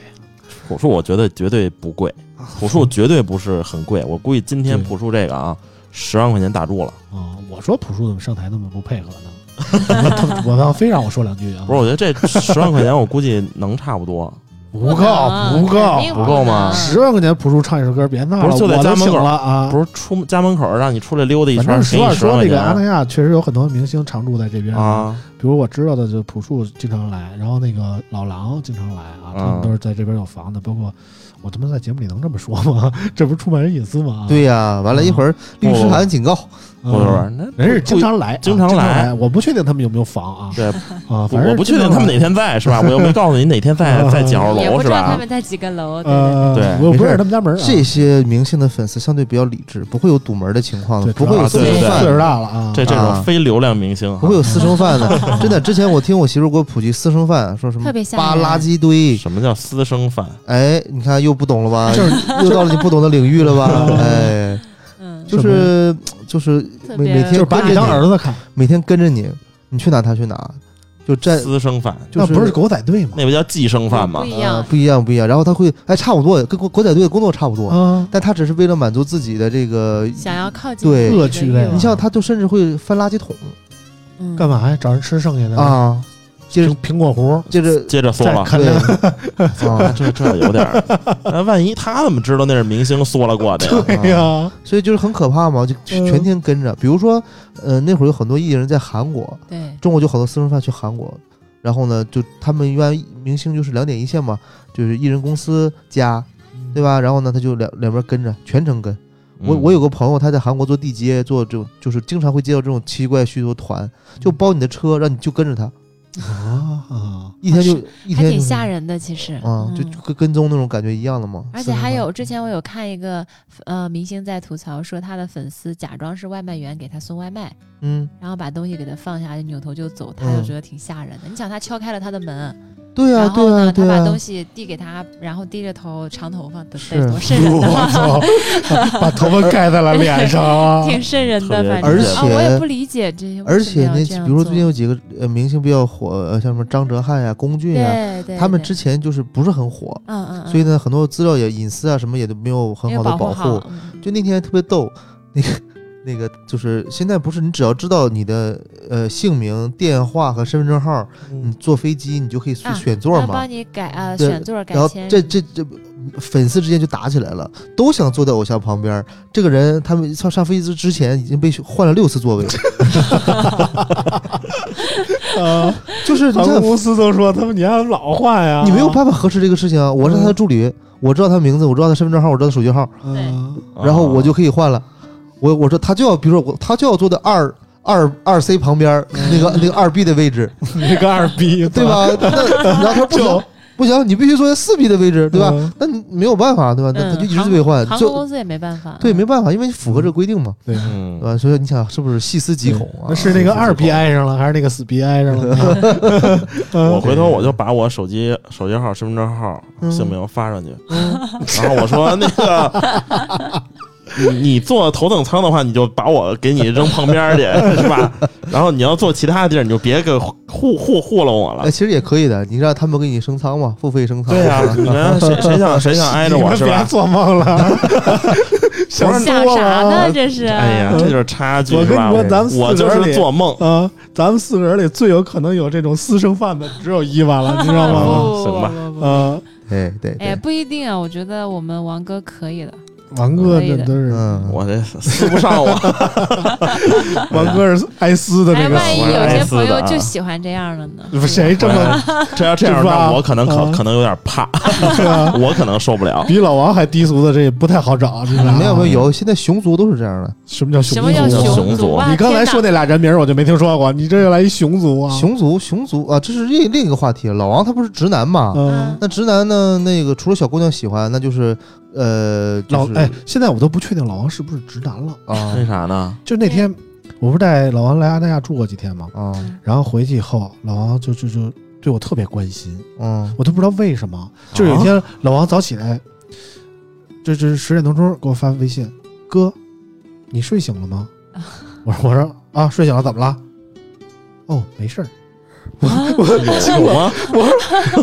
[SPEAKER 2] 朴树我觉得绝对不贵，朴树绝对不是很贵，我估计今天朴树这个啊，十万块钱打住了。
[SPEAKER 1] 啊、我说朴树怎么上台那么不配合呢？他 我让非让我说两句啊！
[SPEAKER 2] 不是，我觉得这十万块钱我估计能差不多。
[SPEAKER 1] 不够，
[SPEAKER 4] 啊
[SPEAKER 1] 不够，
[SPEAKER 2] 不够吗
[SPEAKER 1] 十万块钱朴树唱一首歌，别闹了，
[SPEAKER 2] 不是就在
[SPEAKER 1] 我
[SPEAKER 2] 家门口
[SPEAKER 1] 了啊！
[SPEAKER 2] 不是出家门口让你出来溜达一圈，
[SPEAKER 1] 反正实话说，那个阿那亚确实有很多明星常住在这边，
[SPEAKER 2] 啊，
[SPEAKER 1] 比如我知道的就朴树经常来，然后那个老狼经常来啊，他们
[SPEAKER 2] 嗯
[SPEAKER 1] 都是在这边有房的，包括我他妈在节目里能这么说吗？这不是出卖人隐私吗？
[SPEAKER 3] 对呀，完了一会儿律师函警告，
[SPEAKER 1] 嗯，
[SPEAKER 2] 不是不是，那
[SPEAKER 1] 人是经常来啊，
[SPEAKER 2] 经常来
[SPEAKER 1] 来，我不确定他们有没有房啊
[SPEAKER 2] 对，
[SPEAKER 1] 啊，反正
[SPEAKER 2] 我不确定他们哪天在是吧？我又没告诉你哪天在
[SPEAKER 1] 啊
[SPEAKER 2] 在几号楼是
[SPEAKER 4] 也不知道他
[SPEAKER 2] 吧？
[SPEAKER 4] 们在几个楼，对
[SPEAKER 1] 我又不
[SPEAKER 3] 认
[SPEAKER 1] 识他们家门
[SPEAKER 3] 这些明星的粉丝相对比较理智，不会有堵门的情况的，不会有私生饭的。
[SPEAKER 1] 岁数大了啊，
[SPEAKER 2] 这这
[SPEAKER 3] 啊
[SPEAKER 2] 种非流量明星
[SPEAKER 3] 不会有私生饭的，真的。之前我听我媳妇给我普及私生饭，说什么扒垃圾堆，
[SPEAKER 2] 什么叫私生饭？
[SPEAKER 3] 哎，你看又不懂了吧？
[SPEAKER 1] 就是
[SPEAKER 3] 又到了你不懂的领域了吧？
[SPEAKER 1] 嗯
[SPEAKER 3] 哎，
[SPEAKER 4] 嗯，
[SPEAKER 3] 就是就是每每天
[SPEAKER 1] 就是把你当儿子看，
[SPEAKER 3] 每天跟着你，你去哪他去哪，就站
[SPEAKER 2] 私生饭，
[SPEAKER 3] 就是
[SPEAKER 1] 那不是狗仔队吗？
[SPEAKER 2] 那不叫寄生饭吗？
[SPEAKER 4] 不？一
[SPEAKER 3] 呃
[SPEAKER 4] 样，
[SPEAKER 3] 不一样不一样。然后他会哎差不多，跟狗狗仔队的工作差不多，
[SPEAKER 1] 啊，
[SPEAKER 3] 但他只是为了满足自己的这个，
[SPEAKER 4] 想要靠近
[SPEAKER 3] 对。
[SPEAKER 4] 自己的
[SPEAKER 1] 恶趣味
[SPEAKER 3] 你像他就甚至会翻垃圾桶。
[SPEAKER 4] 嗯。
[SPEAKER 1] 干嘛呀？找人吃剩下的，
[SPEAKER 3] 啊，接着
[SPEAKER 1] 苹苹果核，
[SPEAKER 3] 接着
[SPEAKER 2] 接着缩了，
[SPEAKER 3] 对
[SPEAKER 1] 两
[SPEAKER 3] 啊，
[SPEAKER 2] 这这有点儿。那万一他怎么知道那是明星缩了过的呀？
[SPEAKER 1] 对呀，
[SPEAKER 3] 所以就是很可怕嘛，就
[SPEAKER 1] 嗯
[SPEAKER 3] 全天跟着。比如说，呃，那会儿有很多艺人在韩国，
[SPEAKER 4] 对，
[SPEAKER 3] 中国就好多私生饭去韩国，然后呢，就他们一般明星就是两点一线嘛，就是艺人公司加，对吧？然后呢，他就两两边跟着，全程跟。我
[SPEAKER 2] 嗯
[SPEAKER 3] 我有个朋友，他在韩国做地接，做这种就是经常会接到这种奇怪需求团，就包你的车，让你就跟着他，
[SPEAKER 1] 啊啊，
[SPEAKER 3] 一天就一
[SPEAKER 4] 还挺吓人的，其实
[SPEAKER 3] 啊，就跟跟踪那种感觉一样的嘛。
[SPEAKER 4] 而且还有，之前我有看一个呃明星在吐槽说，他的粉丝假装是外卖员给他送外卖，
[SPEAKER 3] 嗯，
[SPEAKER 4] 然后把东西给他放下，扭头就走，他就觉得挺吓人的。你想，他敲开了他的门，
[SPEAKER 3] 对啊、
[SPEAKER 4] 然后呢，
[SPEAKER 3] 对呀、
[SPEAKER 4] 他把东西递给他，然后低着头，长头发，得
[SPEAKER 3] 是
[SPEAKER 4] 得多瘆人
[SPEAKER 1] 我
[SPEAKER 4] 的，
[SPEAKER 1] 操，把头发盖在了脸上啊！
[SPEAKER 4] 挺瘆人的。反正
[SPEAKER 3] 而
[SPEAKER 4] 且，我
[SPEAKER 3] 且
[SPEAKER 4] 也不理解这些，
[SPEAKER 3] 而且那比如说最近有几个呃明星比较火，呃像什么张哲瀚呀、龚俊呀，
[SPEAKER 4] 对对，对
[SPEAKER 3] 他们之前就是不是很火，
[SPEAKER 4] 嗯嗯，嗯
[SPEAKER 3] 所以呢，很多资料也隐私啊什么也都没有很好的保护。，
[SPEAKER 4] 嗯
[SPEAKER 3] 就那天特别逗，那个那个就是现在不是你只要知道你的呃姓名、电话和身份证号，你坐飞机你就可以
[SPEAKER 4] 啊
[SPEAKER 3] 选座嘛。
[SPEAKER 4] 他帮你改啊，
[SPEAKER 3] 对
[SPEAKER 4] 选座改
[SPEAKER 3] 然后，这这这粉丝之间就打起来了，都想坐在偶像旁边。这个人他们上上飞机之前已经被换了六次座位，
[SPEAKER 1] 啊，
[SPEAKER 3] 就是你看
[SPEAKER 1] 航空公司都说他们你还老换呀，
[SPEAKER 3] 你没有办法核实这个事情啊。我是他的助理，我知道他名字，我知道他身份证号，我知道他手机号，
[SPEAKER 1] 嗯，
[SPEAKER 3] 然后我就可以换了。我我说他就要，比如说我他就要坐在二二二 C 旁边那个那个二 B 的位置，
[SPEAKER 1] 那个二 B，
[SPEAKER 3] 对？吧？那然后他说不行不行，你必须坐在四 B 的位置，对吧？
[SPEAKER 1] 嗯
[SPEAKER 3] 那你没有办法，对吧？那
[SPEAKER 4] 嗯
[SPEAKER 3] 他就一直被换，就
[SPEAKER 4] 航空公司也没办法，
[SPEAKER 3] 对没办法，因为符合这个规定嘛，
[SPEAKER 1] 对，
[SPEAKER 2] 嗯
[SPEAKER 3] 对，吧？所以你想是不是细思极恐啊？
[SPEAKER 1] 那是那个二 B 挨上了，还是那个死 B 挨上了呢？
[SPEAKER 2] 我回头我就把我手机手机号、身份证号、
[SPEAKER 3] 嗯
[SPEAKER 2] 姓名发上去，然后我说那个你你坐头等舱的话，你就把我给你扔旁边去，是吧？然后你要坐其他地儿，你就别给糊糊糊弄我了
[SPEAKER 3] 哎，。其实也可以的，你让他们给你升舱嘛，付费升舱。
[SPEAKER 2] 对呀、你们谁谁想谁想挨着我是吧？
[SPEAKER 1] 别做梦了，想
[SPEAKER 4] 想啥呢？这是？
[SPEAKER 2] 哎呀，这就是差距是吧？
[SPEAKER 1] 我跟你说，咱们四
[SPEAKER 2] 我就
[SPEAKER 1] 个人里
[SPEAKER 2] 是做梦。
[SPEAKER 1] 啊，咱们四个人里最有可能有这种私生饭的只有伊娃了，你知道吗？
[SPEAKER 4] 不
[SPEAKER 2] 行吧
[SPEAKER 4] 不不不
[SPEAKER 1] 啊，
[SPEAKER 3] 对对
[SPEAKER 4] 哎，不一定啊，我觉得我们王哥可以的。
[SPEAKER 1] 王哥
[SPEAKER 4] 可以的
[SPEAKER 1] 这都是
[SPEAKER 3] 嗯，
[SPEAKER 2] 我这撕不上我，
[SPEAKER 1] 王哥是爱撕的
[SPEAKER 4] 哎，
[SPEAKER 1] 那个
[SPEAKER 4] 万一有些朋
[SPEAKER 2] 爱撕的啊
[SPEAKER 4] 友就喜欢这样的呢？
[SPEAKER 1] 谁这么
[SPEAKER 2] 这要这样，那我可能可
[SPEAKER 1] 啊
[SPEAKER 2] 可能有点怕？我可能受不了。
[SPEAKER 1] 比老王还低俗的，这也不太好找，你知道吗？
[SPEAKER 3] 没有没有有，现在熊族都是这样的。
[SPEAKER 1] 什么叫熊
[SPEAKER 4] 什么叫
[SPEAKER 1] 族？
[SPEAKER 2] 熊族
[SPEAKER 4] 熊族啊？
[SPEAKER 1] 你刚才说那俩人名我就没听说过，你这又来一熊族啊？
[SPEAKER 3] 熊族熊族啊，这是另另一个话题。老王他不是直男嘛？
[SPEAKER 1] 嗯，
[SPEAKER 3] 那直男呢？那个除了小姑娘喜欢，那就是呃，就是
[SPEAKER 1] 老哎，现在我都不确定老王是不是直男了。
[SPEAKER 3] 啊
[SPEAKER 2] 为啥呢？
[SPEAKER 1] 就那天，我不是带老王来阿那亚住过几天吗？
[SPEAKER 3] 啊
[SPEAKER 1] 然后回去以后，老王就就就对我特别关心，
[SPEAKER 3] 嗯
[SPEAKER 1] 我都不知道为什么。就有一天老王早起来，这这十点多钟给我发微信，哥，你睡醒了吗？我说我说啊，睡醒了，怎么了？哦，没事儿。我我
[SPEAKER 2] 有吗？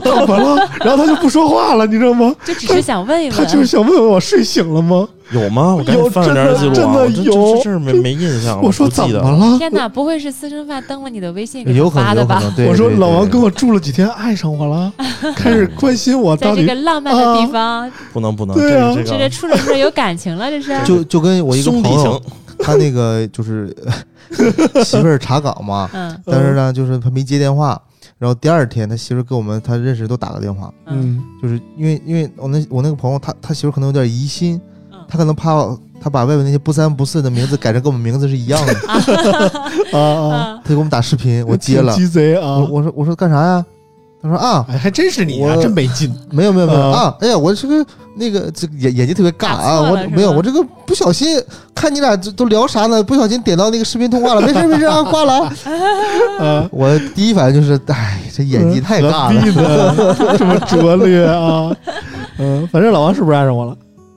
[SPEAKER 1] 怎么了？然后他就不说话了，你知道吗？
[SPEAKER 4] 就只是想问一
[SPEAKER 1] 他就是。想问问我睡醒了吗？
[SPEAKER 2] 有吗？我赶
[SPEAKER 1] 有
[SPEAKER 2] 紧翻点记录啊！
[SPEAKER 1] 真的有
[SPEAKER 2] 这这没没印象，
[SPEAKER 1] 我说怎
[SPEAKER 2] 不记得
[SPEAKER 1] 么了？
[SPEAKER 4] 天哪，不会是私生饭登了你的微信给发的吧？
[SPEAKER 1] 我说老王跟我住了几天，爱上我了，开始关心我到底
[SPEAKER 4] 在这个浪漫的地方，
[SPEAKER 2] 不能不能，
[SPEAKER 1] 对啊
[SPEAKER 2] 这这个
[SPEAKER 4] 这处着处着有感情了，这是。
[SPEAKER 3] 就就跟我一个
[SPEAKER 2] 兄弟
[SPEAKER 3] 朋友
[SPEAKER 2] 情，，
[SPEAKER 3] 他那个就是 媳妇儿查岗嘛，
[SPEAKER 4] 嗯
[SPEAKER 3] 但是呢，就是他没接电话。然后第二天，他媳妇儿给我们他认识都打个电话，
[SPEAKER 4] 嗯
[SPEAKER 1] 嗯
[SPEAKER 3] 就是因为因为我那我那个朋友他他媳妇儿可能有点疑心，
[SPEAKER 4] 嗯
[SPEAKER 3] 他可能怕他把外面那些不三不四的名字改成跟我们名字是一样的，
[SPEAKER 1] 啊啊，
[SPEAKER 4] 啊
[SPEAKER 3] 他给我们打视频，我接了，
[SPEAKER 1] 鸡贼啊
[SPEAKER 3] 我！我说我说干啥呀？他说啊，
[SPEAKER 1] 哎，还真是你啊，
[SPEAKER 3] 我
[SPEAKER 1] 真没劲。
[SPEAKER 3] 没有没有没有
[SPEAKER 1] 啊
[SPEAKER 3] 啊！哎呀，我这个那个这个眼眼睛特别尬
[SPEAKER 4] 打
[SPEAKER 3] 啊！我
[SPEAKER 4] 了是吗
[SPEAKER 3] 没有，我这个不小心看你俩这都聊啥呢？不小心点到那个视频通话了，没事没事啊，挂了啊。
[SPEAKER 1] 啊，
[SPEAKER 3] 我第一反应就是，哎，这演技太尬
[SPEAKER 1] 何必
[SPEAKER 3] 了。
[SPEAKER 1] 呢？这么拙劣啊！嗯，反正老王是不是爱上我了？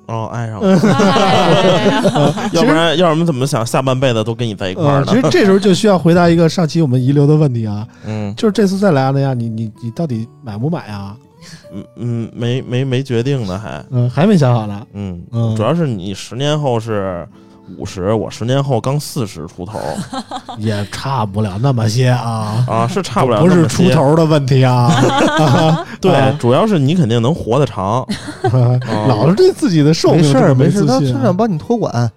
[SPEAKER 2] 哦，爱上了，要不然要不然怎么想下半辈子都跟你在一块儿
[SPEAKER 1] 呃，其？实 这时候就需要回答一个上期我们遗留的问题啊，
[SPEAKER 2] 嗯
[SPEAKER 1] 就是这次再来阿那亚，你你你到底买不买啊？
[SPEAKER 2] 嗯嗯，没没没决定呢，还
[SPEAKER 1] 嗯，还没想好呢。
[SPEAKER 2] 嗯
[SPEAKER 1] 嗯，
[SPEAKER 2] 主要是你十年后是五十，我十年后刚四十出头
[SPEAKER 1] 也差不了那么些啊，
[SPEAKER 2] 啊，是差不了
[SPEAKER 1] 不是。出头的问题啊。
[SPEAKER 2] 对
[SPEAKER 1] 啊，
[SPEAKER 2] 主要是你肯定能活得长。啊
[SPEAKER 1] 老是对自己的寿命没
[SPEAKER 3] 事没事，他村长帮你托管，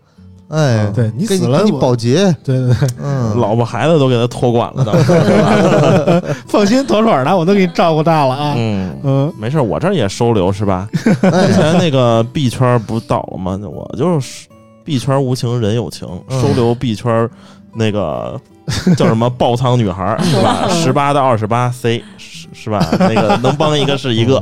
[SPEAKER 3] 哎，
[SPEAKER 1] 对你死了你
[SPEAKER 3] 保洁，
[SPEAKER 1] 对对对，
[SPEAKER 3] 嗯，
[SPEAKER 2] 老婆孩子都给他托管了，当时
[SPEAKER 1] 放心，妥妥的，我都给你照顾大了啊。
[SPEAKER 2] 嗯，
[SPEAKER 1] 嗯，
[SPEAKER 2] 没事，我这也收留是吧？
[SPEAKER 3] 哎
[SPEAKER 2] 之前那个币圈不倒了吗？我就是币圈无情人有情，
[SPEAKER 3] 嗯
[SPEAKER 2] 收留币圈那个 叫什么爆仓女孩 是吧？十八到二十八 C 是是吧？那个能帮一个是一个。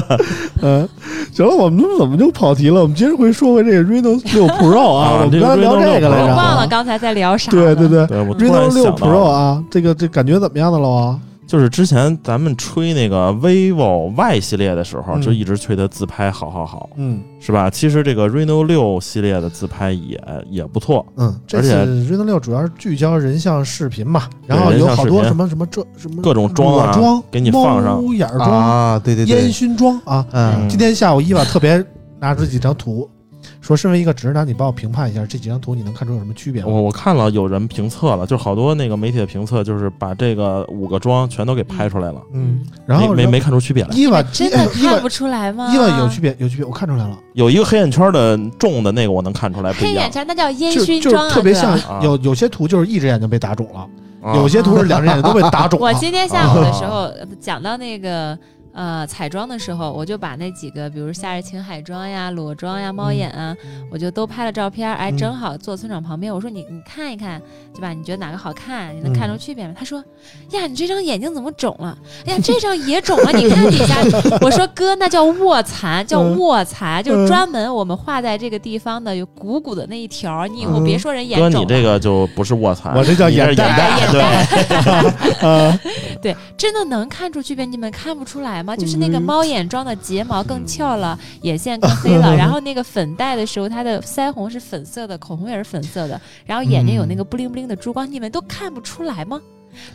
[SPEAKER 1] 嗯，行了，我们怎么就跑题了？我们接着回说回这个 Reno 六 Pro 啊，
[SPEAKER 2] 啊
[SPEAKER 1] 我们刚才聊这个来着
[SPEAKER 4] 忘了
[SPEAKER 1] 啊。
[SPEAKER 4] 刚才在聊啥。
[SPEAKER 1] 对对，对
[SPEAKER 2] 对我突然
[SPEAKER 1] ，Reno 六 Pro，啊，这个这感觉怎么样的了啊？
[SPEAKER 2] 就是之前咱们吹那个 vivo Y 系列的时候，
[SPEAKER 1] 嗯
[SPEAKER 2] 就一直吹它自拍好好好，
[SPEAKER 1] 嗯
[SPEAKER 2] 是吧？其实这个 Reno 六系列的自拍也也不错，
[SPEAKER 1] 嗯，
[SPEAKER 2] 而且
[SPEAKER 1] Reno 六主要是聚焦人像视频嘛，然后有好多什么什么这什么
[SPEAKER 2] 各种妆啊
[SPEAKER 1] 妆
[SPEAKER 2] 给你放上
[SPEAKER 1] 猫眼儿妆、
[SPEAKER 3] 啊，对对对烟，
[SPEAKER 1] 熏妆啊。
[SPEAKER 3] 嗯
[SPEAKER 1] 今天下午伊娃特别拿出几张图，说身为一个直男，你帮我评判一下这几张图，你能看出有什么区别吗？
[SPEAKER 2] 我我看了有人评测了，就好多那个媒体的评测，就是把这个五个妆全都给拍出来了，
[SPEAKER 1] 嗯，然后
[SPEAKER 2] 没没没看出区别来。
[SPEAKER 1] 伊娃
[SPEAKER 4] 真的看不出来吗？
[SPEAKER 1] 伊娃有区别，有区别，我看出来了，
[SPEAKER 2] 有一个黑眼圈的重的那个我能看出来不一样
[SPEAKER 4] 黑眼，圈，那叫烟
[SPEAKER 1] 就就
[SPEAKER 4] 熏妆啊，
[SPEAKER 1] 特别像有有些图就是一只眼睛被打肿了，
[SPEAKER 2] 啊
[SPEAKER 1] 有些图是两只眼睛都被打肿了。
[SPEAKER 4] 我今天下午的时候 讲到那个呃彩妆的时候，我就把那几个，比如夏日晴海妆呀、裸妆呀、猫眼啊，我就都拍了照片，哎，
[SPEAKER 1] 嗯
[SPEAKER 4] 正好坐村长旁边，我说你你看一看，对吧？你觉得哪个好看？你能看出区别吗？他说呀，你这张眼睛怎么肿了？哎呀，这张也肿了，你看底下。我说哥，那叫卧蚕，叫
[SPEAKER 1] 嗯
[SPEAKER 4] 卧蚕，就是
[SPEAKER 1] 嗯
[SPEAKER 4] 专门我们画在这个地方的有鼓鼓的那一条，你以后
[SPEAKER 1] 嗯
[SPEAKER 4] 别说人眼
[SPEAKER 2] 哥，
[SPEAKER 4] 肿了。
[SPEAKER 2] 你这个就不是卧蚕，
[SPEAKER 1] 我这叫
[SPEAKER 2] 眼袋眼
[SPEAKER 1] 眼袋
[SPEAKER 2] 对，
[SPEAKER 4] 真的能看出区别，你们看不出来吗？就是那个
[SPEAKER 1] 嗯
[SPEAKER 4] 猫眼妆的睫毛更翘了，眼线更 黑了，然后那个粉黛的时候，它的腮红是粉色的，口红也是粉色的，然后眼睛有那个布灵布灵的珠光，你们都看不出来吗？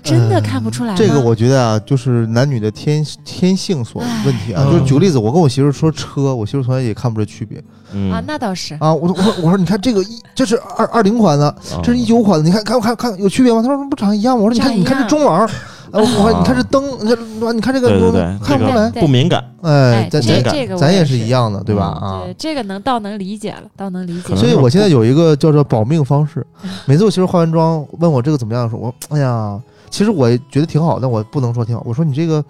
[SPEAKER 4] 真的看不出来吗？
[SPEAKER 3] 这个我觉得啊，就是男女的天天性所问题啊。就是举个例子，我跟我媳妇儿说车，我媳妇从来也看不出区别
[SPEAKER 2] 嗯
[SPEAKER 4] 啊，那倒是。
[SPEAKER 3] 啊。我说我说我说你看这个一，这是二二零款的，
[SPEAKER 2] 啊
[SPEAKER 3] 这是一九款的，你看看看看有区别吗？他说不长一样吗？我说你看你看这中网，呃，我看这灯，这你看这个
[SPEAKER 2] 对对对，
[SPEAKER 3] 看不出来
[SPEAKER 2] 个。不敏感，
[SPEAKER 3] 哎咱咱
[SPEAKER 4] 这个
[SPEAKER 3] 咱也
[SPEAKER 4] 也
[SPEAKER 3] 是一样的，对吧？
[SPEAKER 2] 嗯
[SPEAKER 3] 啊，
[SPEAKER 4] 对，这个能倒能理解了，倒能理解了。
[SPEAKER 3] 所以我现在有一个叫做保命方式，每次我媳妇化完妆问我这个怎么样的时候，我说哎呀，其实我觉得挺好，但我不能说挺好。我说你这个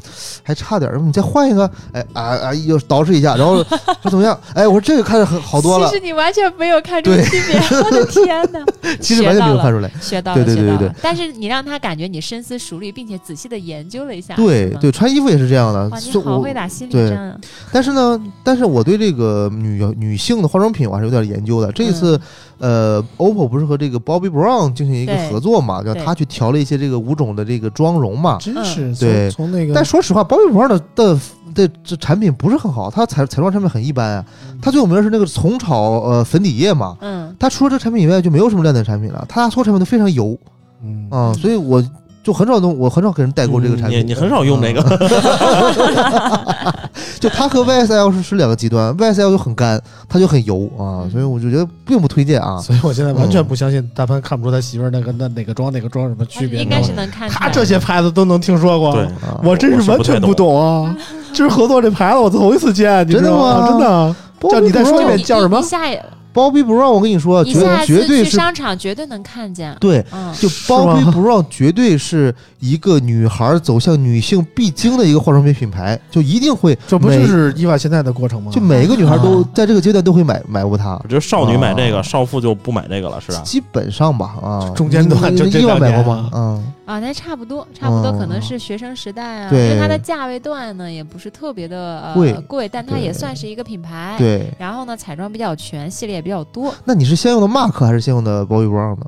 [SPEAKER 3] 还差点儿，你再换一个，哎啊啊，又捯饬一下，然后 说怎么样？哎，我说这个看着很好多了
[SPEAKER 4] 其，实你完全没有看出
[SPEAKER 3] 对
[SPEAKER 4] 区别，我的天哪！
[SPEAKER 3] 其实完全没有看出来。
[SPEAKER 4] 学到了，
[SPEAKER 3] 对对对对对
[SPEAKER 4] 但是你让他感觉你深思熟虑，并且仔细的研究了一下，
[SPEAKER 3] 对对，穿衣服也是这样的
[SPEAKER 4] 哇，，你好会打心理
[SPEAKER 3] 对
[SPEAKER 4] 战啊！
[SPEAKER 3] 但是呢，但是我对这个女女性的化妆品我还是有点研究的。这一次，呃，OPPO 不是和这个 Bobbi Brown 进行一个合作嘛，让他去调了一些这个五种的这个妆容嘛。
[SPEAKER 1] 真是
[SPEAKER 3] 对
[SPEAKER 1] 从那个，
[SPEAKER 3] 但说实话，Bobbi Brown 的的的这产品不是很好，它彩彩妆产品很一般啊。它最有名的是那个虫草呃粉底液嘛，
[SPEAKER 4] 嗯，
[SPEAKER 3] 它除了这产品以外就没有什么亮点产品了，它所有产品都非常油
[SPEAKER 1] 嗯
[SPEAKER 3] 啊、所以我就很少弄，我很少给人代购这个产品。
[SPEAKER 2] 你你很少用这个，
[SPEAKER 3] 就它和 YSL 是是两个极端，YSL 就很干，它就很油啊，所以我就觉得并不推荐啊。
[SPEAKER 1] 所以我现在完全不相信大潘看不出他媳妇儿那个那哪个妆哪个妆什么区别。
[SPEAKER 4] 应该是能看出来。
[SPEAKER 1] 他这些牌子都能听说过，我真是完全不懂啊！这是合作这牌子，我头一次见，你知道
[SPEAKER 3] 真的吗
[SPEAKER 1] 真的。叫你再说一遍叫什么
[SPEAKER 4] 一
[SPEAKER 3] Bobbi Brown，我跟你说，绝
[SPEAKER 4] 你下次去
[SPEAKER 3] 绝对是
[SPEAKER 4] 商场绝对能看见。
[SPEAKER 3] 对，
[SPEAKER 4] 嗯，
[SPEAKER 3] 就 Bobbi Brown 绝对是一个女孩走向女性必经的一个化妆品品牌，就一定会
[SPEAKER 1] 这不就是伊娃现在的过程吗？
[SPEAKER 3] 就每一个女孩都
[SPEAKER 1] 啊
[SPEAKER 3] 在这个阶段都会买买过它
[SPEAKER 2] 我，觉得少女买这个，
[SPEAKER 3] 啊
[SPEAKER 2] 少妇就不买这个了，是吧？
[SPEAKER 3] 基本上吧啊，
[SPEAKER 1] 中间段
[SPEAKER 3] 你
[SPEAKER 1] 就这
[SPEAKER 3] 你伊娃买过
[SPEAKER 1] 两年
[SPEAKER 3] 吗？嗯，
[SPEAKER 4] 啊，那差不多，差不多，
[SPEAKER 3] 哦
[SPEAKER 4] 可能是学生时代啊，
[SPEAKER 3] 对
[SPEAKER 4] 因为它的价位段呢也不是特别的呃
[SPEAKER 3] 贵
[SPEAKER 4] 贵，但它也算是一个品牌。。
[SPEAKER 3] 对。
[SPEAKER 4] 然后呢，彩妆比较全，系列也比较多。
[SPEAKER 3] 那你是先用的 MAC 还是先用的 Bobbi Brown 呢？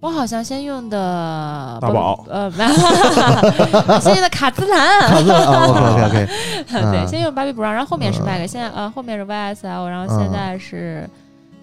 [SPEAKER 4] 我好像先用的
[SPEAKER 2] 大宝
[SPEAKER 4] 呃，先用的卡姿兰，
[SPEAKER 3] 卡姿兰啊，OK OK
[SPEAKER 4] 对，
[SPEAKER 3] 嗯
[SPEAKER 4] 先用 Bobbi Brown，然后后面是
[SPEAKER 3] 嗯
[SPEAKER 4] MAC，现在呃后面是 YSL，然后现在是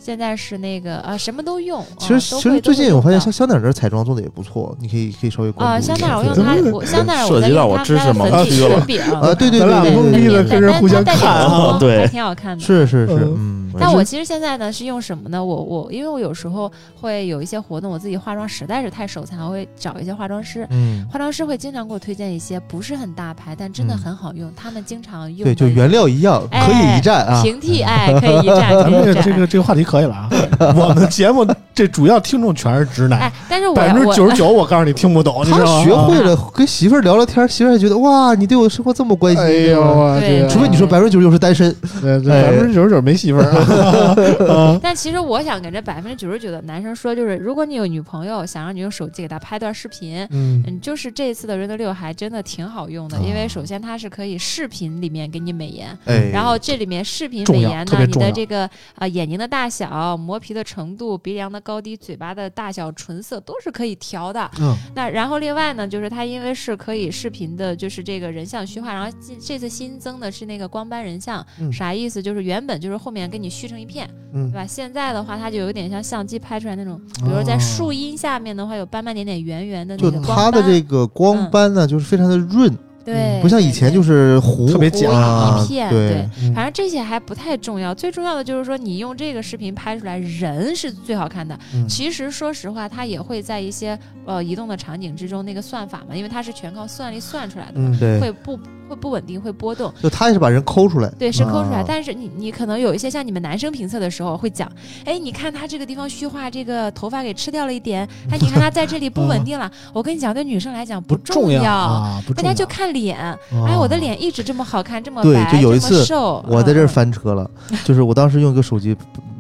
[SPEAKER 4] 现在是那个啊什么都用。
[SPEAKER 3] 其实
[SPEAKER 4] 啊
[SPEAKER 3] 其实最近我发现香香奈儿这彩妆做的也不错，你可以可以稍微关
[SPEAKER 4] 啊
[SPEAKER 3] 注一下。
[SPEAKER 4] 香奈儿，我用
[SPEAKER 1] 对
[SPEAKER 4] 它，我香奈儿我在
[SPEAKER 2] 涉及到
[SPEAKER 4] 用它
[SPEAKER 2] 我知识
[SPEAKER 4] 们家的粉底
[SPEAKER 2] 盲区了
[SPEAKER 3] 啊，对对对对对
[SPEAKER 1] 懵逼的
[SPEAKER 3] 对，
[SPEAKER 1] 跟人互相看
[SPEAKER 2] 啊对
[SPEAKER 4] 还挺好看的。
[SPEAKER 3] 是是是，
[SPEAKER 1] 嗯
[SPEAKER 3] 嗯，
[SPEAKER 4] 但我其实现在呢是用什么呢？我我因为我有时候会有一些活动，我自己化妆实在是太手残，我会找一些化妆师。
[SPEAKER 3] 嗯，
[SPEAKER 4] 化妆师会经常给我推荐一些不是很大牌，但真的
[SPEAKER 3] 嗯
[SPEAKER 4] 很好用。他们经常用
[SPEAKER 3] 对，就原料一样，可以一战啊。
[SPEAKER 4] 平替，哎，可以一战，
[SPEAKER 1] 咱们这个。这个这个话题可以了啊！我们节目这主要听众全是直男
[SPEAKER 4] 哎，，但是我
[SPEAKER 1] 百分之
[SPEAKER 4] 我
[SPEAKER 1] 九十九我告诉你听不懂，你知
[SPEAKER 3] 他
[SPEAKER 1] 道吗？
[SPEAKER 3] 学会了跟媳妇儿聊聊天，媳妇儿还觉得哇，你对我生活这么关心。
[SPEAKER 1] 哎呦我
[SPEAKER 4] 对
[SPEAKER 3] 除非你说百分之九十九是单身，
[SPEAKER 1] 对对
[SPEAKER 3] 哎
[SPEAKER 1] 百分之九十九没媳妇儿！
[SPEAKER 4] 但其实我想给这百分之九十九的男生说，就是如果你有女朋友，想让你用手机给她拍段视频，
[SPEAKER 1] 嗯
[SPEAKER 4] 嗯，就是这次的 Reno 六还真的挺好用的，因为首先它是可以视频里面给你美颜，
[SPEAKER 3] 哎，
[SPEAKER 4] 然后这里面视频美颜呢，你的这个啊、眼睛的大小、磨皮的程度、鼻梁的高低、嘴巴的大小、唇色都是可以调的。
[SPEAKER 1] 嗯
[SPEAKER 4] 那然后另外呢，就是它因为是可以视频的，就是这个人像虚化，然后这这次新增的是那个光斑人像，
[SPEAKER 1] 嗯
[SPEAKER 4] 啥意思？就是原本就是后面给你虚成一片，
[SPEAKER 1] 嗯。
[SPEAKER 4] 对吧？现在的话，它就有点像相机拍出来那种，比如说在树荫下面的话，有斑斑点点圆圆的那
[SPEAKER 3] 就
[SPEAKER 4] 个光
[SPEAKER 3] 它的这个光斑呢，就是非常的润，
[SPEAKER 4] 对，
[SPEAKER 3] 不像以前就是糊，
[SPEAKER 1] 特别假
[SPEAKER 3] 啊
[SPEAKER 4] 一片
[SPEAKER 3] 对
[SPEAKER 4] 对，
[SPEAKER 1] 嗯
[SPEAKER 4] 反正这些还不太重要，最重要的就是说，你用这个视频拍出来，人是最好看的。
[SPEAKER 1] 嗯
[SPEAKER 4] 其实说实话，它也会在一些呃移动的场景之中，那个算法嘛，因为它是全靠算力算出来的嘛，
[SPEAKER 1] 嗯
[SPEAKER 3] 对，
[SPEAKER 4] 会不会不稳定，会波动。
[SPEAKER 3] 就他也是把人抠出来，
[SPEAKER 4] 对，是抠出来。
[SPEAKER 3] 啊
[SPEAKER 4] 但是你你可能有一些像你们男生评测的时候会讲，哎，你看他这个地方虚化，这个头发给吃掉了一点，哎，你看他在这里不稳定了。我跟你讲，对女生来讲
[SPEAKER 1] 不
[SPEAKER 4] 重
[SPEAKER 1] 要啊，不重要。
[SPEAKER 4] 大家就看脸。哎，
[SPEAKER 1] 哎
[SPEAKER 4] 我的脸一直这么好看，这么
[SPEAKER 3] 对
[SPEAKER 4] 白，这么
[SPEAKER 3] 就有一次
[SPEAKER 4] 瘦，
[SPEAKER 3] 我在这儿
[SPEAKER 4] 嗯
[SPEAKER 3] 翻车了，就是我当时用一个手机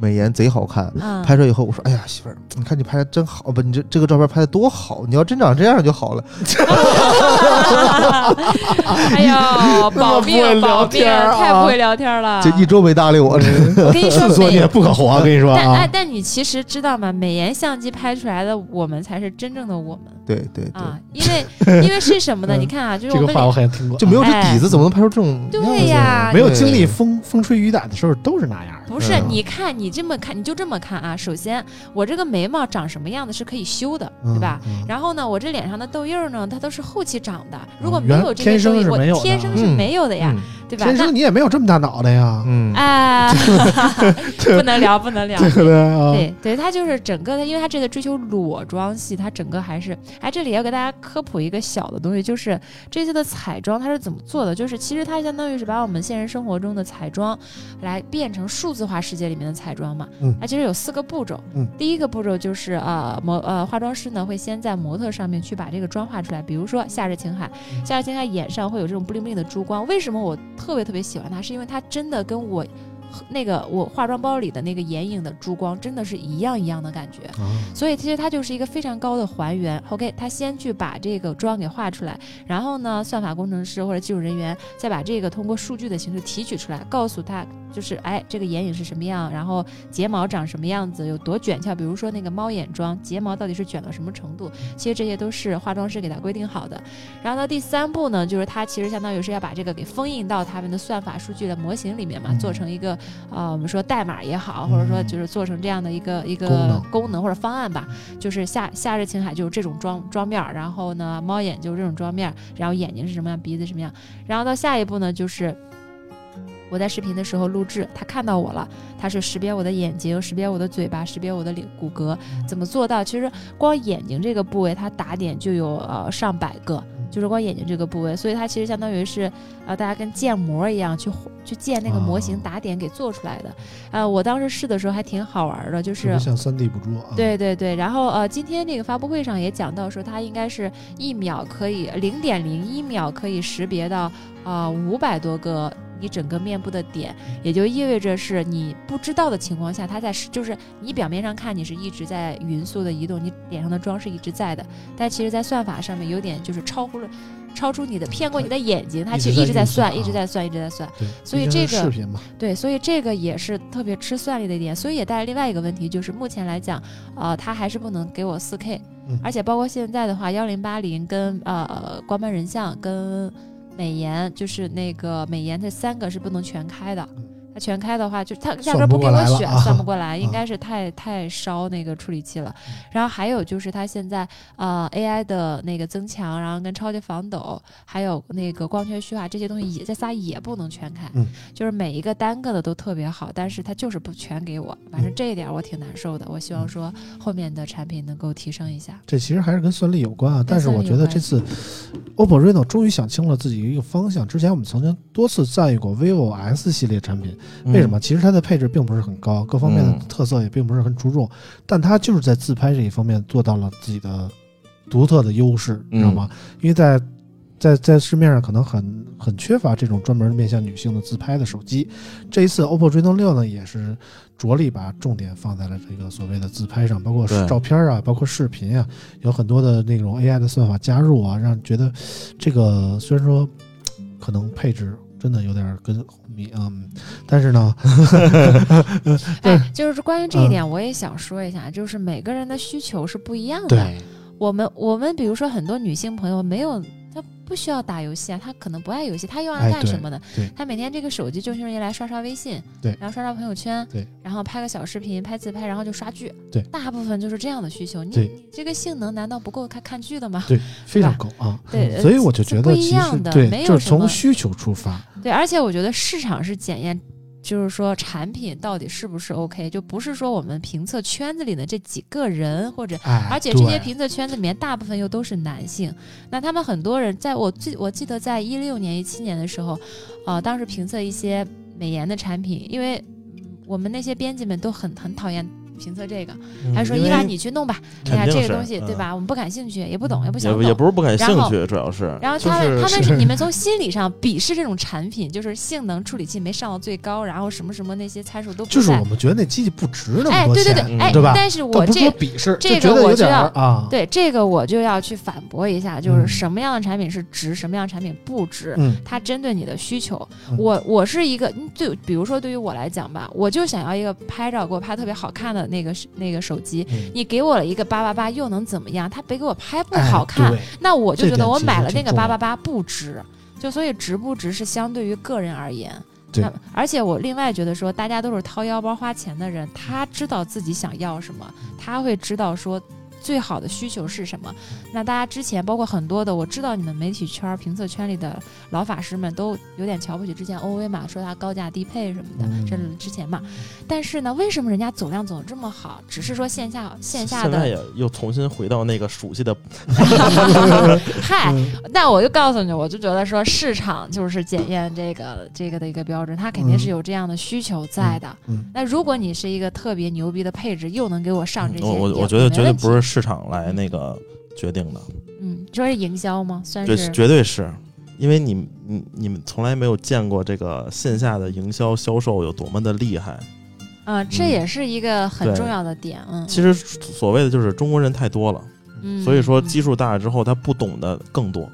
[SPEAKER 3] 美颜贼好看，
[SPEAKER 4] 嗯
[SPEAKER 3] 拍出来以后我说，哎呀媳妇儿，你看你拍的真好，不，你这这个照片拍的多好，你要真长这样就好了。
[SPEAKER 4] 哎呦，保
[SPEAKER 1] 不会
[SPEAKER 4] 命
[SPEAKER 1] 聊
[SPEAKER 4] 保命，太不会聊天了。
[SPEAKER 3] 这一周没搭理我，这
[SPEAKER 4] 我跟你说
[SPEAKER 1] 自作孽
[SPEAKER 4] 美，
[SPEAKER 1] 不可活，我跟你说
[SPEAKER 4] 但哎
[SPEAKER 1] 啊，，
[SPEAKER 4] 但你其实知道吗？美颜相机拍出来的我们才是真正的我们
[SPEAKER 3] 对对对，
[SPEAKER 4] 啊，因为因为是什么呢？
[SPEAKER 1] 嗯
[SPEAKER 4] 你看啊，就是
[SPEAKER 1] 这个话我好像听过，
[SPEAKER 3] 就没有这
[SPEAKER 4] 哎
[SPEAKER 3] 底子，怎么能拍出这种
[SPEAKER 4] 对呀
[SPEAKER 1] 没有经历风风吹雨打的时候都是那样的。
[SPEAKER 4] 不是，
[SPEAKER 3] 嗯
[SPEAKER 4] 你看你这么看，你就这么看啊。首先，我这个眉毛长什么样子是可以修的，
[SPEAKER 1] 嗯
[SPEAKER 4] 对吧？
[SPEAKER 1] 嗯
[SPEAKER 4] 然后呢，我这脸上的痘印儿呢，它都是后期长的。如果没有这些我天生是
[SPEAKER 3] 嗯
[SPEAKER 4] 没有的呀，
[SPEAKER 3] 嗯
[SPEAKER 4] 对吧？
[SPEAKER 1] 天生你也没有这么大脑袋呀，
[SPEAKER 3] 嗯，
[SPEAKER 4] 啊，不能聊，不能聊。
[SPEAKER 1] 对不对啊？
[SPEAKER 4] 对对，它就是整个的，因为他这个追求裸妆系，他整个还是哎，这里要给大家科普一个小的东西，就是这次的彩妆它是怎么做的？就是其实它相当于是把我们现实生活中的彩妆来变成数字化世界里面的彩妆嘛。
[SPEAKER 1] 嗯
[SPEAKER 4] 它其实有四个步骤。
[SPEAKER 1] 嗯，
[SPEAKER 4] 第一个步骤就是呃模呃化妆师呢会先在模特上面去把这个妆画出来，比如说夏日晴海，
[SPEAKER 1] 嗯
[SPEAKER 4] 夏日晴海眼上会有这种 bling bling 的珠光，为什么我特别特别喜欢它？是因为它真的跟我。那个我化妆包里的那个眼影的珠光真的是一样一样的感觉，
[SPEAKER 1] 啊
[SPEAKER 4] 所以其实它就是一个非常高的还原。OK，他先去把这个妆给画出来，然后呢，算法工程师或者技术人员再把这个通过数据的形式提取出来，告诉他就是哎，这个眼影是什么样，然后睫毛长什么样子，有多卷翘。比如说那个猫眼妆，睫毛到底是卷到什么程度，其实这些都是化妆师给他规定好的。然后到第三步呢，就是他其实相当于是要把这个给封印到他们的算法数据的模型里面嘛，
[SPEAKER 1] 嗯
[SPEAKER 4] 做成一个呃我们说代码也好，或者说就是做成这样的一个一个
[SPEAKER 1] 功能
[SPEAKER 4] 或者方案吧。就是夏夏日晴海就是这种妆妆面儿，然后呢猫眼就是这种妆面儿，然后眼睛是什么样，鼻子什么样，然后到下一步呢就是。我在视频的时候录制，他看到我了，他是识别我的眼睛，识别我的嘴巴，识别我的脸骨骼，怎么做到？其实光眼睛这个部位，它打点就有呃上百个，就是光眼睛这个部位，所以它其实相当于是呃大家跟建模一样去去建那个模型
[SPEAKER 1] 哦
[SPEAKER 4] 打点给做出来的。呃，我当时试的时候还挺好玩的，就是
[SPEAKER 1] 像三 D 捕捉啊。
[SPEAKER 4] 对对对，然后呃，今天这个发布会上也讲到说，它应该是一秒可以零点零一秒可以识别到啊五百多个你整个面部的点，也就意味着是你不知道的情况下，它在是就是你表面上看你是一直在匀速的移动，你脸上的妆是一直在的，但其实在算法上面有点就是超乎了。超出你的骗过你的眼睛，它其实一直在算，
[SPEAKER 1] 一直在算啊
[SPEAKER 4] 一直在算，所以这个
[SPEAKER 1] 视频嘛，
[SPEAKER 4] 对，所以这个也是特别吃算力的一点，所以也带来另外一个问题，就是目前来讲，呃，它还是不能给我四 K，、
[SPEAKER 1] 嗯
[SPEAKER 4] 而且包括现在的话，幺零八零跟呃光斑人像跟美颜，就是那个美颜这三个是不能全开的。它全开的话，就它压根儿不给我选，
[SPEAKER 1] 啊
[SPEAKER 4] 算不过来，应
[SPEAKER 1] 啊
[SPEAKER 4] 该是太太烧那个处理器了。然后还有就是它现在呃 AI 的那个增强，然后跟超级防抖，还有那个光圈虚化这些东西也这仨也不能全开，
[SPEAKER 1] 嗯
[SPEAKER 4] 就是每一个单个的都特别好，但是它就是不全给我，反正
[SPEAKER 1] 嗯
[SPEAKER 4] 这一点我挺难受的。我希望说后面的产品能够提升一下。
[SPEAKER 1] 这其实还是跟算力有关啊。但是我觉得这次 OPPO Reno 终于想清了自己一个方向。之前我们曾经多次赞誉过 vivo S 系列产品，为什么？其实它的配置并不是很高，各方面的
[SPEAKER 2] 嗯
[SPEAKER 1] 特色也并不是很出众，但它就是在自拍这一方面做到了自己的独特的优势，你知道吗？因为在在在市面上可能很很缺乏这种专门面向女性的自拍的手机。这一次 OPPO Reno 六呢，也是着力把重点放在了这个所谓的自拍上，包括照片啊，包括视频啊，有很多的那种 AI 的算法加入啊，让人觉得这个虽然说可能配置真的有点跟嗯，但是呢，
[SPEAKER 4] 哎，就是关于这一
[SPEAKER 1] 嗯
[SPEAKER 4] 点，我也想说一下，就是每个人的需求是不一样的。
[SPEAKER 1] 对，
[SPEAKER 4] 我们我们比如说很多女性朋友没有，她不需要打游戏啊，他可能不爱游戏，他用来干什么呢？
[SPEAKER 1] 对
[SPEAKER 4] 他每天这个手机就是用来刷刷微信，
[SPEAKER 1] 对
[SPEAKER 4] 然后刷刷朋友圈，
[SPEAKER 1] 对，
[SPEAKER 4] 然后拍个小视频、拍自拍，然后就刷剧，
[SPEAKER 1] 对
[SPEAKER 4] 大部分就是这样的需求。你
[SPEAKER 1] 对
[SPEAKER 4] 你这个性能难道不够看看剧的吗？
[SPEAKER 1] 对，非常够啊。
[SPEAKER 4] 对
[SPEAKER 1] 所以我就觉得不
[SPEAKER 4] 一样的没有什么
[SPEAKER 1] 从需求出发，
[SPEAKER 4] 对，而且我觉得市场是检验。就是说，产品到底是不是 OK，就不是说我们评测圈子里的这几个人，或者
[SPEAKER 1] 哎，
[SPEAKER 4] 而且这些评测圈子里面大部分又都是男性，那他们很多人在我记我记得在一六年、一七年的时候，呃，当时评测一些美颜的产品，因为嗯我们那些编辑们都很很讨厌评测这个，
[SPEAKER 2] 嗯
[SPEAKER 4] 还是说伊娃你去弄吧，哎呀
[SPEAKER 2] 肯定是
[SPEAKER 4] 这个东西对
[SPEAKER 2] 嗯
[SPEAKER 4] 吧？我们不感兴趣，也不懂，也不想
[SPEAKER 2] 也
[SPEAKER 4] 懂。
[SPEAKER 2] 也不是不感兴
[SPEAKER 4] 然后
[SPEAKER 2] 趣，主要是
[SPEAKER 4] 然后他们、他们
[SPEAKER 1] 是
[SPEAKER 4] 是你们从心理上鄙视这种产品，就是性能处理器没上到最高，然后什么什么那些参数都不
[SPEAKER 1] 就是我。们觉得那机器不值那么
[SPEAKER 4] 哎，
[SPEAKER 1] 多钱，
[SPEAKER 4] 对对对，
[SPEAKER 2] 嗯
[SPEAKER 4] 哎，
[SPEAKER 1] 对吧
[SPEAKER 4] 但是我这
[SPEAKER 1] 说鄙视，
[SPEAKER 4] 这个我就要
[SPEAKER 1] 啊，
[SPEAKER 4] 对这个我就要去反驳一下，就是
[SPEAKER 1] 嗯
[SPEAKER 4] 什么样的产品是值，什么样的产品不值。
[SPEAKER 1] 嗯
[SPEAKER 4] 它针对你的需求，
[SPEAKER 1] 嗯
[SPEAKER 4] 我我是一个，嗯对，比如说对于我来讲吧，我就想要一个拍照给我拍特别好看的那个那个手机，
[SPEAKER 1] 嗯
[SPEAKER 4] 你给我了一个八八八又能怎么样？他别给我拍不
[SPEAKER 1] 哎
[SPEAKER 4] 好看，
[SPEAKER 1] 对
[SPEAKER 4] 那我就觉得我买了那个八八八不值。就所以值不值是相对于个人而言。
[SPEAKER 1] 对
[SPEAKER 4] 那而且我另外觉得说，大家都是掏腰包花钱的人，他知道自己想要什么，他会知道说最好的需求是什么。那大家之前包括很多的，我知道你们媒体圈、评测圈里的老法师们都有点瞧不起之前 OV 嘛，说它高价低配什么的，
[SPEAKER 1] 嗯
[SPEAKER 4] 这是之前嘛。但是呢，为什么人家走量走得这么好？只是说线下线下的
[SPEAKER 2] 现在，也又重新回到那个熟悉的，
[SPEAKER 4] 嗨，
[SPEAKER 1] 嗯
[SPEAKER 4] 那我就告诉你，我就觉得说市场就是检验这个这个的一个标准，它肯定是有这样的需求在的。
[SPEAKER 1] 嗯
[SPEAKER 4] 那如果你是一个特别牛逼的配置，又能给我上这些，
[SPEAKER 2] 我觉得绝对不是市场来那个决定的，
[SPEAKER 4] 嗯，说是营销吗？算
[SPEAKER 2] 这
[SPEAKER 4] 是
[SPEAKER 2] 绝对是。因为你你你们从来没有见过这个线下的营销销售有多么的厉害。
[SPEAKER 4] 啊、这
[SPEAKER 2] 嗯
[SPEAKER 4] 也是一个很重要的点。嗯，
[SPEAKER 2] 其实所谓的就是中国人太多了，
[SPEAKER 4] 嗯，
[SPEAKER 2] 所以说
[SPEAKER 4] 嗯
[SPEAKER 2] 基数大了之后，他不懂的更多。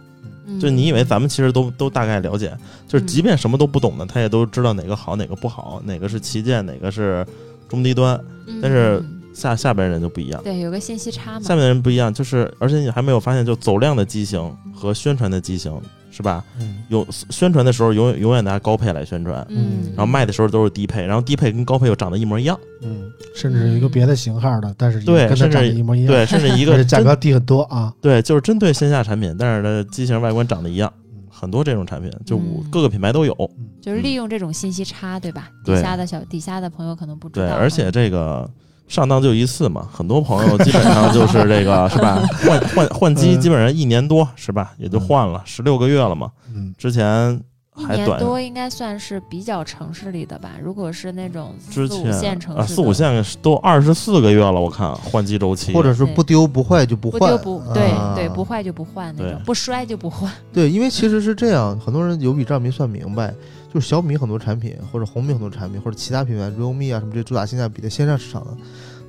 [SPEAKER 4] 嗯
[SPEAKER 2] 就你以为咱们其实都都大概了解，就是
[SPEAKER 4] 嗯
[SPEAKER 2] 即便什么都不懂的，他也都知道哪个好，哪个不好，哪个是旗舰，哪个是中低端。
[SPEAKER 4] 嗯
[SPEAKER 2] 但是
[SPEAKER 4] 嗯
[SPEAKER 2] 下下边人就不一样，
[SPEAKER 4] 对有个信息差嘛
[SPEAKER 2] 下。面的人不一样，就是而且你还没有发现，就走量的机型和宣传的机型是吧？
[SPEAKER 1] 嗯
[SPEAKER 2] 有宣传的时候永远永远拿高配来宣传，
[SPEAKER 4] 嗯，
[SPEAKER 2] 然后卖的时候都是低配，然后低配跟高配又长得一模一样，
[SPEAKER 1] 嗯，甚至有一个别的型号的，但是对跟它
[SPEAKER 2] 对甚至
[SPEAKER 1] 长得一模一样，
[SPEAKER 2] 对，甚至一个
[SPEAKER 1] 价格低很多啊。
[SPEAKER 2] 对，就是针对线下产品，但是它机型外观长得一样，很多这种产品，就
[SPEAKER 4] 嗯
[SPEAKER 2] 各个品牌都有。
[SPEAKER 4] 就是利用这种信息差，对吧？
[SPEAKER 2] 对
[SPEAKER 4] 底下的小底下的朋友可能不知道对，
[SPEAKER 2] 而且这个上当就一次嘛，很多朋友基本上就是这个 是吧？换换换机
[SPEAKER 1] 嗯
[SPEAKER 2] 基本上一年多是吧？也就换了十六个月了嘛。
[SPEAKER 1] 嗯，
[SPEAKER 2] 之前
[SPEAKER 4] 一年
[SPEAKER 2] 还短，
[SPEAKER 4] 多应该算是比较城市里的吧。如果是那种四五线城市的，
[SPEAKER 2] 四五线都二十四个月了，我看换机周期
[SPEAKER 3] 或者是不丢不坏就不换，
[SPEAKER 4] 不丢不对
[SPEAKER 3] 啊
[SPEAKER 4] 对，不坏就不换那种，不摔就不换。
[SPEAKER 3] 对，因为其实是这样，很多人有笔账没算明白，就是小米很多产品，或者红米很多产品，或者其他品牌 realme 啊什么这些主打性价比的线上市场的，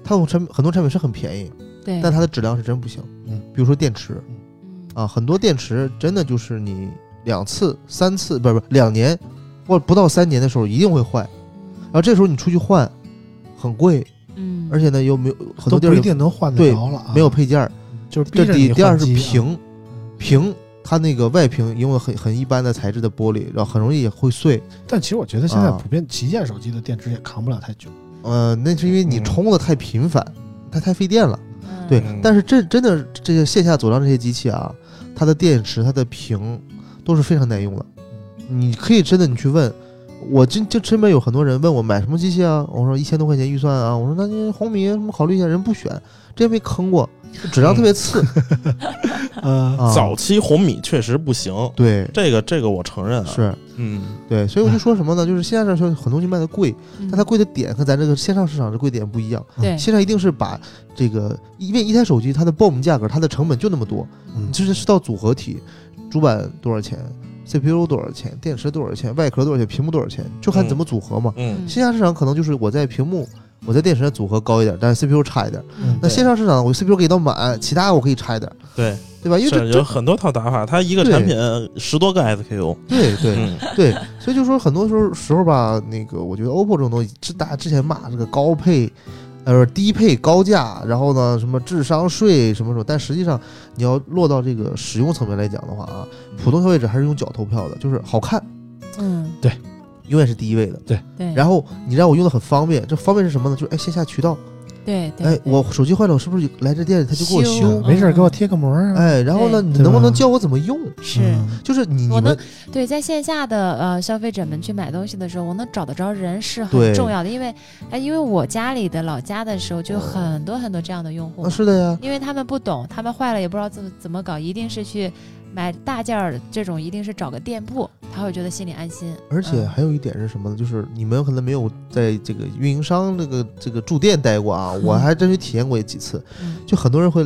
[SPEAKER 3] 它有产品很多产品是很便宜，
[SPEAKER 4] 对，
[SPEAKER 3] 但它的质量是真不行。
[SPEAKER 1] 嗯，
[SPEAKER 3] 比如说电池
[SPEAKER 4] 嗯
[SPEAKER 3] 啊，很多电池真的就是你两次、三次，不是不是两年或者不到三年的时候一定会坏，然后这时候你出去换，很贵，
[SPEAKER 4] 嗯，
[SPEAKER 3] 而且呢又没有很多地儿
[SPEAKER 1] 定能换得
[SPEAKER 3] 对
[SPEAKER 1] 着了啊，
[SPEAKER 3] 没有配件儿。
[SPEAKER 1] 就是
[SPEAKER 3] 这第第二是屏，屏它那个外屏因为很很一般的材质的玻璃，然后很容易也会碎。
[SPEAKER 1] 但其实我觉得现在
[SPEAKER 3] 啊
[SPEAKER 1] 普遍旗舰手机的电池也扛不了太久。
[SPEAKER 3] 呃，那是因为你
[SPEAKER 2] 嗯
[SPEAKER 3] 充的太频繁，它太费电了。
[SPEAKER 4] 嗯
[SPEAKER 3] 对，
[SPEAKER 2] 嗯
[SPEAKER 3] 但是这真的这些线下走量这些机器啊，它的电池、它的屏都是非常耐用的。你可以真的你去问，我真就身边有很多人问我买什么机器啊，我说一千多块钱预算啊，我说那你红米什么考虑一下，人不选，真被坑过，质量特别次。
[SPEAKER 1] 呃，
[SPEAKER 3] 啊，
[SPEAKER 2] 早期红米确实不行，
[SPEAKER 3] 对
[SPEAKER 2] 这个这个我承认啊。，
[SPEAKER 3] 是
[SPEAKER 2] 嗯，
[SPEAKER 3] 对，所以我就说什么呢？就是线下上很多东西卖的贵，
[SPEAKER 4] 嗯
[SPEAKER 3] 但它贵的点和咱这个线上市场的贵点不一样。
[SPEAKER 4] 对
[SPEAKER 3] 线上一定是把这个，因为一台手机它的 BOM 价格，它的成本就那么多，
[SPEAKER 1] 嗯
[SPEAKER 3] 你就是是到组合体，主板多少钱，CPU 多少钱，电池多少钱，外壳多少钱，屏幕多少钱，就看怎么组合嘛。
[SPEAKER 2] 嗯，
[SPEAKER 3] 线下市场可能就是我在屏幕，我在电池的组合高一点，但是 CPU 差一点。
[SPEAKER 4] 嗯
[SPEAKER 3] 那线上市场我 CPU 给到满，其他我可以差一点，
[SPEAKER 2] 对，
[SPEAKER 3] 对吧？因为这
[SPEAKER 2] 有很多套打法，它一个产品十多个 SKU。
[SPEAKER 3] 对对。
[SPEAKER 2] 嗯，
[SPEAKER 3] 对，所以就说很多时候时候吧，那个我觉得 OPPO 这种东西，之大家之前骂这个高配，呃低配高价，然后呢什么智商税什么什么，但实际上你要落到这个使用层面来讲的话啊，普通消费者还是用脚投票的，就是好看
[SPEAKER 4] 嗯
[SPEAKER 3] 永远是第一位的。
[SPEAKER 4] 对对，
[SPEAKER 3] 然后你让我用的很方便，这方便是什么呢？就是哎线下渠道，
[SPEAKER 4] 对对，
[SPEAKER 3] 哎我手机坏了，我是不是来这店里他就给我
[SPEAKER 4] 修
[SPEAKER 3] 修？
[SPEAKER 1] 没事儿给我贴个膜啊。
[SPEAKER 3] 哎，然后呢，你能不能教我怎么用？
[SPEAKER 4] 是。
[SPEAKER 1] 嗯
[SPEAKER 3] 就是你
[SPEAKER 4] 能
[SPEAKER 3] 们
[SPEAKER 4] 对，在线下的呃消费者们去买东西的时候，我能找得着人是很重要的，因为哎，因为我家里的老家的时候就有很多很多这样的用户
[SPEAKER 3] 啊，是的呀，
[SPEAKER 4] 因为他们不懂，他们坏了也不知道怎么怎么搞，一定是去买大件儿的这种，一定是找个店铺，他会觉得心里安心。
[SPEAKER 3] 而且
[SPEAKER 4] 嗯
[SPEAKER 3] 还有一点是什么呢？就是你们可能没有在这个运营商这个这个驻店待过啊，我还真是体验过几次。
[SPEAKER 4] 嗯
[SPEAKER 3] 就很多人会，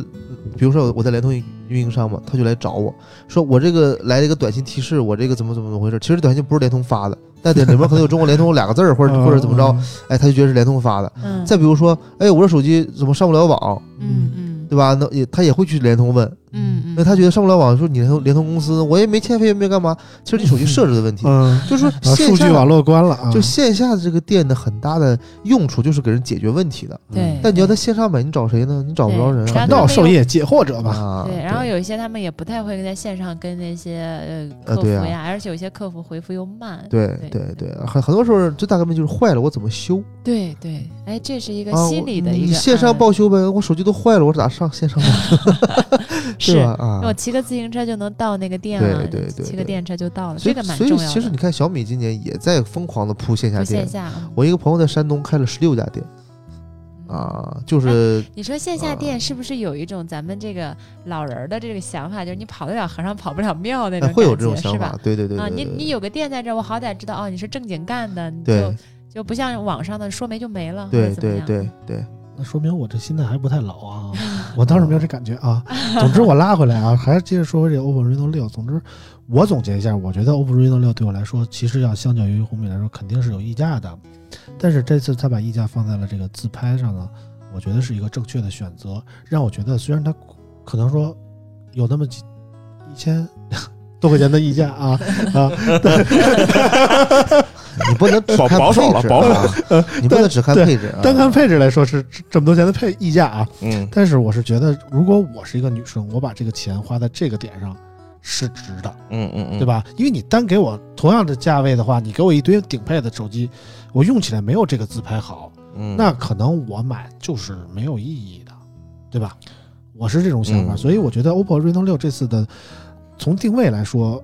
[SPEAKER 3] 比如说我在联通运营商嘛，他就来找我说我这个来了一个短信提示，我这个怎么怎么怎么回事？其实短信不是联通发的，但里面可能有中国联通两个字儿，或者或者怎么着，哎，他就觉得是联通发的。
[SPEAKER 4] 嗯，
[SPEAKER 3] 再比如说，哎，我这手机怎么上不了网，
[SPEAKER 4] 嗯嗯
[SPEAKER 3] 对吧？那也他也会去联通问，
[SPEAKER 4] 嗯嗯，
[SPEAKER 3] 那他觉得上不了网，说你联通联通公司，我也没欠费，也没干嘛，其实你手机设置的问题，
[SPEAKER 1] 嗯，
[SPEAKER 3] 就是
[SPEAKER 1] 数据网络关了啊，
[SPEAKER 3] 就线下的这个店的很大的用处就是给人解决问题的。
[SPEAKER 4] 对。
[SPEAKER 3] 但你要在线上买，你找谁呢？你找不着人。
[SPEAKER 1] 传道授业解惑者嘛。
[SPEAKER 3] 啊，
[SPEAKER 4] 对，然后有一些他们也不太会在线上跟那些呃
[SPEAKER 3] 呃对啊
[SPEAKER 4] 客服呀，而且有些客服回复又慢。
[SPEAKER 3] 对
[SPEAKER 4] 对
[SPEAKER 3] 对对，很很多时候最大的问题就是坏了，我怎么修
[SPEAKER 4] 对对，哎，这是一个
[SPEAKER 3] 啊？
[SPEAKER 4] 心理的一个
[SPEAKER 3] 你线上报修呗，我手机都坏了，我咋上线上报？
[SPEAKER 4] 是
[SPEAKER 3] 吧？啊
[SPEAKER 4] 我，骑个自行车就能到那个店了，
[SPEAKER 3] 对对对
[SPEAKER 4] 骑个电车就到了，这个蛮重要的。
[SPEAKER 3] 其实你看小米今年也在疯狂的铺线下店
[SPEAKER 4] 线。下，嗯
[SPEAKER 3] 我一个朋友在山东开了十六家店
[SPEAKER 4] 嗯
[SPEAKER 3] 啊，就是
[SPEAKER 4] 你说线下
[SPEAKER 3] 啊
[SPEAKER 4] 店是不是有一种咱们这个老人儿的这个想法，就是你跑得了和尚跑不了庙那种
[SPEAKER 3] 会有这种想
[SPEAKER 4] 是吧？？
[SPEAKER 3] 法对对对
[SPEAKER 4] 啊，你你有个店在这儿，我好歹知道哦，你是正经干的，你就
[SPEAKER 3] 对
[SPEAKER 4] 就不像网上的说没就没了，或
[SPEAKER 3] 对对对对，
[SPEAKER 1] 那说明我这心态还不太老啊，我当时没有这感觉啊。总之我拉回来啊，还是接着说回这 OPPO Reno 六。总之，我总结一下，我觉得 OPPO Reno 六对我来说，其实要相较于红米来说，肯定是有溢价的。但是这次他把溢价放在了这个自拍上呢，我觉得是一个正确的选择，让我觉得虽然它可能说有那么几一千 多块钱的溢价啊啊，
[SPEAKER 3] 你不能只看
[SPEAKER 2] 保保守了
[SPEAKER 3] 配置
[SPEAKER 2] 保守
[SPEAKER 3] 啊，你不能只看配置啊。
[SPEAKER 1] 单看配置来说是这么多钱的配溢价啊，
[SPEAKER 2] 嗯
[SPEAKER 1] 但是我是觉得，如果我是一个女生，我把这个钱花在这个点上是值的，
[SPEAKER 2] 嗯嗯嗯，
[SPEAKER 1] 对？吧？因为你单给我同样的价位的话，你给我一堆顶配的手机，我用起来没有这个自拍好，
[SPEAKER 2] 嗯，
[SPEAKER 1] 那可能我买就是没有意义的，对吧？我是这种想法，
[SPEAKER 2] 嗯
[SPEAKER 1] 所以我觉得 OPPO Reno 六这次的从定位来说，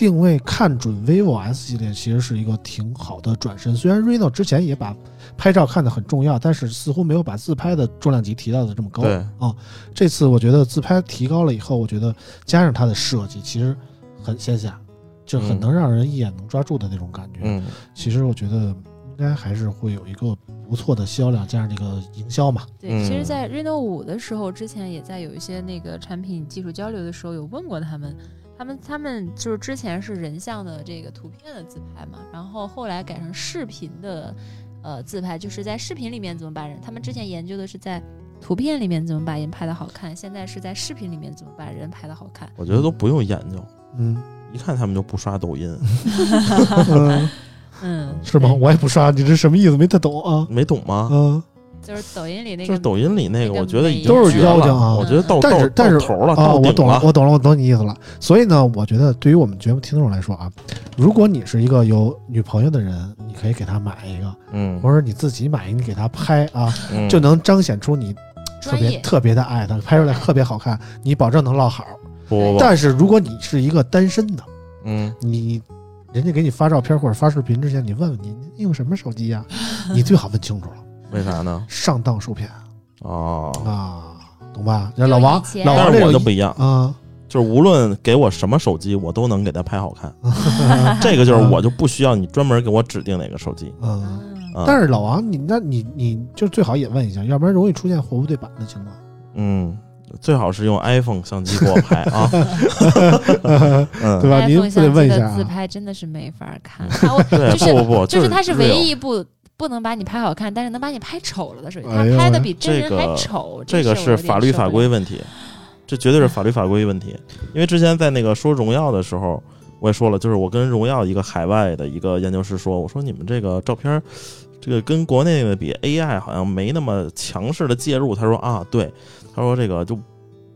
[SPEAKER 1] 定位看准 vivo S 系列其实是一个挺好的转身。虽然 Reno 之前也把拍照看得很重要，但是似乎没有把自拍的重量级提到的这么高。
[SPEAKER 2] 对
[SPEAKER 1] 啊，这次我觉得自拍提高了以后，我觉得加上它的设计，其实很线下，就很
[SPEAKER 2] 嗯
[SPEAKER 1] 能让人一眼能抓住的那种感觉。
[SPEAKER 2] 嗯
[SPEAKER 1] 其实我觉得应该还是会有一个不错的销量，加上这个营销嘛。
[SPEAKER 4] 对，其实，
[SPEAKER 2] 嗯
[SPEAKER 4] 在 Reno 五的时候，之前也在有一些那个产品技术交流的时候，有问过他们，他们他们就是之前是人像的这个图片的自拍嘛，然后后来改成视频的呃自拍，就是在视频里面怎么把人，他们之前研究的是在图片里面怎么把人拍的好看，现在是在视频里面怎么把人拍的好看。
[SPEAKER 2] 我觉得都不用研究，
[SPEAKER 1] 嗯，
[SPEAKER 2] 一看他们就不刷抖音，
[SPEAKER 1] 嗯
[SPEAKER 4] 嗯，
[SPEAKER 1] 是吗？我也不刷，你这什么意思？没太懂啊。
[SPEAKER 2] 没懂吗？
[SPEAKER 1] 嗯
[SPEAKER 4] 就是抖音里那个
[SPEAKER 2] 就是抖音里那个，我觉得已经
[SPEAKER 1] 都是
[SPEAKER 2] 绝了
[SPEAKER 1] 妖精啊
[SPEAKER 2] 我觉得到到
[SPEAKER 1] 但是但是
[SPEAKER 2] 到头了，
[SPEAKER 1] 啊，
[SPEAKER 2] 到顶
[SPEAKER 1] 我懂了，我懂了，我懂你意思了。所以呢，我觉得对于我们节目听众来说啊，如果你是一个有女朋友的人，你可以给她买一个，
[SPEAKER 2] 嗯
[SPEAKER 1] 或者你自己买一个，你给她拍啊，
[SPEAKER 2] 嗯，
[SPEAKER 1] 就能彰显出你特别特别的爱她，拍出来特别好看，你保证能落好。但是如果你是一个单身的，
[SPEAKER 2] 嗯
[SPEAKER 1] 你人家给你发照片或者发视频之前，你问问你你用什么手机呀、你最好问清楚了，
[SPEAKER 2] 为啥呢？
[SPEAKER 1] 上当受骗
[SPEAKER 2] 哦，
[SPEAKER 1] 啊，懂吧？老王老王
[SPEAKER 2] 我就不一样，
[SPEAKER 1] 啊，
[SPEAKER 2] 就是无论给我什么手机，我都能给它拍好看。这个就是我就不需要你专门给我指定哪个手机。
[SPEAKER 1] 嗯。但是老王，你那你你就最好也问一下，要不然容易出现货不对版的情况。
[SPEAKER 2] 嗯，最好是用 iPhone 相机 给我拍啊。嗯，
[SPEAKER 1] 对吧？您
[SPEAKER 4] iPhone
[SPEAKER 1] 不得
[SPEAKER 4] 相机的
[SPEAKER 1] 问一下啊
[SPEAKER 4] 自拍真的是没法看，啊我
[SPEAKER 2] 对，
[SPEAKER 4] 就是
[SPEAKER 2] 不不不，
[SPEAKER 4] 就是它是唯一一部不能把你拍好看，但是能把你拍丑了的手机。它
[SPEAKER 1] 哎呦喂
[SPEAKER 4] 拍的比真人
[SPEAKER 2] 这个
[SPEAKER 4] 还丑，
[SPEAKER 2] 这个是法律法规问题，这绝对是 法律法规问题。因为之前在那个说荣耀的时候，我也说了，就是我跟荣耀一个海外的一个研究师说，我说你们这个照片儿，这个跟国内的比，AI 好像没那么强势的介入。他说啊，对，他说这个就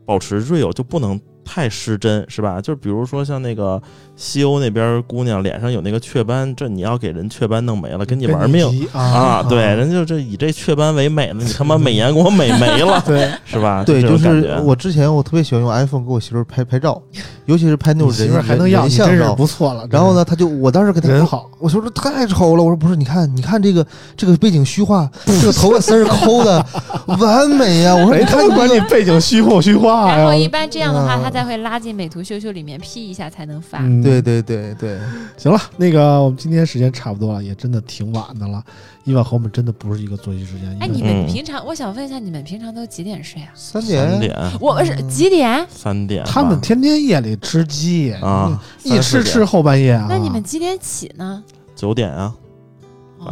[SPEAKER 2] 保持 real 就不能太失真，是吧？就比如说像那个西欧那边姑娘脸上有那个雀斑，这你要给人雀斑弄没了，跟你玩命。
[SPEAKER 1] 急啊
[SPEAKER 2] 啊，对，人就这以这雀斑为美呢，你他妈美颜给我美没了，
[SPEAKER 1] 对，
[SPEAKER 2] 是吧？
[SPEAKER 3] 对，就是我之前我特别喜欢用 iPhone 给我媳妇拍拍照，尤其是拍那种人
[SPEAKER 1] 妇儿还能要，
[SPEAKER 3] 人
[SPEAKER 1] 你真是
[SPEAKER 3] 像照。
[SPEAKER 1] 不错了。
[SPEAKER 3] 然后呢，他就我当时给他
[SPEAKER 1] 人好，
[SPEAKER 3] 我说这太丑了，我说不是，你看，你看这个这个背景虚化，这个头发丝儿抠的 完美呀、我说
[SPEAKER 1] 谁
[SPEAKER 3] 你看
[SPEAKER 1] 他妈管
[SPEAKER 3] 你
[SPEAKER 1] 背景虚或虚化
[SPEAKER 4] 然后一？般这样的话，
[SPEAKER 3] 嗯
[SPEAKER 4] 它再会拉进美图秀秀里面 P 一下才能发。
[SPEAKER 1] 嗯，
[SPEAKER 3] 对对对对，
[SPEAKER 1] 行了，那个我们今天时间差不多了，也真的挺晚的了。伊万和我们真的不是一个作息时间。
[SPEAKER 4] 哎，你们
[SPEAKER 2] 嗯
[SPEAKER 4] 平常，我想问一下，你们平常都几点睡啊？
[SPEAKER 2] 三
[SPEAKER 3] 三点
[SPEAKER 2] 点
[SPEAKER 4] 我是几点？
[SPEAKER 2] 三点，
[SPEAKER 1] 他们天天夜里吃鸡
[SPEAKER 2] 啊，
[SPEAKER 1] 一吃吃后半夜啊。
[SPEAKER 4] 那你们几点起呢？
[SPEAKER 2] 九点啊，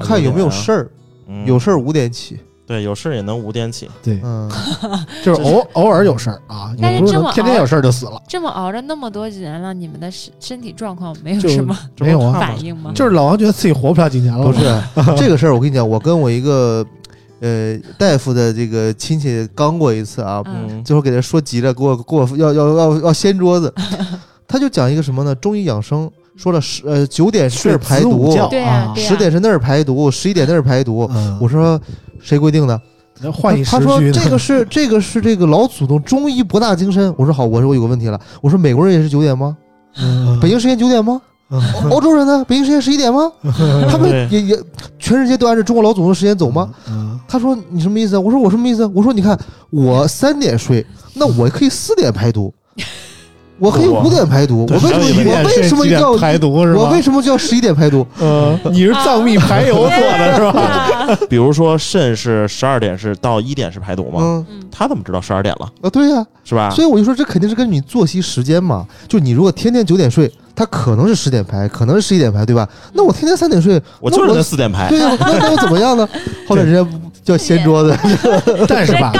[SPEAKER 3] 看有没有事儿，
[SPEAKER 2] 嗯
[SPEAKER 3] 有事儿五点起。
[SPEAKER 2] 对有事儿也能五点起，
[SPEAKER 1] 对，
[SPEAKER 3] 嗯，
[SPEAKER 1] 就是偶偶尔有事儿啊，
[SPEAKER 4] 但是
[SPEAKER 1] 也不是
[SPEAKER 4] 这么
[SPEAKER 1] 天天有事儿就死了。
[SPEAKER 4] 这么熬着那么多年了，你们的身身体状况没有什么
[SPEAKER 1] 没有啊
[SPEAKER 4] 反应吗？
[SPEAKER 1] 就是老王觉得自己活不了几年了。
[SPEAKER 3] 不是这个事儿，我跟你讲，我跟我一个呃大夫的这个亲戚刚过一次啊，最后给他说急了，给我给我要要要要掀桌子。他就讲一个什么呢？中医养生说了十呃九点是
[SPEAKER 1] 睡
[SPEAKER 3] 排毒
[SPEAKER 4] 对啊
[SPEAKER 3] 十点是那儿排毒，十一点那儿排毒。
[SPEAKER 1] 嗯，
[SPEAKER 3] 我说谁规定的？
[SPEAKER 1] 换一时
[SPEAKER 3] 他说这个是这个是这个老祖宗中医博大精深。我说好，我说我有个问题了。我说美国人也是九点吗？
[SPEAKER 1] 嗯
[SPEAKER 3] 北京时间九点吗？
[SPEAKER 1] 嗯
[SPEAKER 3] 欧欧洲人呢？北京时间十一点吗？他们也也全世界都按照中国老祖宗时间走吗？？
[SPEAKER 1] 嗯，
[SPEAKER 3] 他说你什么意思啊？我说我什么意思啊？我说你看我三点睡，那我可以四点排毒，我可以五点排毒，我为什么
[SPEAKER 2] 一
[SPEAKER 3] 我为什么
[SPEAKER 1] 几
[SPEAKER 3] 要
[SPEAKER 1] 点排毒是吧？
[SPEAKER 3] 我为什么就要十一点排毒？
[SPEAKER 1] 嗯，你是藏秘排油做的是吧？
[SPEAKER 2] 比如说肾是十二点是到一点是排毒吗，
[SPEAKER 3] 嗯
[SPEAKER 4] 嗯，
[SPEAKER 2] 他怎么知道十二点了
[SPEAKER 3] 啊，对呀、
[SPEAKER 2] 是吧？
[SPEAKER 3] 所以我就说这肯定是根据你作息时间嘛。就你如果天天九点睡，他可能是十点排，可能是十一点排，对吧？那我天天三点睡，
[SPEAKER 2] 我就是
[SPEAKER 3] 那
[SPEAKER 2] 那四点排，
[SPEAKER 3] 对呀、那那又怎么样呢？后来人家叫掀桌子，
[SPEAKER 1] 但是吧，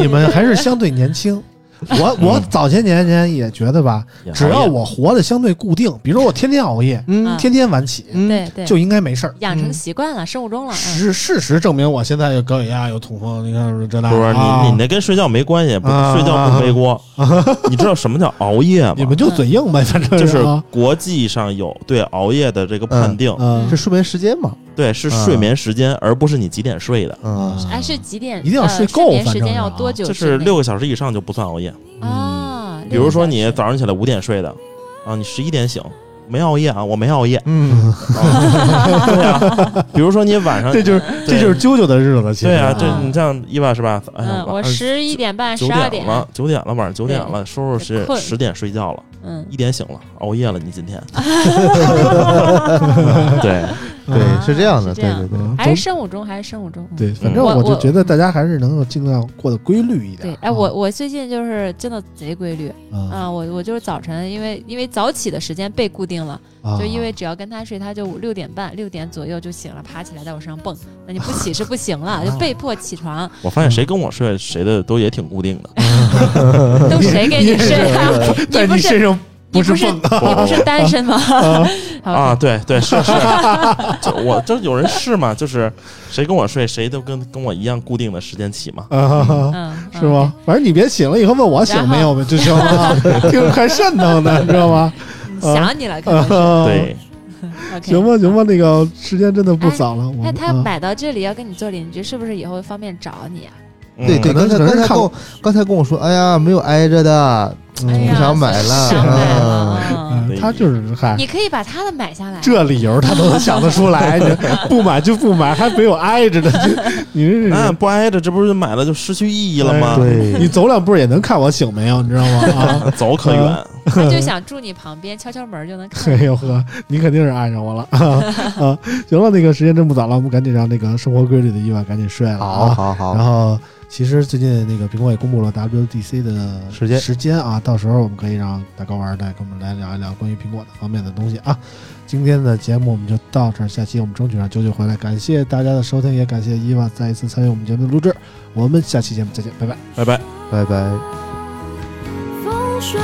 [SPEAKER 1] 你们还是相对年轻。我我早些年前也觉得吧，只要我活得相对固定，比如说我天天熬夜，
[SPEAKER 3] 嗯。
[SPEAKER 1] 天天晚起，
[SPEAKER 3] 嗯，
[SPEAKER 4] 对对，
[SPEAKER 1] 就应该没事儿。
[SPEAKER 4] 养成习惯了，生物钟了。嗯。
[SPEAKER 1] 事事实证明，我现在有高血压，有痛风，你看这那
[SPEAKER 2] 不是
[SPEAKER 1] 啊。
[SPEAKER 2] 你你那跟睡觉没关系，不
[SPEAKER 1] 啊
[SPEAKER 2] 睡觉不背锅。你知道什么叫熬夜吗？
[SPEAKER 1] 你们就嘴硬呗，反正
[SPEAKER 2] 就是
[SPEAKER 1] 啊。
[SPEAKER 2] 国际上有对熬夜的这个判定，
[SPEAKER 1] 嗯。
[SPEAKER 3] 是睡眠时间嘛？
[SPEAKER 2] 对是睡眠时间，而不是你几点睡的。
[SPEAKER 3] 嗯，
[SPEAKER 4] 哎，是几点？
[SPEAKER 1] 一定要
[SPEAKER 4] 呃
[SPEAKER 1] 睡够
[SPEAKER 4] 睡眠时间要多久？
[SPEAKER 2] 就是六个小时以上就不算熬夜。
[SPEAKER 4] 啊。
[SPEAKER 2] 比如说你早上起来五点睡的，啊，你十一点醒，没熬夜啊，我没熬夜。
[SPEAKER 3] 嗯，
[SPEAKER 2] 啊对啊，比如说你晚上，
[SPEAKER 1] 这就是这就是啾啾的日子，
[SPEAKER 2] 对啊，
[SPEAKER 4] 啊
[SPEAKER 2] 这你像伊娃是吧？哎呀
[SPEAKER 4] 嗯，，我十一点半、十二
[SPEAKER 2] 点了，九点了，晚上九点了，收拾十十点睡觉了，
[SPEAKER 4] 嗯，
[SPEAKER 2] 一点醒了，熬夜了，你今天。对，
[SPEAKER 3] 对，
[SPEAKER 4] 啊
[SPEAKER 3] 是这样的，对对对。
[SPEAKER 1] 嗯
[SPEAKER 4] 还是生物钟，还是生物钟。嗯
[SPEAKER 1] 对，反正
[SPEAKER 4] 我
[SPEAKER 1] 就觉得大家还是能够尽量过得规律一点。
[SPEAKER 4] 对，哎，我我最近就是真的贼规律
[SPEAKER 1] 啊
[SPEAKER 4] 啊！我我就是早晨，因为因为早起的时间被固定了，
[SPEAKER 1] 啊
[SPEAKER 4] 就因为只要跟他睡，他就六点半、六点左右就醒了，爬起来在我身上蹦。那你不起是不行了，就被迫起床。
[SPEAKER 2] 我发现谁跟我睡，谁的都也挺固定的。
[SPEAKER 4] 都谁给你睡啊？
[SPEAKER 1] 在
[SPEAKER 4] 你不是不是
[SPEAKER 1] 是蹦
[SPEAKER 4] 你不是单身吗？
[SPEAKER 2] 啊，对对是是，就我就有人是嘛，就是谁跟我睡，谁都跟跟我一样固定的时间起嘛。
[SPEAKER 1] 是吗？反正你别醒了以后问我醒没有呗，就行了，听着还瘆得呢，知道吗？
[SPEAKER 4] 嗯？想你了，可能是。
[SPEAKER 1] 啊，
[SPEAKER 2] 对
[SPEAKER 1] 行吧，行吧，那个时间真的不早了，我
[SPEAKER 4] 那他买到这里要跟你做邻居，是不是以后方便找你啊？
[SPEAKER 3] 对对，刚才刚才跟我刚才跟我说，哎呀，没有挨着的，嗯
[SPEAKER 4] 哎
[SPEAKER 3] 不想买了，
[SPEAKER 4] 想买了
[SPEAKER 3] 嗯
[SPEAKER 4] 嗯
[SPEAKER 1] 嗯他就是嗨，
[SPEAKER 4] 你可以把他的买下来。
[SPEAKER 1] 这理由他都能想得出来，你不买就不买，还没有挨着的，就 你这
[SPEAKER 2] 那
[SPEAKER 1] 是。
[SPEAKER 2] 不挨着，这不是买了就失去意义了吗？
[SPEAKER 3] 对，
[SPEAKER 1] 你走两步也能看我醒没有，你知道吗？啊，
[SPEAKER 2] 走可远。
[SPEAKER 4] 他就想住你旁边，敲敲门就能看
[SPEAKER 1] 哎。呦呵，你肯定是爱上我了啊！啊，行了，那个时间真不早了，我们赶紧让那个生活规律的意外赶紧睡了
[SPEAKER 3] 好
[SPEAKER 1] 啊。
[SPEAKER 3] 好好，
[SPEAKER 1] 然后，其实最近那个苹果也公布了 WDC 的
[SPEAKER 3] 时间
[SPEAKER 1] 时间啊，到时候我们可以让大高玩儿再跟我们来聊一聊关于苹果的方面的东西啊。今天的节目我们就到这儿，下期我们争取让九九回来。感谢大家的收听，也感谢伊娃再一次参与我们节目的录制。我们下期节目再见，拜拜。
[SPEAKER 2] 拜拜。
[SPEAKER 3] 拜拜。
[SPEAKER 5] 风雪